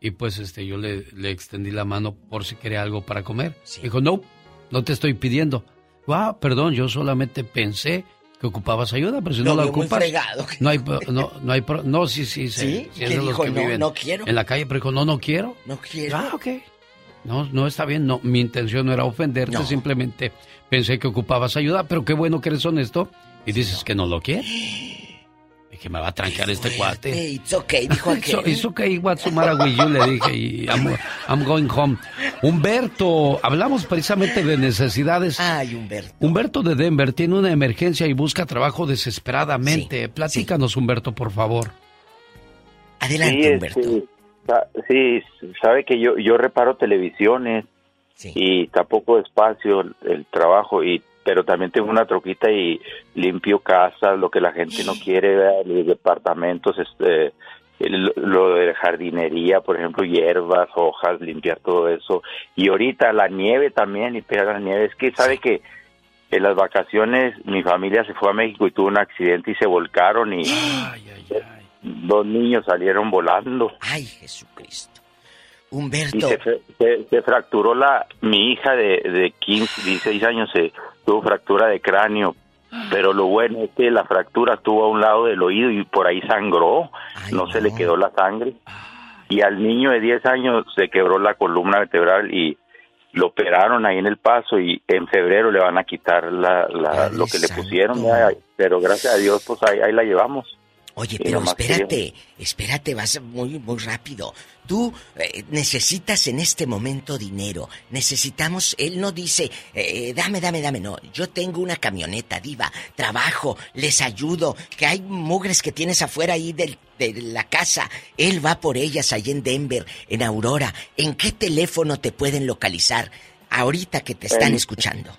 y pues este yo le, le extendí la mano por si quería algo para comer. Dijo, no, no te estoy pidiendo. Ah, perdón, yo solamente pensé que ocupabas ayuda, pero si Lo no la ocupas... No hay, no, no hay, no, sí, sí, ¿Sí? sí. ¿Qué dijo? No, no quiero. En la calle, pero dijo, no, no quiero. No quiero. Ah, ok. No, no está bien, no, mi intención no era ofenderte, simplemente pensé que ocupabas ayuda, pero qué bueno que eres honesto y dices que no lo quieres. Dije, me va a trancar este cuate. It's okay, dijo aquel. it's okay, what's the matter with you? Le dije, y I'm, I'm going home. Humberto, hablamos precisamente de necesidades. Ay, Humberto. Humberto de Denver tiene una emergencia y busca trabajo desesperadamente. Platícanos, Humberto, por favor. Adelante, sí, Humberto. Sí, sabe que yo, yo reparo televisiones y está poco espacio el, el trabajo y pero también tengo una troquita y limpio casas, lo que la gente no quiere, los departamentos, este, el- lo de jardinería, por ejemplo, hierbas, hojas, limpiar todo eso. Y ahorita la nieve también, limpiar la nieve. Es que sabe que en las vacaciones mi familia se fue a México y tuvo un accidente y se volcaron y dos niños salieron volando. Ay, Jesucristo. Y Humberto. se, fra- se- se fracturó la, mi hija de, de 15, 16 años se tuvo fractura de cráneo, pero lo bueno es que la fractura estuvo a un lado del oído y por ahí sangró, no, se le quedó la sangre. Y al niño de 10 años se quebró la columna vertebral y lo operaron ahí en el paso y en febrero le van a quitar la, la- lo que le pusieron, pero gracias a Dios pues ahí, ahí la llevamos. Oye, pero espérate, espérate, vas muy, muy rápido. Tú eh, necesitas en este momento dinero. Necesitamos, él no dice, eh, dame, dame, dame, no. Yo tengo una camioneta, diva, trabajo, les ayudo, que hay mugres que tienes afuera ahí del- de la casa. Él va por ellas ahí en Denver, en Aurora. ¿En qué teléfono te pueden localizar ahorita que te están escuchando?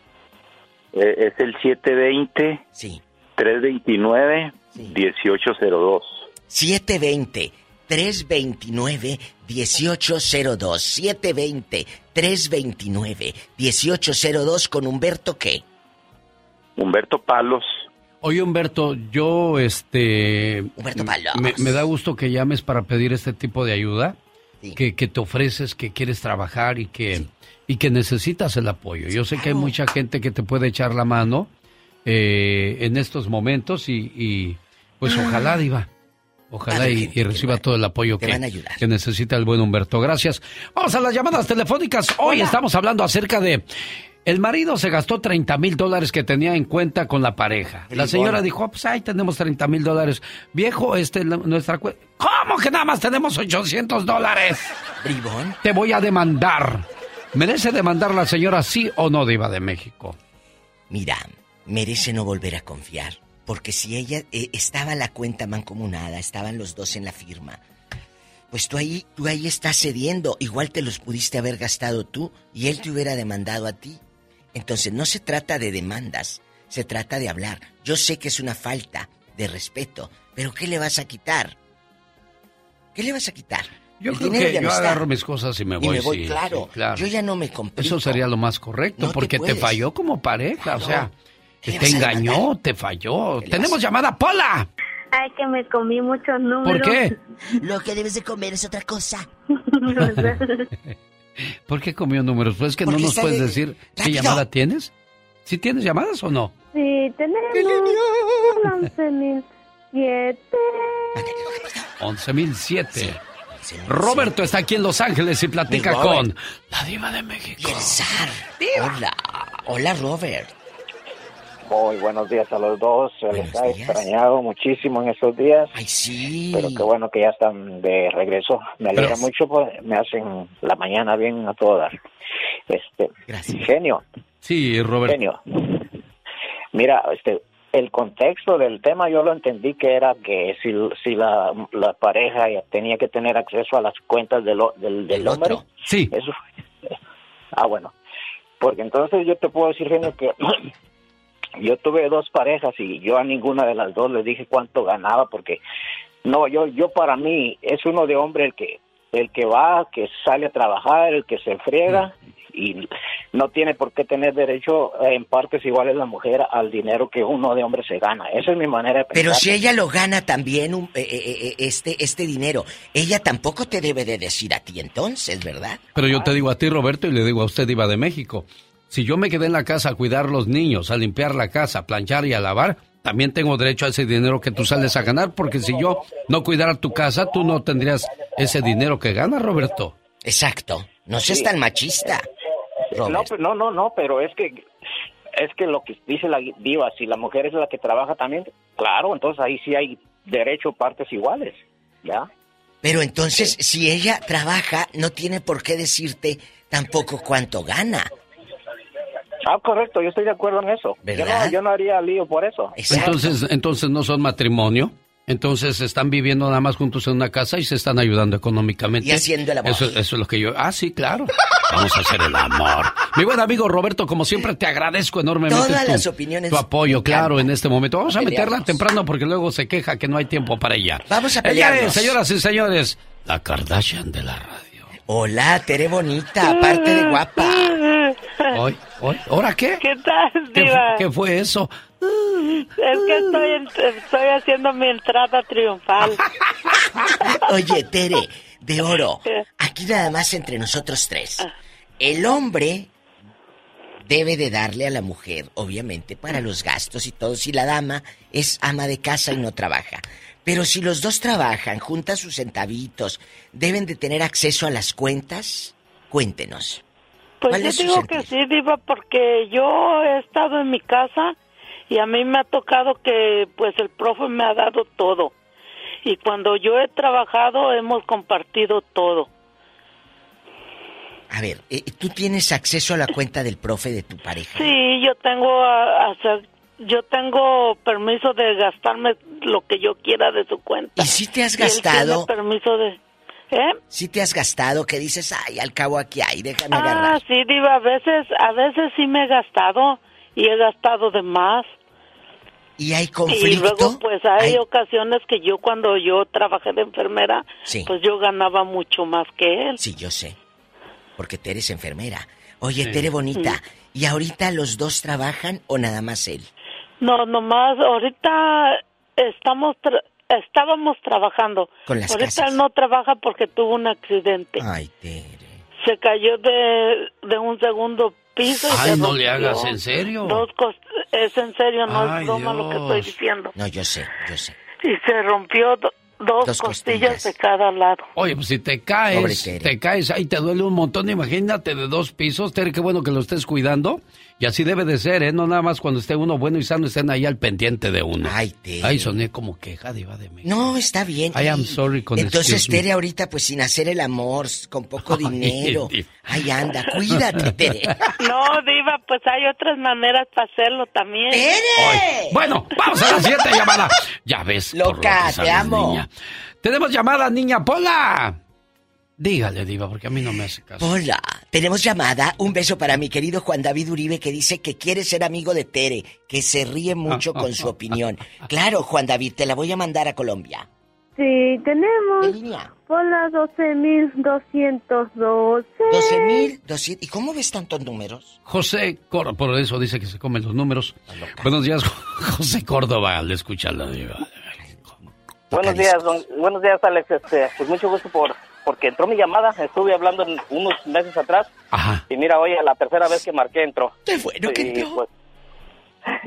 Eh, es el 720 sí. 329 1802. 720 329 1802 720 329 1802 con Humberto qué? Humberto Palos. Oye, Humberto, yo, este... Humberto Palos. Me, me da gusto que llames para pedir este tipo de ayuda, que, que te ofreces, que quieres trabajar y que, y que necesitas el apoyo. Yo sé que hay mucha gente que te puede echar la mano eh, en estos momentos y, y, pues ojalá, Diva. Ojalá y, y reciba todo el apoyo que, que necesita el buen Humberto. Gracias. Vamos a las llamadas telefónicas. Hoy estamos hablando acerca de... El marido se gastó 30 mil dólares que tenía en cuenta con la pareja. La señora dijo, "Ah, pues ahí tenemos 30 mil dólares. Viejo, este, la- nuestra cuenta... ¿Cómo que nada más tenemos 800 dólares? Bribón. Te voy a demandar. ¿Merece demandar la señora sí o no, Diva de México? Mira, merece no volver a confiar. Porque si ella eh, estaba la cuenta mancomunada, estaban los dos en la firma, pues tú ahí, tú ahí estás cediendo. Igual te los pudiste haber gastado tú y él te hubiera demandado a ti. Entonces no se trata de demandas, se trata de hablar. Yo sé que es una falta de respeto, pero ¿qué le vas a quitar? ¿Qué le vas a quitar? Yo El creo que yo agarro mis cosas y me Y voy. me voy, sí, claro. sí, claro. Yo ya no me complico. Eso sería lo más correcto, No porque te, falló como pareja, o sea, ¿Qué te a engañó, te falló. Tenemos llamada, Pola. Ay, que me comí muchos números. ¿Por qué? Lo que debes de comer es otra cosa. ¿Por qué comió números? Pues es que no nos puedes de- decir qué ¡Rápido! llamada tienes. ¿Sí tienes llamadas o no? Sí, tenemos 11.007. 11.007. Roberto está aquí en Los Ángeles y platica con la diva de México. Y el zar. Hola. Hola, Robert. Muy buenos días a los dos. Se les ha días. extrañado muchísimo en estos días. Ay, sí. Pero qué bueno que ya están de regreso. Me alegra Gracias. mucho, pues me hacen la mañana bien a todo dar. Este, genio, Sí, Roberto. genio. Mira, este, el contexto del tema yo lo entendí que era que si, si la, la pareja tenía que tener acceso a las cuentas del, del, del hombre. Sí. Eso. Ah, bueno. Porque entonces yo te puedo decir, genio, que yo tuve dos parejas y yo a ninguna de las dos le dije cuánto ganaba porque no, yo yo para mí es uno de hombre el que el que va, que sale a trabajar, el que se friega y no tiene por qué tener derecho eh, en partes iguales la mujer al dinero que uno de hombre se gana. Esa es mi manera de pensar. Pero si ella lo gana también un- eh, eh, eh, este, este dinero, ella tampoco te debe de decir a ti entonces, ¿verdad? Pero yo te digo a ti, Roberto, y le digo a usted, Diva de México. Si yo me quedé en la casa a cuidar los niños, a limpiar la casa, a planchar y a lavar, también tengo derecho a ese dinero que tú sales a ganar, porque si yo no cuidara tu casa, tú no tendrías ese dinero que ganas, Roberto. Exacto. No seas Sí. tan machista. No, pues, no, no, no, pero es que es que lo que dice la diva, si la mujer es la que trabaja también, claro, entonces ahí sí hay derecho partes iguales, ¿ya? Pero entonces, si ella trabaja, no tiene por qué decirte tampoco cuánto gana. Ah, correcto, yo estoy de acuerdo en eso. Yo ¿Verdad? no, yo no haría lío por eso. Entonces, entonces no son matrimonio. Entonces están viviendo nada más juntos en una casa y se están ayudando económicamente. Y haciendo el amor. Eso, eso es lo que yo. Ah, sí, claro. Vamos a hacer el amor. Mi buen amigo Roberto, como siempre, te agradezco enormemente Todas tu, las opiniones tu apoyo, claro, en este momento. Vamos a meterla temprano porque luego se queja que no hay tiempo para ella. Vamos a es, señoras y señores, la Kardashian de la radio. Hola, Tere bonita, aparte de guapa. Hoy, hoy, ¿ahora qué? ¿Qué tal, ¿Qué, Diva? qué fue eso? Es que estoy, en- estoy haciendo mi entrada triunfal. Oye, Tere, de oro, aquí nada más entre nosotros tres. El hombre debe de darle a la mujer, obviamente, para los gastos y todo, si la dama es ama de casa y no trabaja. Pero si los dos trabajan, juntan sus centavitos, deben de tener acceso a las cuentas. Cuéntenos. Pues ¿Cuál yo digo sentir? que sí, Diva, porque yo he estado en mi casa y a mí me ha tocado que pues el profe me ha dado todo. Y cuando yo he trabajado hemos compartido todo. A ver, eh, ¿tú tienes acceso a la cuenta del profe de tu pareja? Sí, yo tengo a- hacer- yo tengo permiso de gastarme lo que yo quiera de su cuenta. ¿Y si te has Y él gastado? tiene permiso de ¿Eh? Si te has gastado, que dices, ay, al cabo aquí hay, déjame Ah, agarrar. sí, Diva, a veces, a veces sí me he gastado y he gastado de más. ¿Y hay Y conflicto? luego, pues hay, Hay- ocasiones que yo cuando yo trabajé de enfermera, Sí. pues yo ganaba mucho más que él. Sí, yo sé. Porque Tere es enfermera. Oye, Sí. Tere bonita. ¿y ahorita los dos trabajan o nada más él? No, nomás ahorita estamos, tra- estábamos trabajando. Con las ahorita casas. él no trabaja porque tuvo un accidente. Ay, Tere. Se cayó de, de un segundo piso. y Ay, se no le hagas, ¿en serio? Dos es en serio, no Ay, es broma lo que estoy diciendo. No, yo sé, yo sé. Y se rompió do- dos, Dos costillas, costillas. de cada lado. Oye, pues si te caes, te caes ahí, te duele un montón. Imagínate de dos pisos, Tere, qué bueno que lo estés cuidando. Y así debe de ser, ¿eh? No nada más cuando esté uno bueno y sano, estén ahí al pendiente de uno. Ay, Tere. Ay, soné como queja, diva de mí. No, está bien. I am sorry con Entonces. Tere, ahorita, pues sin hacer el amor, con poco dinero. Diva. Ay, anda, cuídate, Tere. No, Diva, pues hay otras maneras para hacerlo también. ¡Tere! Bueno, vamos a la siguiente llamada. Ya ves. por lo Loca, te amo. niña. Tenemos llamada, niña Pola. Dígale, diva, porque a mí no me hace caso. Hola, tenemos llamada. Un beso para mi querido Juan David Uribe que dice que quiere ser amigo de Tere, que se ríe mucho con su opinión. Claro, Juan David, te la voy a mandar a Colombia. Sí, tenemos línea? por las 12.212. 12.200. ¿Y cómo ves tantos números? José Córdoba, por eso dice que se comen los números. Buenos días, José Córdoba, le escucha la diva. Buenos días, don- buenos días, Alex. Este, pues mucho gusto por porque entró mi llamada. Estuve hablando unos meses atrás Ajá. y mira, hoy a la tercera vez que marqué entró. Qué bueno que Y, entró. pues,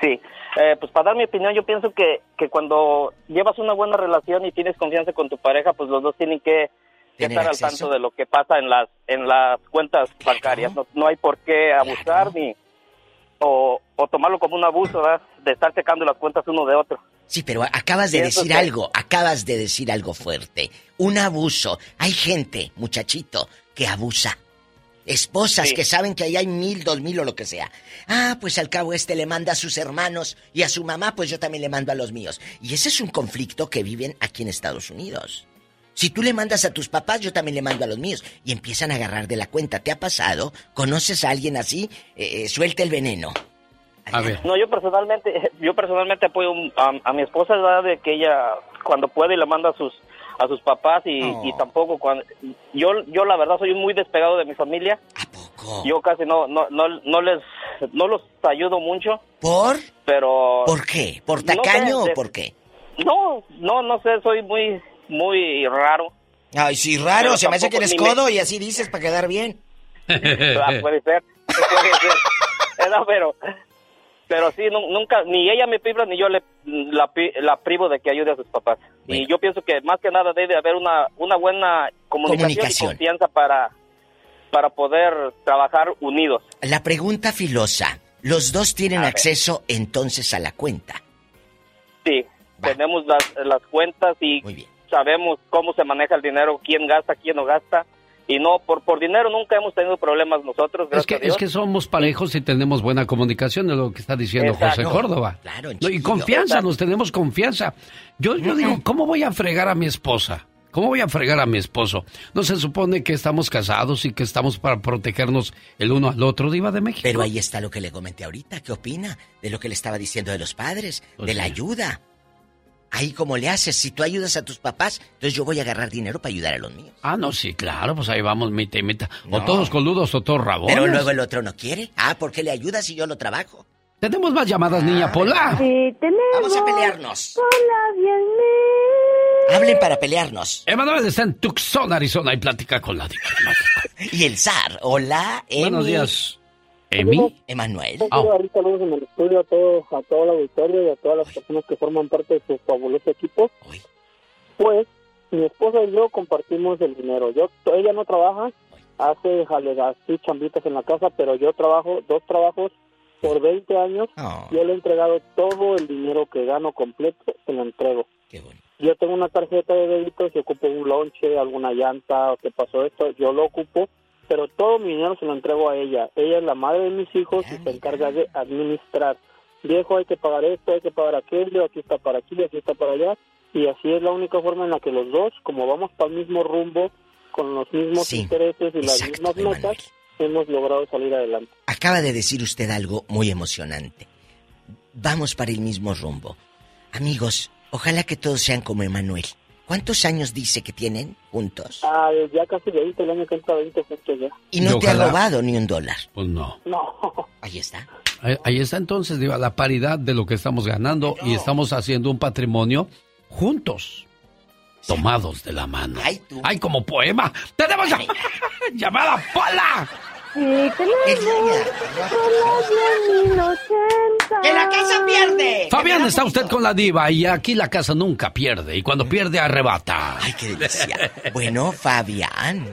sí, eh, pues para dar mi opinión, yo pienso que, que cuando llevas una buena relación y tienes confianza con tu pareja, pues los dos tienen que, que estar al tanto de lo que pasa en las en las cuentas bancarias. No, no hay por qué abusar ni o, o tomarlo como un abuso, ¿verdad? De estar checando las cuentas uno de otro. Sí, pero acabas de decir que- algo, acabas de decir algo fuerte. Un abuso. Hay gente, muchachito, que abusa. Esposas Sí. que saben que ahí hay mil, dos mil o lo que sea. Ah, pues al cabo este le manda a sus hermanos y a su mamá, pues yo también le mando a los míos. Y ese es un conflicto que viven aquí en Estados Unidos. Si tú le mandas a tus papás, yo también le mando a los míos. Y empiezan a agarrar de la cuenta. ¿Te ha pasado? ¿Conoces a alguien así? Eh, eh, suelta el veneno. A ver. No, yo personalmente, yo personalmente apoyo a, a mi esposa, ¿verdad? De que ella cuando puede la manda a sus a sus papás y, Oh. y tampoco cuando yo yo la verdad soy muy despegado de mi familia. Yo casi no no no no les no los ayudo mucho, ¿Por? pero ¿Por qué? ¿Por No sé, tacaño de- o por qué? No, no no sé, soy muy muy raro. Ay, sí, raro, se me hace que eres me- codo y así dices para quedar bien. Ah, puede ser, puede ser. Eh, no, pero pero sí nu- nunca ni ella me priva ni yo le la, la privo de que ayude a sus papás. Y yo pienso que más que nada debe haber una una buena comunicación, Comunicación. y confianza para para poder trabajar unidos. La pregunta filosa, ¿los dos tienen acceso entonces a la cuenta? Sí. tenemos las, las cuentas y sabemos cómo se maneja el dinero, quién gasta, quién no gasta. Y no, por, por dinero nunca hemos tenido problemas nosotros. Es que, es que somos parejos y tenemos buena comunicación, es lo que está diciendo José Córdoba. Claro, No, y confianza, nos tenemos confianza. Yo, yo digo, ¿cómo voy a fregar a mi esposa? ¿Cómo voy a fregar a mi esposo? ¿No se supone que estamos casados y que estamos para protegernos el uno al otro, Diva de México? Pero ahí está lo que le comenté ahorita. ¿Qué opina de lo que le estaba diciendo de los padres? Pues de la ayuda. Ahí como le haces, si tú ayudas a tus papás, entonces yo voy a agarrar dinero para ayudar a los míos. Ah, no, sí, claro, pues ahí vamos, mitad y mitad. O No. todos coludos o todos rabones. Pero luego el otro no quiere. Ah, ¿por qué le ayudas si yo lo trabajo? Tenemos más llamadas, niña Pola. Sí, tenemos. Vamos a pelearnos. Hola, bien mil. Hablen para pelearnos. Emanuel está en Tucson, Arizona, y platica con la Diva. Y el zar. Hola, Emi. Buenos días. ¿Emi? Emanuel. Ah. Quiero dar saludos en el estudio a todo, a todo el auditorio y a todas las personas que forman parte de su fabuloso equipo. Pues, mi esposa y yo compartimos el dinero. Yo, ella no trabaja, hace jale- así chambitas en la casa, pero yo trabajo dos trabajos por 20 años. Yo le he entregado todo el dinero que gano completo, se lo entrego. Yo tengo una tarjeta de débito, si ocupo un lonche, alguna llanta o que pasó esto, yo lo ocupo, pero todo mi dinero se lo entrego a ella. Ella es la madre de mis hijos y se encarga de administrar. Viejo, hay que pagar esto, hay que pagar aquello, aquí está para aquí, aquí está para allá. Y así es la única forma en la que los dos, como vamos para el mismo rumbo, con los mismos Sí, intereses y las exacto, mismas metas, hemos logrado salir adelante. Acaba de decir usted algo muy emocionante. Vamos para el mismo rumbo. Amigos, ojalá que todos sean como Emanuel. ¿Cuántos años dice que tienen juntos? Ah, ya casi 20, el año que entra 20 juntos ya. Y no Y te ha robado ni un dólar. Pues no. No. Ahí está. Ahí, ahí está entonces, Diva, la paridad de lo que estamos ganando y estamos haciendo un patrimonio juntos. Tomados de la mano. Ay, como poema. ¡Tenemos ya- llamada Pola! Sí. Hola, mil ochenta. ¡Que la casa pierde! Fabián, está usted con la diva y aquí la casa nunca pierde y cuando pierde arrebata. ¡Ay, qué delicia! Bueno, Fabián.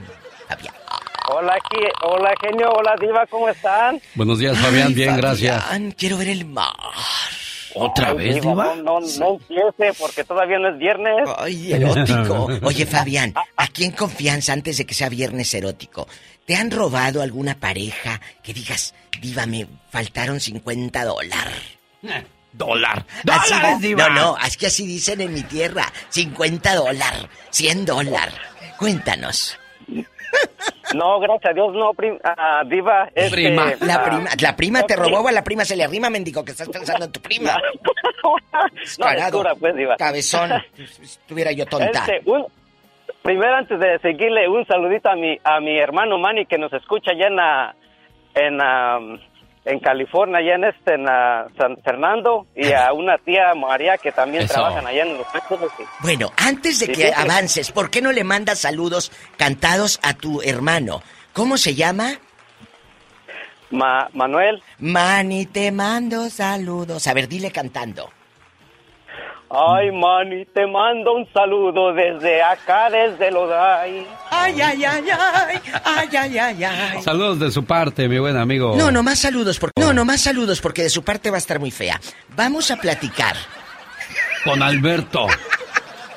Hola, aquí, hola genio, hola diva, ¿cómo están? Buenos días, Fabián. Ay, Bien, gracias. Fabián, quiero ver el mar. ¿Otra Ay, vez, diva? No, no, no empiece porque todavía no es viernes. Ay, erótico. Oye, Fabián, aquí en confianza, antes de que sea viernes erótico, ¿te han robado alguna pareja que digas, diva, me faltaron 50 dólares? Dólar. Así- ¡Dólares, diva! No, no, es que así dicen en mi tierra. 50 dólares, 100 dólares. Cuéntanos. No, gracias a Dios, no, prim- ah, diva. este, La ah, prima, la prima te robó o a la prima se le arrima, mendigo, que estás pensando en tu prima. No, pues, diva. Cabezón. Estuviera yo tonta. Este, un- primero, antes de seguirle, un saludito a mi, a mi hermano Manny que nos escucha allá en, la- en, en California, allá en, este, en San Fernando, y a una tía María que también Eso. trabajan allá en Los Ángeles. Bueno, antes de Sí, que sí. avances, ¿por qué no le mandas saludos cantados a tu hermano? ¿Cómo se llama? Ma- Manuel. Mani, te mando saludos. A ver, dile cantando. Ay, Manny, te mando un saludo desde acá, desde Loday. Ay, ay, ay, ay, ay, ay, ay, ay. Saludos de su parte, mi buen amigo. No, no más saludos, porque no, no más saludos porque de su parte va a estar muy fea. Vamos a platicar. Con Alberto.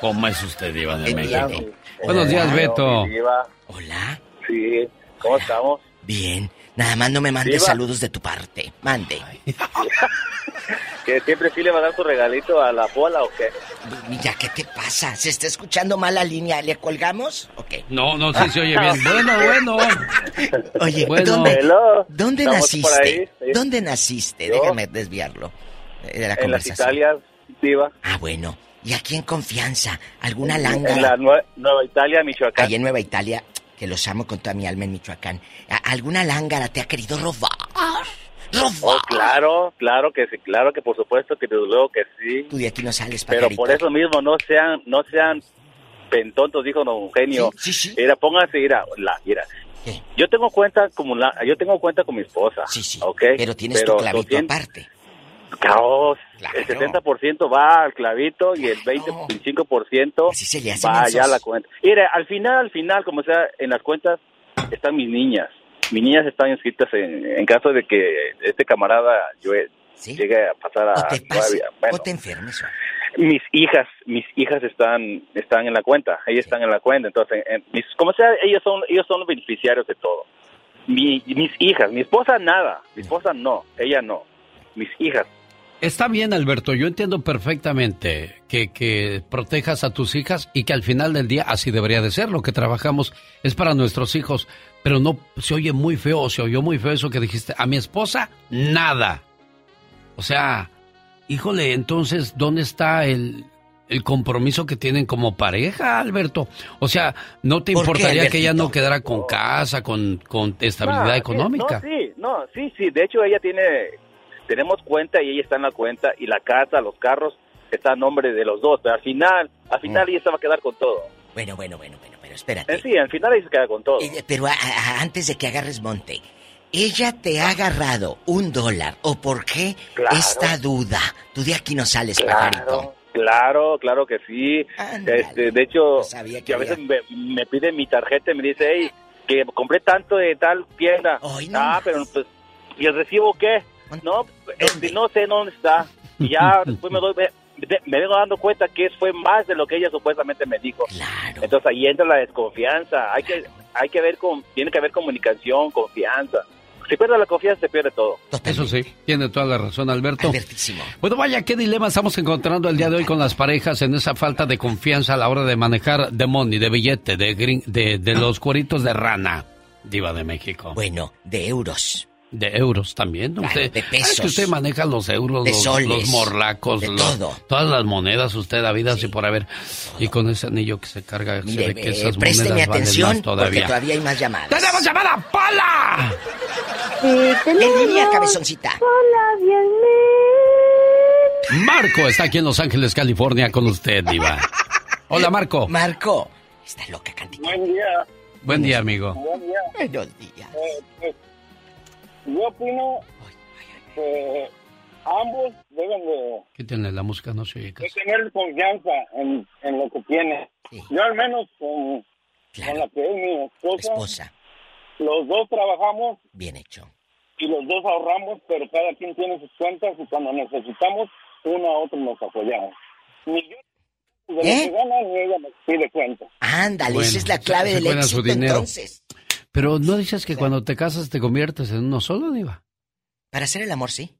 ¿Cómo es usted, Diva de. México? Buenos días, Beto. Hola. Sí, ¿cómo estamos? Bien. Nada más no me mandes saludos de tu parte. Mande. ¿Que siempre sí le va a dar su regalito a la bola o qué? Mira, ¿qué te pasa? ¿Se está escuchando mal la línea? ¿Le colgamos? Ok. No, no, sí se oye bien. Bueno, bueno. Oye, Bueno. ¿dónde. ¿dónde naciste? ahí, sí. ¿Dónde naciste? Yo. Déjame desviarlo de la En las conversación. Italias, diva. Ah, bueno. ¿Y aquí en confianza? ¿Alguna En lángara? la Nue- Nueva Italia, Michoacán. Allá en Nueva Italia, que los amo con toda mi alma en Michoacán. ¿A- ¿Alguna lángara te ha querido robar? Oh, claro, claro que sí, claro que por supuesto que desde luego que sí. Tú de aquí no sales, Pero pajarito. por eso mismo no sean, no sean pentontos, dijo don Eugenio. Sí, sí, sí. Mira, pónganse, mira, la, mira. Yo tengo cuenta como la, yo tengo cuenta con mi esposa. Sí, sí. Pero tienes tu clavito aparte. Claro, el 70% va al clavito y el 20, 25% se le hace va allá a la cuenta. Mira, al final, al final, como sea, en las cuentas están mis niñas. Mis niñas están inscritas en, en caso de que este camarada yo llegue a pasar a... O te todavía- bueno, o te enfermes. Mis hijas, mis hijas están están en la cuenta, ellas están en la cuenta, entonces, en- mis, como sea, ellos son ellos son los beneficiarios de todo. Mi- mis hijas, mi esposa nada, mi esposa no, ella no, mis hijas. Está bien, Alberto, yo entiendo perfectamente que, que protejas a tus hijas y que al final del día así debería de ser. Lo que trabajamos es para nuestros hijos, pero no se oye muy feo, se oyó muy feo eso que dijiste. A mi esposa, nada. O sea, híjole, entonces, ¿dónde está el, el compromiso que tienen como pareja, Alberto? O sea, ¿no te ¿Por qué, importaría que ella no quedara con casa, con, con estabilidad sí, económica? No, sí, no, sí, sí. De hecho, ella tiene, tenemos cuenta y ella está en la cuenta y la casa, los carros, está a nombre de los dos. Pero al final, al final ella se va a quedar con todo. Bueno, bueno, bueno, bueno, pero espérate. Eh, sí, al final ella se queda con todo. Eh, Pero a- a- antes de que agarres monte, ¿ella te ha agarrado un dólar o por qué Claro. esta duda? Tú de aquí no sales, pajarito. Claro, claro, claro que sí. Este, de hecho, que a veces me, me pide mi tarjeta y me dice, hey, que compré tanto de tal tienda. ah, pero pues, ¿y el recibo qué? No, este, no sé dónde está. Y ya después me doy, me, vengo dando cuenta que fue más de lo que ella supuestamente me dijo. Entonces ahí entra la desconfianza. Hay que, hay que ver con, tiene que haber comunicación, confianza. Si pierde la confianza, se pierde todo. Eso sí, tiene toda la razón, Alberto. Bueno, vaya, qué dilema estamos encontrando el día de hoy con las parejas en esa falta de confianza a la hora de manejar de money, de billete, de, grin- de, de los cueritos de rana, diva de México. Bueno, de euros. De euros también, ¿no? Claro, Usted, de pesos. es que usted maneja los euros, De los, soles, los morlacos, de los- todo. todas las monedas, usted, la vida así por haber. Y con ese anillo que se carga, se Mire, ve que eh, esas présteme monedas valen atención más todavía. porque todavía hay más llamadas. ¡Tenemos llamada! En línea, cabezoncita. Hola, bien Marco está aquí en Los Ángeles, California, con usted, diva. Hola, Marco. Marco. Está loca, cantita. Buen día. Buen día, amigo. Buen día. Buenos días. Eh, yo opino que ambos deben de, Quítenle la música, no se oye de casi. tener confianza en, en lo que tienen. Yo al menos con, con la que es mi esposa, los dos trabajamos Bien hecho. y los dos ahorramos, pero cada quien tiene sus cuentas y cuando necesitamos, uno a otro nos apoyamos. Ni yo de lo ¿Eh? que gana, ni ella me pide cuentas. Ándale, Bueno, esa es la clave se del éxito su dinero. entonces. Pero ¿no dices que cuando te casas te conviertes en uno solo, diva? Para hacer el amor, sí.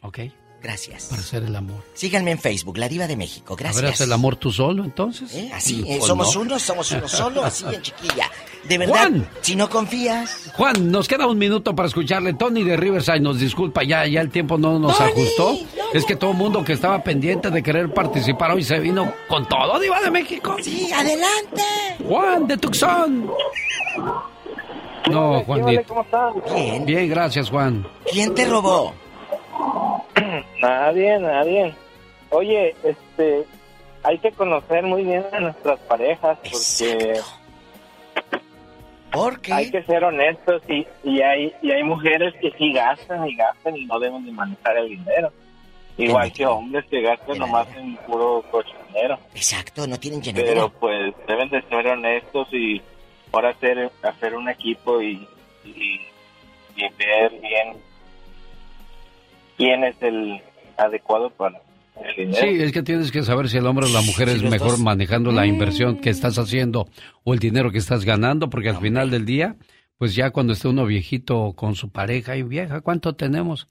Ok. Gracias. Para hacer el amor. Síganme en Facebook, La Diva de México. ¿A Gracias. ver, haces el amor tú solo, entonces? ¿Eh? Así, ¿O eh, somos no? uno, somos uno solo, así en chiquilla. De verdad, Juan. si no confías. Juan, nos queda un minuto para escucharle. Tony de Riverside nos disculpa, ya, ya el tiempo no nos ajustó. Es que todo el mundo que estaba pendiente de querer participar hoy se vino con todo, Diva de México. Sí, adelante. Juan de Tucson. No, Juanito. ¿Cómo están? Bien. Bien, gracias, Juan. ¿Quién te robó? Nadie, nadie. Oye, este, hay que conocer muy bien a nuestras parejas porque porque hay que ser honestos y, y hay y hay mujeres que sí gastan y gastan y no deben de manejar el dinero. Igual que hombres que gastan nomás en puro cochinero. Exacto, no tienen Pero llenadera. pues deben de ser honestos y ahora hacer hacer un equipo y, y, y ver bien quién es el adecuado para el dinero. Sí, es que tienes que saber si el hombre o la mujer es mejor manejando la inversión que estás haciendo o el dinero que estás ganando, porque al final del día, pues ya cuando esté uno viejito con su pareja y vieja, ¿cuánto tenemos?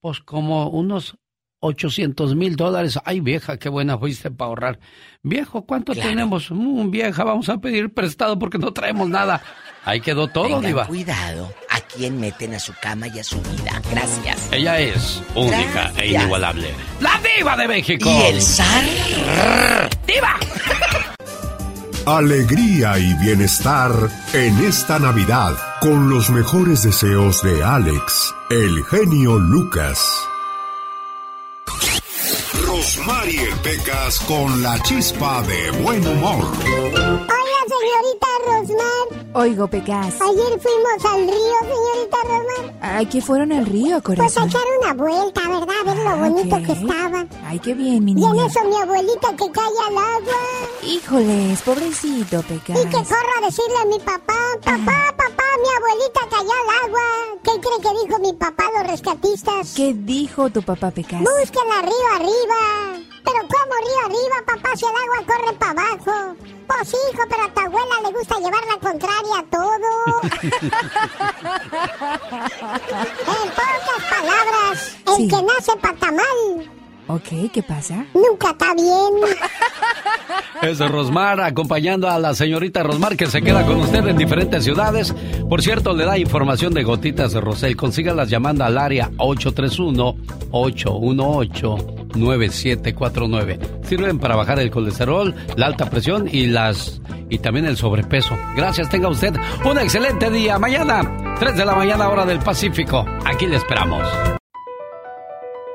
Pues como unos 800 mil dólares. Ay, vieja, qué buena fuiste para ahorrar. Viejo, ¿cuánto tenemos? "Mm, vieja, vamos a pedir prestado porque no traemos nada. Ahí quedó todo, Tengan Diva. cuidado a quién meten a su cama y a su vida. Gracias. Ella es única e inigualable. ¡La Diva de México! Y el zar. ¡Diva! Alegría y bienestar en esta Navidad con los mejores deseos de Alex, el genio Lucas. Rosmarie Pecas con la chispa de buen humor. Hola, señorita Rosmar. Oigo, Pecas. Ayer fuimos al río, señorita Rosmar. Ay, que fueron al río, Pues a corazón. echar una vuelta, ¿verdad? A ver lo bonito que estaba. Ay, qué bien, mi Y en niña. eso mi abuelita que cae al agua. Híjoles, pobrecito, Pecas. Y que corro a decirle a mi papá, papá, papá, mi abuelita cayó al agua. ¿Qué cree que dijo mi papá los rescatistas? ¿Qué dijo tu papá, Pecas? Búsquenla arriba, Pero ¿cómo río arriba, papá, si el agua corre para abajo? Pues hijo, pero a tu abuela le gusta llevar la contraria a todo. en pocas palabras, el Sí. que nace patamal Ok, ¿qué pasa? nunca está bien. Es Rosmar acompañando a la señorita Rosmar que se queda con usted en diferentes ciudades. Por cierto, le da información de gotitas de Rosel. Consígalas llamando al área 831-818-9749. Sirven para bajar el colesterol, la alta presión y las y también el sobrepeso. Gracias, tenga usted un excelente día. Mañana, 3 de la mañana hora del Pacífico. Aquí le esperamos.